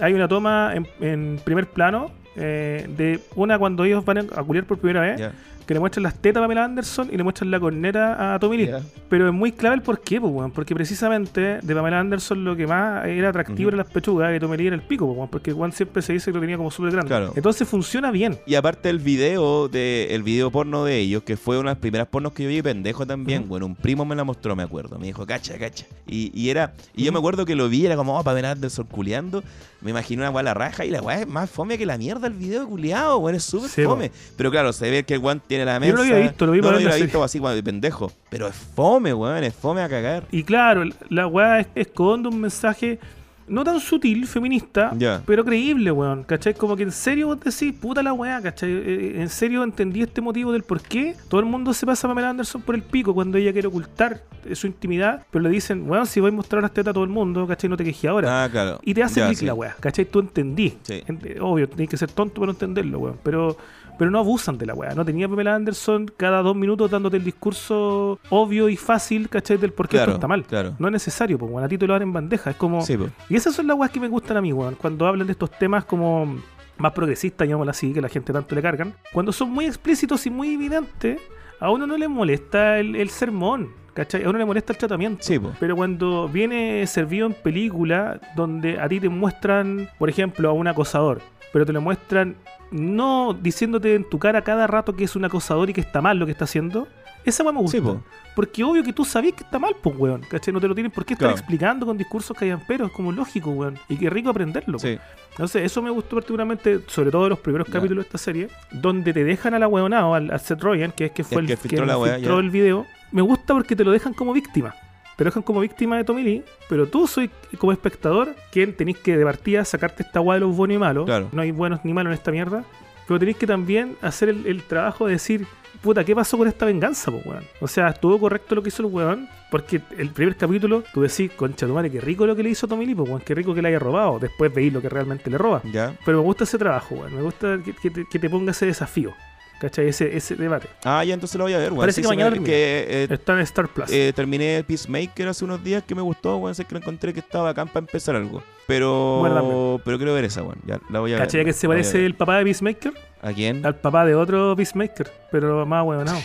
hay una toma en, en primer plano eh, de una cuando ellos van a culiar por primera vez. Que le muestran las tetas a Pamela Anderson y le muestran la corneta a Tommy Lee. Pero es muy clave el por qué, pues. Porque precisamente de Pamela Anderson lo que más era atractivo Ujú. era las pechugas, que Tommy Lee era el pico, pues. Porque Juan siempre se dice que lo tenía como súper grande. Claro. Entonces funciona bien. Y aparte el video de el video porno de ellos, que fue una de las primeras pornos que yo vi pendejo también, bueno, un primo me la mostró, me acuerdo. Me dijo, cacha, cacha. Y, y era, y yo me acuerdo que lo vi, era como, oh, Pamela Anderson culeando. Me imaginé una weá a la raja y la weá es más fome que la mierda el video culeado, weón, es súper Sí, fome. Pero claro, se ve que el weón tiene la mesa. Yo no lo había visto, lo vi no, para no, lo serie. visto así, de pendejo. Pero es fome, weón, es fome a cagar. Y claro, la weá es- esconde un mensaje no tan sutil, feminista, Ya. pero creíble, weón. ¿Cachai? Como que en serio vos decís, puta la weá, ¿cachai? Eh, En serio entendí este motivo del por qué todo el mundo se pasa a Pamela Anderson por el pico cuando ella quiere ocultar eh, su intimidad, pero le dicen, weón, si voy a mostrar las tetas a todo el mundo, ¿cachai? No te quejes ahora. Ah, claro. Y te hace Ya, clic sí. la weá, ¿cachai? Tú entendí. Sí. Obvio, tenés que ser tonto para entenderlo, weón. Pero, pero no abusan de la weá. No tenía Pamela Anderson cada dos minutos dándote el discurso obvio y fácil, ¿cachai? Del por qué Claro, esto está mal. claro. No es necesario, pues, weón. A ti te lo dan en bandeja. Es como. Sí. Y esas son las weas que me gustan a mí, weón. Cuando hablan de estos temas como más progresistas, llamémoslo así, que la gente tanto le cargan. Cuando son muy explícitos y muy evidentes, a uno no le molesta el, el sermón. ¿Cachai? A uno le molesta el tratamiento. Sí. Pero cuando viene servido en película, donde a ti te muestran, por ejemplo, a un acosador, pero te lo muestran no diciéndote en tu cara cada rato que es un acosador y que está mal lo que está haciendo, esa weá me gusta. Sí, po. Porque obvio que tú sabías que está mal, pues, weón. ¿Cachai? No te lo tienen por qué estar Claro. explicando con discursos callamperos, es como lógico, weón. Y qué rico aprenderlo. Sí. Entonces, eso me gustó particularmente, sobre todo en los primeros capítulos de esta serie, donde te dejan a la weonado, al, al Seth Rogen, que es que fue El el, que filtró la wea, filtró el video. Me gusta porque te lo dejan como víctima. Te dejan como víctima de Tommy Lee, pero tú soy como espectador quien tenéis que de partida sacarte esta weá de los buenos y malos. Claro. No hay buenos ni malos en esta mierda. Pero tenéis que también hacer el, el trabajo de decir, puta, ¿qué pasó con esta venganza, po, weón? O sea, estuvo correcto lo que hizo el weón, porque el primer capítulo, tú decís, concha tu madre, qué rico lo que le hizo Tommy Lee, po, weón, qué rico que le haya robado. Después veis lo que realmente le roba. Ya. Pero me gusta ese trabajo, weón. Me gusta que, que te, que te ponga ese desafío, ¿cachai? Ese, ese debate. Ah, ya entonces lo voy a ver, weón. Parece que mañana me- que, eh, Está en Star Plus. Eh, terminé Peacemaker hace unos días que me gustó, weón. Sé que lo encontré que estaba acá para empezar algo. Pero. Bueno, pero quiero ver esa, weón. Ya la voy a ver. ¿Cachai que se parece el papá de Peacemaker? ¿A quién? Al papá de otro Peacemaker, pero más weonado.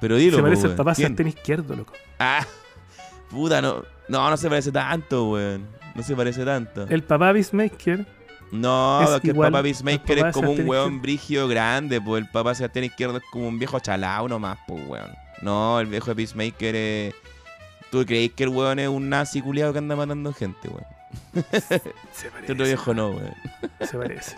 Pero dilo, Se parece al weón. papá ¿Quién? sartén izquierdo, loco. Ah, puta, no. No, no se parece tanto, weón. No se parece tanto. El papá de Peacemaker No, es igual el papá Peacemaker papá es como un weón brigio grande, pues el papá Sebastián Izquierdo es como un viejo chalao nomás, pues weón. No, el viejo de Peacemaker es. ¿Tú creéis que el weón es un nazi culiado que anda matando gente, weón? se parece. otro viejo no, weón. Se parece.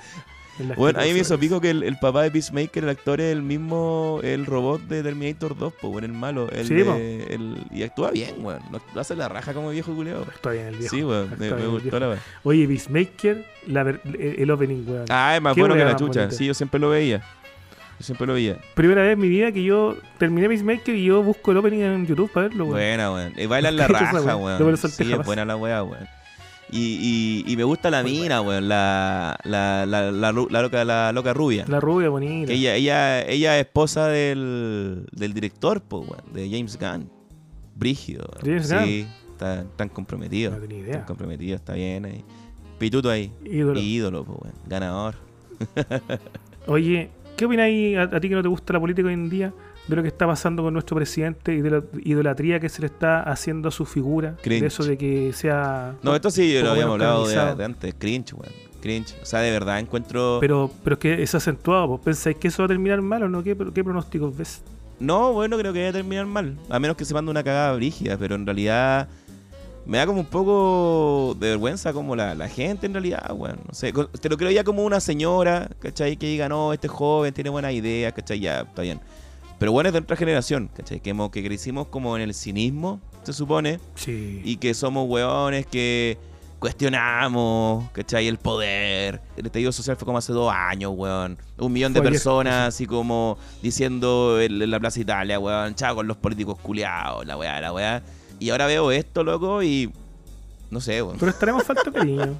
Bueno, a mí me hizo pico que el, el papá de Peacemaker, el actor, es el mismo, el robot de Terminator 2, pues, bueno, el malo. El Sí, de- el- y actúa bien, weón. Lo hace la raja como viejo culiado. Está bien el viejo. Sí, weón, me, gustó viejo. la weón. Oye, Peacemaker, la el, opening, weón. Ah, es más bueno que la chucha. Sí, yo siempre lo veía. Yo siempre lo veía. Primera vez en mi vida que yo terminé Peacemaker y yo busco el opening en YouTube para verlo, weón. Buena, weón. Y bailan la raja, weón. Sí, es buena la weá, weón. Y, y, y me gusta la mina, weón. La, la, la, la, loca, la loca rubia. La rubia bonita. Ella, ella, ella es esposa del, del director, pues, weón, de James Gunn. Brígido. James sí, está tan comprometido. No tenía idea. Tan comprometido, está bien ahí. Pituto ahí. Ídolo. Ídolo, pues, weón. Ganador. Oye, ¿qué opináis a, a ti que no te gusta la política hoy en día de lo que está pasando con nuestro presidente y de la idolatría que se le está haciendo a su figura? Cringe. De eso de que sea... No, esto sí lo poco habíamos hablado de, antes. Cringe, weón. Cringe. O sea, de verdad encuentro. Pero, pero es que es acentuado. ¿Vos pensáis que eso va a terminar mal o no? ¿Qué, qué pronósticos ves? No, bueno, creo que vaya a terminar mal. A menos que se mande una cagada brígida, pero en realidad me da como un poco de vergüenza como la, la gente en realidad, weón. No sé, te lo creo ya como una señora, ¿cachai? Que diga, no, este joven tiene buenas ideas, ¿cachai? Ya, está bien. Pero bueno, es de otra generación, ¿cachai? Que, hemos- que crecimos como en el cinismo, se supone, Sí. y que somos hueones que cuestionamos, ¿cachai? El poder. El estallido social fue como hace dos años, weón. Un millón de personas así como diciendo en, la Plaza Italia, weón, chao con los políticos culiados, la weá, la weá. Y ahora veo esto, loco, y no sé, weón. Pero estaremos falta de cariño.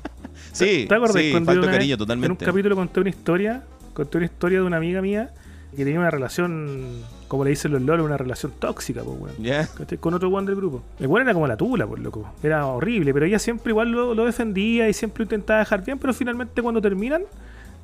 Sí, ¿Te sí, cuando vez cariño En un totalmente. capítulo conté una historia, conté una historia de una amiga mía que tenía una relación, como le dicen los lolos, una relación tóxica, pues, weón. Con otro weón del grupo. El weón era como la tula, pues, loco. Era horrible, pero ella siempre igual lo, lo defendía y siempre lo intentaba dejar bien, pero finalmente cuando terminan,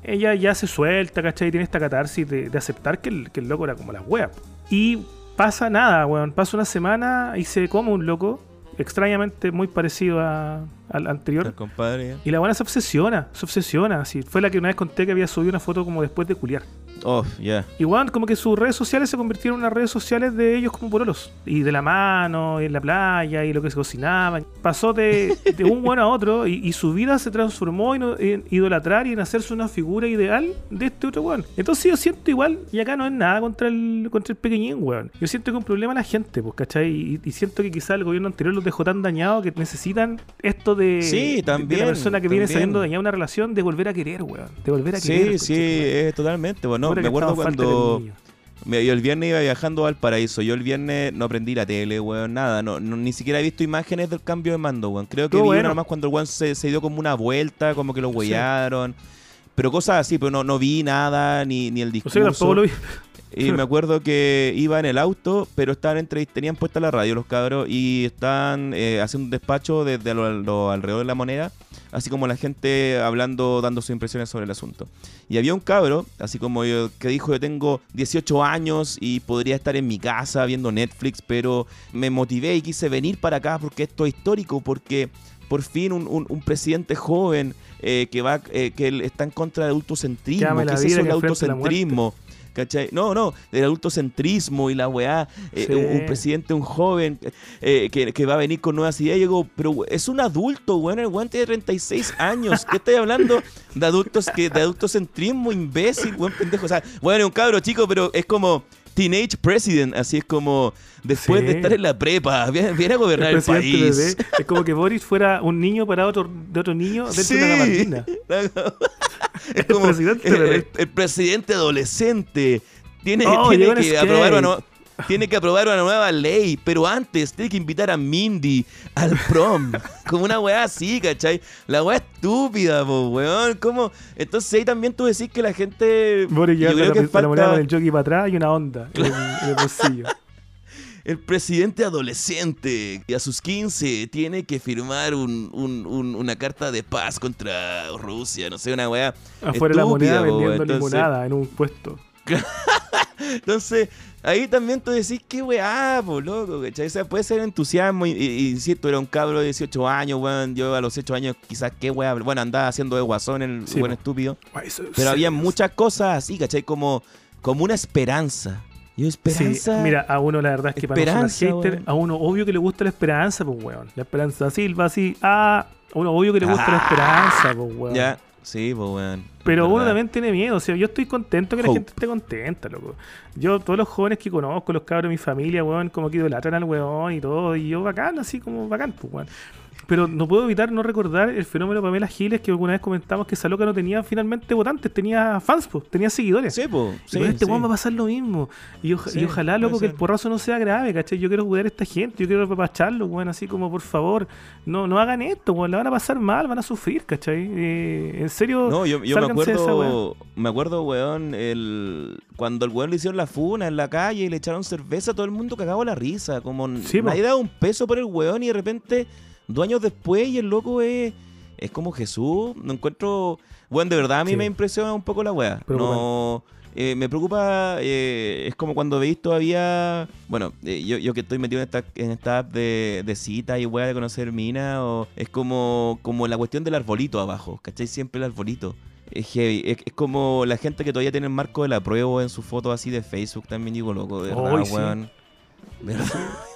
ella ya se suelta, ¿cachai? Y tiene esta catarsis de, de aceptar que el, que el loco era como las weas. Y pasa nada, weón. Pasa una semana y se come un loco, extrañamente muy parecido a- al anterior. El compadre. Y la buena se obsesiona, se obsesiona. Así. Fue la que una vez conté que había subido una foto como después de culiar. Oh, ya. Y weón, como que sus redes sociales se convirtieron en unas redes sociales de ellos como pololos. Y de la mano, y en la playa, y lo que se cocinaban. Pasó de, de un bueno a otro, y, y su vida se transformó en, en idolatrar y en hacerse una figura ideal de este otro weón. Entonces yo siento igual, y acá no es nada contra el, contra el pequeñín, weón. Yo siento que un problema la gente, pues, ¿cachai? Y, y siento que quizá el gobierno anterior los dejó tan dañados que necesitan esto de, Sí, de- de también, la persona que viene saliendo dañada una relación de volver a querer, weón. De volver a querer. Sí, sí, eh, totalmente. Bueno, me acuerdo de cuando yo el viernes iba viajando al paraíso. Yo el viernes no prendí la tele, weón, nada. No, no- ni siquiera he visto imágenes del cambio de mando, weón. Creo que Estuvo vi una bueno. nomás cuando el weón se, se dio como una vuelta, como que lo huellaron. Pero cosas así, pero no, no vi nada, ni, ni el O discurso. sea, tampoco lo vi. Y me acuerdo que iba en el auto, pero estaban entre, tenían puesta la radio los cabros y estaban eh, haciendo un despacho desde lo- lo alrededor de la moneda, así como la gente hablando, dando sus impresiones sobre el asunto. Y había un cabro, así como yo, que dijo, yo tengo 18 años y podría estar en mi casa viendo Netflix, pero me motivé y quise venir para acá porque esto es histórico, porque por fin un, un- un presidente joven eh, que va eh, que está en contra del ame que es eso el adultocentrismo. ¿Cachai? No, no, del adultocentrismo y la weá, eh, Sí. un, un presidente, un joven eh, que, que va a venir con nuevas ideas. Yo digo, pero es un adulto, weón, el weón tiene 36 años. ¿Qué estáis hablando de adultos que de adultocentrismo, imbécil, weón, pendejo? O sea, bueno, es un cabro chico, pero es como teenage president, así es como después Sí. de estar en la prepa, viene, viene a gobernar el, país. bebé. Es como que Boris fuera un niño para otro, de otro niño dentro Sí. de una gabardina. es El como presidente el, bebé. el- el presidente adolescente. Tiene, Oh, tiene que aprobar una, nue- tiene que aprobar una nueva ley, pero antes tiene que invitar a Mindy al prom. como una weá así, ¿cachai? La weá estúpida, po, weón. ¿Cómo? Entonces ahí también tú decís que la gente. Boris yo creo la, que la, la moneda falta con el jockey para atrás y una onda en, el- en el bolsillo. el presidente adolescente que a sus 15 tiene que firmar un- un- un- una carta de paz contra Rusia, no sé, una weá. Afuera de la moneda estúpida, po, vendiendo entonces- limonada en un puesto. Entonces, ahí también tú decís, qué weá, po, loco, ¿cachai? O sea, puede ser entusiasmo, y, y- insisto, era un cabro de 18 años, weón, yo a los 8 años quizás, qué weá, bueno, andaba haciendo de guasón el Sí, buen po. estúpido, eso- pero sí. había muchas cosas así, ¿cachai? Como, como una esperanza. Yo, Sí, esperanza. mira, a uno la verdad es que para ser hater, a uno obvio que le gusta la esperanza, pues weón. La esperanza Silva, así, ah, a uno obvio que le gusta la Ah. esperanza, pues weón. Ya, sí, pues, weón. Pero uno también tiene miedo, o sea, yo estoy contento que la gente esté contenta, loco. Yo, todos los jóvenes que conozco, los cabros de mi familia, weón, como que idolatran al weón y todo, y yo bacán, así como bacán, pues, weón. Pero no puedo evitar no recordar el fenómeno de Pamela Giles, que alguna vez comentamos que esa loca no tenía finalmente votantes, tenía fans, tenía seguidores. Sí. Y Sí, con este sí. va a pasar lo mismo. Y, oja- Sí, y ojalá, loco, que el porrazo no sea grave, ¿cachai? Yo quiero cuidar a esta gente, yo quiero apapacharlo, weón, así como, por favor, no, no hagan esto, weón, la van a pasar mal, van a sufrir, ¿cachai? Eh, en serio, No, yo, yo me esa acuerdo, me acuerdo, weón, el, cuando el weón le hicieron la funa en la calle y le echaron cerveza, todo el mundo cagaba la risa, como po. nadie daba un peso por el weón y de repente, dos años después, y el loco es, es como Jesús, no encuentro, weón, de verdad a mí Sí. me impresiona un poco la weá, no... eh, me preocupa, eh, es como cuando veis todavía, bueno, eh, yo, yo que estoy metido en esta, en esta app de, de cita y weá de conocer mina, o es como, como la cuestión del arbolito abajo, ¿cachai? Siempre el arbolito. Es heavy, es, es como la gente que todavía tiene el marco de la prueba en sus fotos así de Facebook, también digo loco, de verdad, sí. weón. ¿Verdad?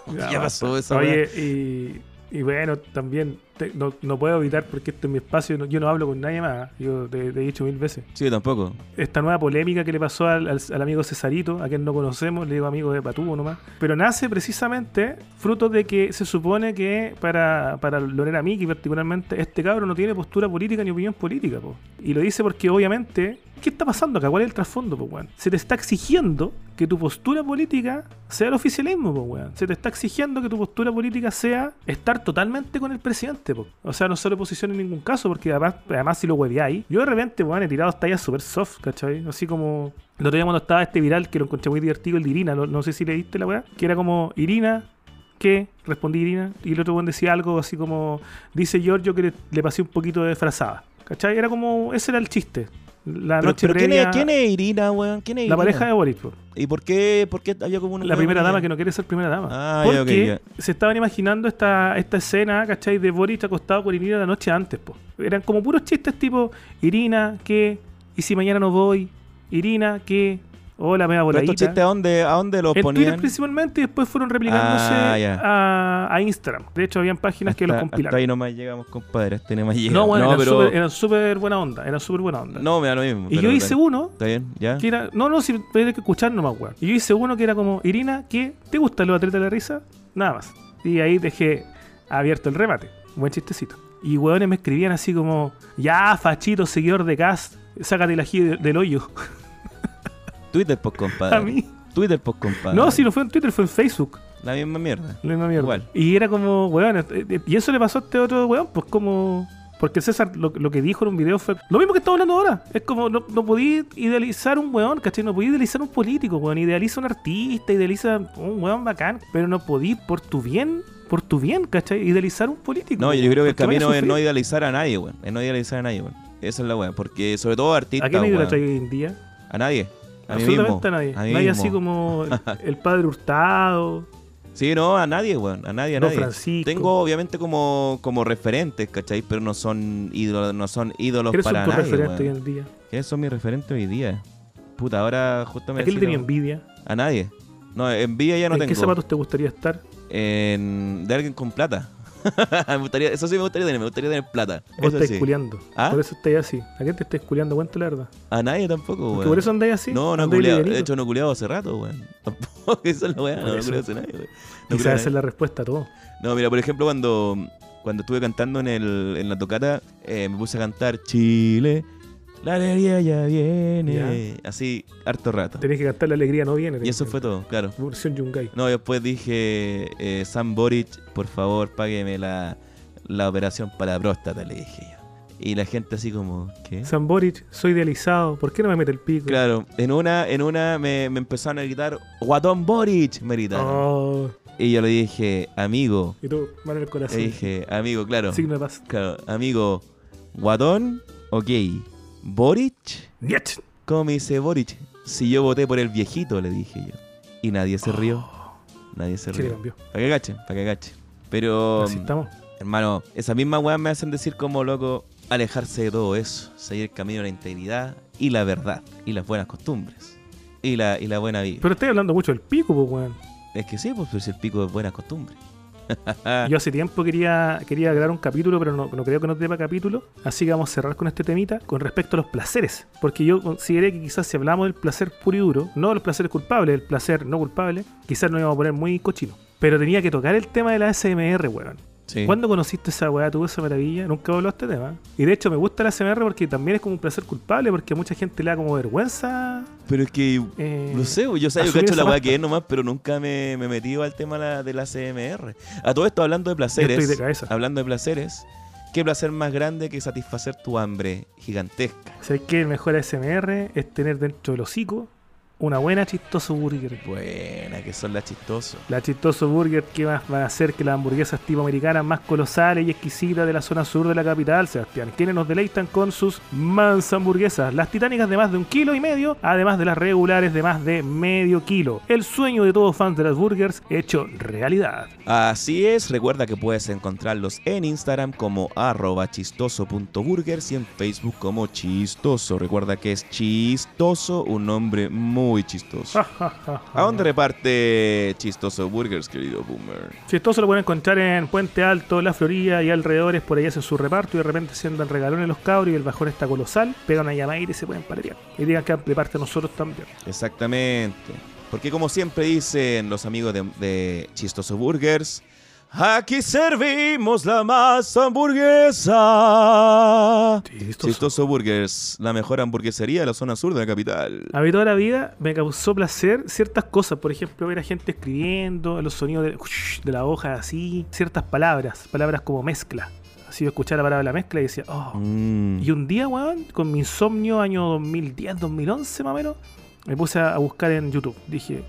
ya pasó esa Oye, y Y bueno, también te- no, no puedo evitar porque este es mi espacio, no- yo no hablo con nadie más, yo te, te he dicho mil veces. Sí, tampoco. Esta nueva polémica que le pasó al, al- al amigo Cesarito, a quien no conocemos, le digo amigo de Patubo nomás, pero nace precisamente fruto de que se supone que para, para Lorena Miki particularmente, este cabro no tiene postura política ni opinión política, po. Y lo dice porque obviamente, ¿qué está pasando acá? ¿Cuál es el trasfondo, po, weón? Se te está exigiendo que tu postura política sea el oficialismo, po, weón. Se te está exigiendo que tu postura política sea estar totalmente con el presidente, O sea, no ser oposición en ningún caso, porque además, además si lo hueveáis, yo de repente, weón, he tirado tallas super soft, ¿cachai? Así como... El otro día cuando estaba este viral, que lo encontré muy divertido, el de Irina, no, no sé si leíste la weá, que era como, Irina, ¿qué? Respondí Irina, y el otro weón decía algo así como, dice Giorgio que le, le pasé un poquito de frazada, ¿cachai? Era como, ese era el chiste. La Pero, noche pero ¿quién, es, previa- quién es Irina, weón? ¿Quién es La pareja de Boris, po. ¿Y por qué, por qué había como una La primera dama que no quiere ser primera dama. Ah, Porque ok, se estaban imaginando esta, esta escena, ¿cachai? De Boris acostado con Irina la noche antes, po. Eran como puros chistes tipo, Irina, ¿qué? ¿Y si mañana no voy? Irina, ¿qué? Hola, me va ¿Pero voladita. estos chistes a dónde, a dónde los En Twitter principalmente y después fueron replicándose Ah, a, a Instagram. De hecho, habían páginas que los Hasta- Hasta compilaron. ahí nomás llegamos, compadre. Hasta ahí nomás llegamos. No, bueno, eran pero... súper- eran súper buena onda. Eran súper buena onda. No, me da lo mismo. y yo hice uno Está bien, ¿ya? que era. No, no, si tenés que escuchar nomás, weón. Y yo hice uno que era como, Irina, ¿qué? ¿Te gustan los atletas de la risa? Nada más. Y ahí dejé abierto el remate. Buen chistecito. Y weones me escribían así como, ya, fachito, seguidor de Cast, sácate ají de- del hoyo. Twitter, pues, compadre. a mí. Twitter, pues, compadre. No, si no fue en Twitter, fue en Facebook. La misma mierda. La misma mierda. Igual. Y era como, weón, eh, eh, y eso le pasó a este otro weón, pues como... Porque César lo, lo que dijo en un video fue lo mismo que estamos hablando ahora. Es como, no, no podí idealizar un weón, ¿cachai? No podí idealizar un político, weón. Idealiza un artista, idealiza un weón bacán, pero no podí por tu bien, por tu bien, ¿cachai? Idealizar un político. No, yo creo que el camino es no idealizar a nadie, weón. Es no idealizar a nadie, weón. Esa es la weón. Porque sobre todo artistas, ¿A quién hoy en día? A nadie. A Absolutamente mismo. a nadie. A nadie mismo. así como el padre Hurtado, Sí, no, a nadie, weón. A nadie, a nadie. Francisco. Tengo obviamente como, como referentes, ¿cachai? Pero no son ídolos, no son ídolos ¿Quiénes son para tus nadie, referentes hoy en día? ¿Quiénes son mis referentes hoy día? Puta, ahora justo me ¿A quién le tenía envidia? A nadie. No, envidia ya no ¿En tengo. qué zapatos te gustaría estar? En- de alguien con plata. me gustaría, eso sí me gustaría tener, me gustaría tener plata. Vos Eso estáis sí. culiando. ¿Ah? Por eso estáis así. ¿A quién te estáis culiando? Cuenta la verdad. A nadie tampoco, Porque weón. por eso andáis así. No, no he culeado. De hecho, no he culeado hace rato, weón. Tampoco, esa es la weá. No, no eso. culeo hace nadie, weón. No y culeo a sabes nadie. la respuesta a todo. No, mira, por ejemplo, cuando, cuando estuve cantando en, el, en la tocata, eh, me puse a cantar Chile, la alegría ya viene. Así, harto rato. Tenés que cantar la alegría, no viene. Y eso fue todo, claro. Versión Yungay. No, después dije, eh, Sam Boric, por favor, págueme la, la operación para la próstata, le dije yo. Y la gente así como, ¿qué? San Boric, soy idealizado. ¿Por qué no me mete el pico? Claro, en una, en una me, me empezaron a gritar, Guatón Boric, me gritaron. Oh, Y yo le dije, amigo, y tú, mano en el corazón. le dije, amigo, claro. Signo de paz. Claro, amigo, Guatón, ok. Boric, Niet. ¿cómo me dice Boric? Si yo voté por el viejito, le dije yo. Y nadie se rió. Nadie se rió. cambió. Para que cachen, para que cachen. Pero, Así estamos. hermano, esas mismas weas me hacen decir como loco alejarse de todo eso, seguir el camino de la integridad y la verdad y las buenas costumbres y la, y la buena vida. Pero estáis hablando mucho del pico, pues, weón. es que sí, pues es el pico de buenas costumbres. Yo hace tiempo quería, quería grabar un capítulo, pero no, no creo que dé para capítulo. Así que vamos a cerrar con este temita con respecto a los placeres. Porque yo consideré que quizás si hablamos del placer puro y duro, no de los placeres culpables, el placer no culpable, quizás nos íbamos a poner muy cochino. Pero tenía que tocar el tema de la SMR, weón. Sí. ¿Cuándo conociste esa weá, tuvo esa maravilla? Nunca habló de este tema. Y de hecho me gusta la SMR porque también es como un placer culpable, porque a mucha gente le da como vergüenza. Pero es que eh, No sé, yo, sé, yo cacho la weá que es nomás, pero nunca me, me he metido al tema la- de la CMR. A todo esto, hablando de placeres, estoy de cabeza. hablando de placeres, ¿qué placer más grande que satisfacer tu hambre gigantesca? ¿Sabes qué? El mejor ASMR es tener dentro del hocico una buena chistoso burger. Buena, que son las chistosas. La chistoso burger que va, va a hacer que las hamburguesas tipo americanas más colosales y exquisitas de la zona sur de la capital, Sebastián, quienes nos deleitan con sus mansas hamburguesas, las titánicas de más de un kilo y medio, además de las regulares de más de medio kilo. El sueño de todos fans de las burgers hecho realidad. Así es, recuerda que puedes encontrarlos en Instagram como arroba chistoso.burgers y en Facebook como chistoso. Recuerda que es chistoso, un nombre muy muy chistoso. ¿A dónde reparte Chistoso Burgers, querido Boomer? Chistoso lo pueden encontrar en Puente Alto, La Florida y alrededores. Por ahí hacen su reparto y de repente se andan regalones los cabros y el bajón está colosal. Pegan una llamada y se pueden paletear. Y digan que de parte de nosotros también. Exactamente. Porque como siempre dicen los amigos de, de Chistoso Burgers, aquí servimos la más hamburguesa. Chistoso. Chistoso Burgers, la mejor hamburguesería de la zona sur de la capital. A mí toda la vida me causó placer ciertas cosas. Por ejemplo, ver a gente escribiendo, los sonidos de, de la hoja así, ciertas palabras, palabras como mezcla. Así yo escuchaba la palabra mezcla y decía, oh. Mm. Y un día, weón, con mi insomnio, año 2010, 2011 más o menos, me puse a buscar en YouTube. Dije,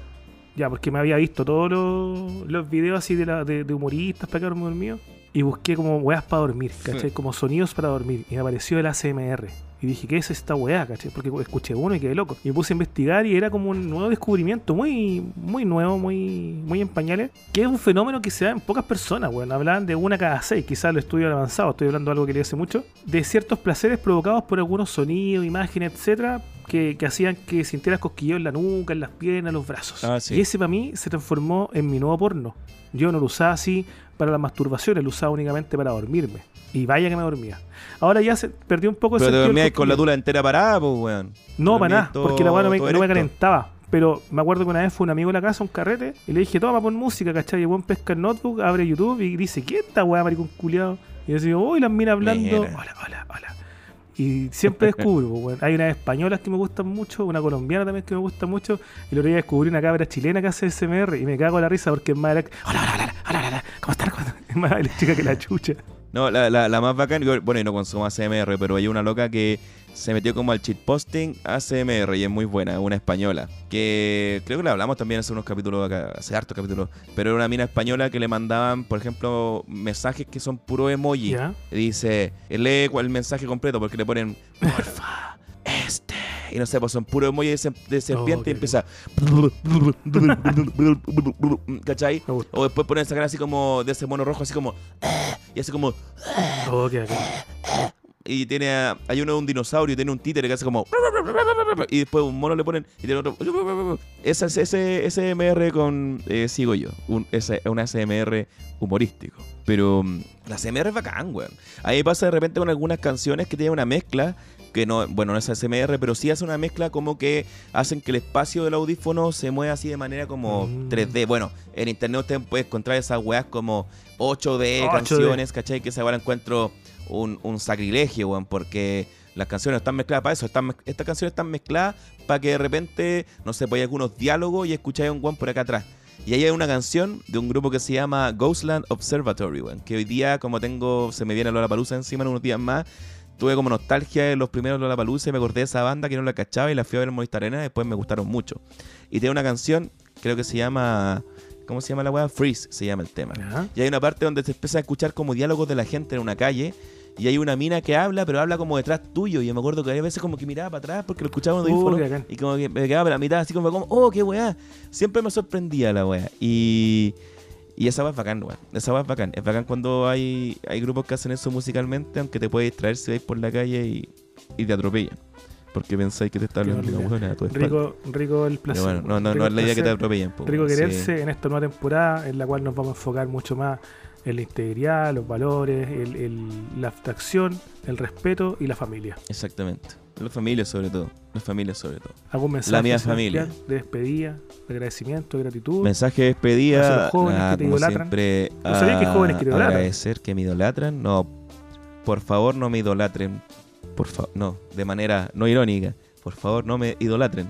ya, porque me había visto todos los, los videos así de, la, de, de humoristas para quedarme dormido. Y busqué como weas para dormir, ¿cachai? Como sonidos para dormir. Y me apareció el ACMR. Y dije, ¿qué es esta weá, cachai? Porque escuché uno y quedé loco. Y me puse a investigar y era como un nuevo descubrimiento, muy, muy nuevo, muy, muy en pañales. Que es un fenómeno que se da en pocas personas, weón. Hablan de una cada seis, quizás lo estudio avanzado, estoy hablando de algo que leí hace mucho. De ciertos placeres provocados por algunos sonidos, imágenes, etcétera, que, que hacían que sintieras cosquilleo en la nuca, en las piernas, en los brazos. Ah, sí. Y ese para mí se transformó en mi nuevo porno. Yo no lo usaba así para la masturbación, lo usaba únicamente para dormirme. Y vaya que me dormía. Ahora ya se perdió un poco Pero te sentido del dormías con la tula entera parada, pues, weón. No, para nada, porque la weá no me, no me calentaba. Pero me acuerdo que una vez fue un amigo a la casa, un carrete, y le dije, toma, pon música, ¿cachai? Y el weón pesca el notebook, abre YouTube y dice, ¿qué esta weá, maricón culiado? Y yo digo, uy, las minas hablando, Mira. hola, hola, hola. Y siempre descubro, pues. Hay unas españolas que me gustan mucho, una colombiana también que me gusta mucho, y el otro día descubrí una cabra chilena que hace SMR y me cago en la risa porque es más hola, hola, hola, hola, hola, ¿cómo están? Es más eléctrica que la chucha. No, la, la, la más bacán, bueno, y no consumo ACMR, pero hay una loca que se metió como al posting ACMR y es muy buena, una española. Que creo que la hablamos también hace unos capítulos acá, hace hartos capítulos. Pero era una mina española que le mandaban, por ejemplo, mensajes que son puro emoji. ¿Ya? Y dice, lee el mensaje completo porque le ponen, porfa, este. Y no sé, pues son puro emoji de, de serpiente qué y empieza. ¿Cachai? O después ponen esa cara así como de ese mono rojo, así como. Y así como. Oh, qué bacán. Y tiene. a- hay uno de un dinosaurio, tiene un títere que hace como. Y después un mono le ponen. Y tiene otro. Ese es ese SMR con. eh, sigo yo. Un, ese, un ASMR humorístico. Pero mm, la ASMR es bacán, weón. A me pasa de repente con algunas canciones que tienen una mezcla. Que no, bueno, no es ASMR, pero sí hace una mezcla como que hacen que el espacio del audífono se mueva así de manera como Mm. 3D. Bueno, en internet usted puede encontrar esas weas como 8D, 8D. canciones, ¿cachai? Que esa wea la encuentro un, un sacrilegio, weón, porque las canciones están mezcladas para eso. Están, estas canciones están mezcladas para que de repente, no sé, pues hay algunos diálogos y escucháis a un weón por acá atrás. Y ahí hay una canción de un grupo que se llama Ghostland Observatory, weón, que hoy día, como tengo, se me viene Lollapalooza encima en unos días más, tuve como nostalgia de los primeros Lollapalooza y me acordé de esa banda que no la cachaba y la fui a ver en Movistar Arena y después me gustaron mucho. Y tiene una canción, creo que se llama... ¿Cómo se llama la weá? Freeze se llama el tema. Ya. Y hay una parte donde se empieza a escuchar como diálogos de la gente en una calle. Y hay una mina que habla, pero habla como detrás tuyo. Y yo me acuerdo que a veces como que miraba para atrás porque lo escuchaba en bacán. Y como que me quedaba para la mitad, así como, como, oh, qué weá. Siempre me sorprendía la weá. Y, y esa weá es bacán, weá. Esa weá es bacán. Es bacán cuando hay, hay grupos que hacen eso musicalmente, aunque te puede distraer si vais por la calle y, y te atropellan. Porque pensáis que te está hablando una horrible. weá a tu. Rico, rico el placer. Bueno, no, no, no es la idea que te atropellen. po, Rico weón. Sí. quererse en esta nueva temporada en la cual nos vamos a enfocar mucho más en la integridad, los valores, el- el- la abstracción, el respeto y la familia. Exactamente. Las familias sobre todo. Las familias sobre todo. ¿Algún mensaje La mía familia. de despedida, de agradecimiento, de gratitud? Mensaje de despedida. Hacia los jóvenes que te idolatran. siempre, ¿No sabías que jóvenes que te a- idolatran? Agradecer que me idolatran. No, por favor no me idolatren. Por favor, no, de manera no irónica. Por favor no me idolatren.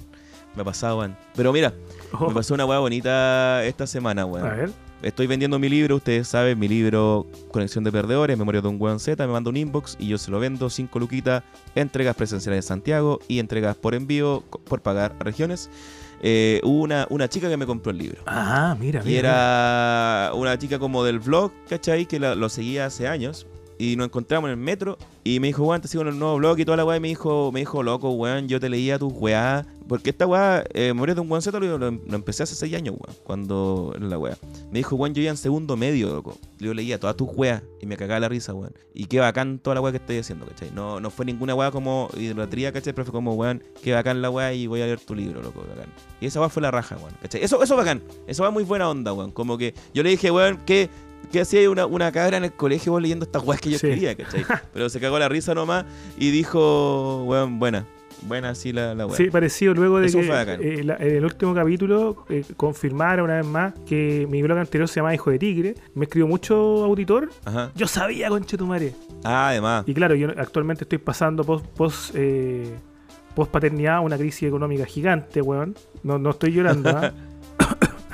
Me ha pasado, weón. Pero mira, Oh, me pasó una weá bonita esta semana, a weón. ver, Estoy vendiendo mi libro, ustedes saben, mi libro Conexión de Perdedores, Memoria de un Weón Z, me manda un inbox y yo se lo vendo, 5 luquitas, entregas presenciales en Santiago y entregas por envío, por pagar a regiones. Eh, hubo una, una chica que me compró el libro. ah, mira, Y mira, era una chica como del vlog, ¿cachai? Que la- lo seguía hace años. Y nos encontramos en el metro. Y me dijo, weón, te sigo en el nuevo blog y toda la weá. Y me dijo, me dijo, loco, weón, yo te leía tus weá porque esta weá, eh, de un Guan Z lo, lo- empecé hace 6 años, weón, cuando en la weá. Me dijo, weón, yo ya en segundo medio, loco. Yo leía todas tus weas y me cagaba la risa, weón. Y qué bacán toda la weá que estoy haciendo, ¿cachai? No, no fue ninguna weá como idolatría, ¿cachai? Pero fue como, weón, qué bacán la weá y voy a leer tu libro, loco, bacán. Y esa weá fue la raja, weón, ¿cachai? Eso, eso bacán. Eso va muy buena onda, weón. Como que yo le dije, weón, ¿qué, qué hacía una, una cabra en el colegio vos leyendo estas weas que yo Sí. escribía, ¿cachai? Pero se cagó la risa nomás y dijo, weón, buena. Buena así la, la weá. Sí, parecido luego de Eso que eh, la- en el último capítulo eh, confirmara una vez más que mi blog anterior se llama Hijo de Tigre. Me escribió mucho auditor. Ajá. Yo sabía, conchetumare. Ah, además. Y claro, yo actualmente estoy pasando post, post, eh, post paternidad una crisis económica gigante, weón. No, no estoy llorando, ¿ah?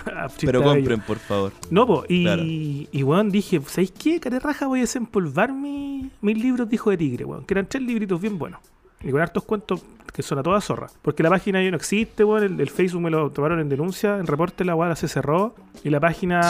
Pero compren, por favor. No, po, y, Claro. y weón, dije, ¿sabéis qué? Raja voy a desempolvar mi- mis libros de Hijo de Tigre, weón. Que eran tres libritos bien buenos. Y con hartos cuentos que son a toda zorra. Porque la página ya no existe, weón. El, el Facebook me lo tomaron en denuncia. En reporte la weá se cerró. Y la página.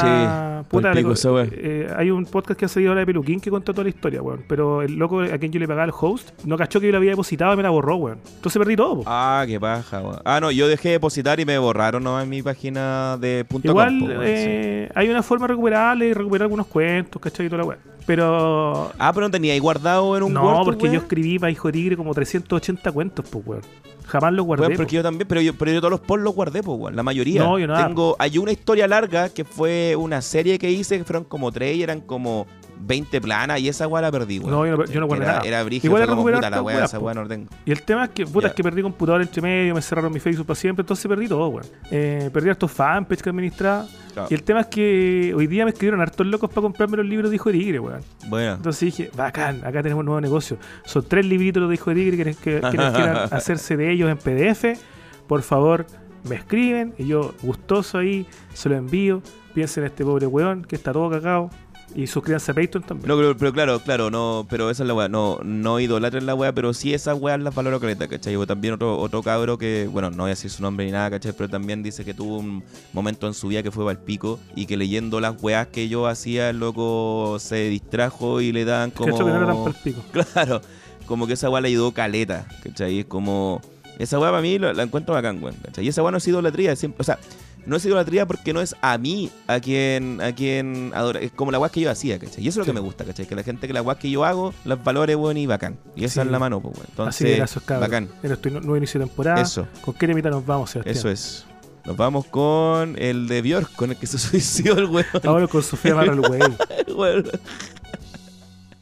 Sí, puta, pico eh, hay un podcast que ha salido ahora de Peluquín que cuenta toda la historia, weón. Pero el loco a quien yo le pagaba el host no cachó que yo lo había depositado y me la borró, weón. Entonces perdí todo, po. Ah, qué paja, weón. Ah, no, yo dejé de depositar y me borraron nomás en mi página de punto Igual com, po, weón, sí. eh, hay una forma recuperable y recuperar algunos cuentos, ¿cachai? Y toda la weá. Pero Ah, pero no tenía ahí guardado en un No, Word, porque weón. yo escribí para Hijo de Tigre como 380 cuentos, pues, weón. Jamás los guardé. Po. porque yo también, pero yo, pero yo todos los posts los guardé, pues, weón. La mayoría. No, yo nada. Tengo, hay una historia larga que fue una serie que hice, que fueron como tres y eran como 20 planas y esa weá la perdí, weón. No, yo no- yo no guardé era, nada. Era brígido, Igual como puta la weá, esa weá no tengo. Y el tema es que, puta, es que perdí computador entre medio, me cerraron mi Facebook para siempre, entonces perdí todo, weón. Eh, perdí hartos fanpage que administraba. Claro. Y el tema es que hoy día me escribieron hartos locos para comprarme los libros de Hijo de Tigre, weón. Bueno. Entonces dije, bacán, acá tenemos un nuevo negocio. Son tres libritos de Hijo de Tigre que, quieran hacerse de ellos en PDF. Por favor, me escriben y yo, gustoso ahí, se lo envío. Piensen en este pobre weón que está todo cagado. Y suscríbanse a Patreon también. No, pero, pero claro, claro, no, pero esa es la weá, no, no idolatren la weá, pero sí esas weas las valoro caleta, ¿cachai? O también otro, otro cabro que, bueno, no voy a decir su nombre ni nada, ¿cachai? Pero también dice que tuvo un momento en su vida que fue el pico y que leyendo las weas que yo hacía, el loco se distrajo y le dan como... Que no era tan palpico. Claro, como que esa weá le ayudó caleta, ¿cachai? Es como... Esa weá para mí la, la encuentro bacán, weón, ¿cachai? Y esa weá no es idolatría, siempre, o sea, no es idolatría porque no es a mí a quien a quien adora, es como la weá que yo hacía, ¿cachai? Y eso es lo Sí. que me gusta, ¿cachai? Que la gente que la weá que yo hago las valore, weón, y bacán. Y esa Sí. es la mano, pues, weón. Entonces, Así que gracias, cabrón. bacán. En nuestro nuevo inicio de temporada. Eso, ¿Con qué temita nos vamos, Sebastián? eso es. Nos vamos con el de Björk, con el que se suicidó el weón. Ahora con Sofía Marra el güey. El weón.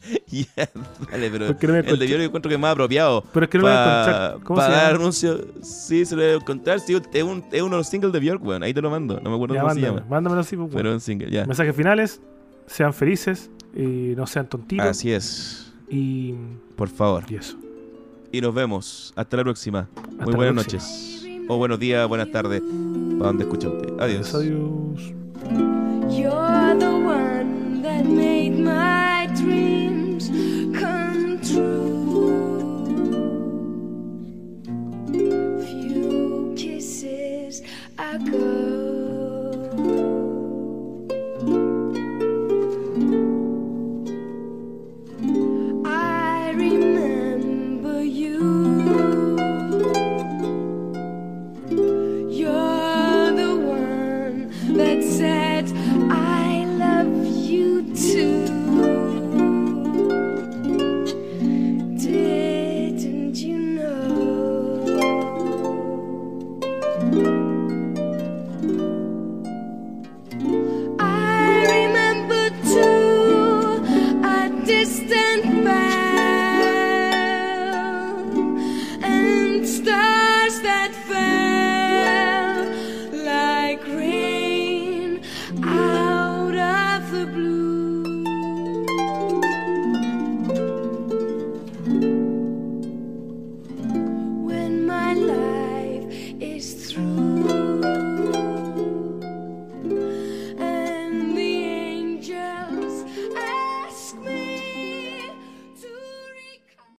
Ya, dale, pero no el de Björk yo encuentro que es más apropiado. Pero es que no lo voy a Pa- encontrar. ¿Cómo pa se dar anuncio. Sí, se lo voy a encontrar. Sí, es, un, es uno de los singles de Björk, weón. Ahí te lo mando. No me acuerdo Ya, cómo se mándamelo, llama. mándamelo así, pues, Pero bueno. es un single, ya. Mensajes finales. Sean felices y no sean tontitos. Así es. Y, Por favor. y eso. Y nos vemos. Hasta la próxima. Hasta Muy buenas próxima. noches. O buenos días, buenas tardes. Para donde escucha usted. Adiós. Adiós. You're the one that made my come true. Few kisses I go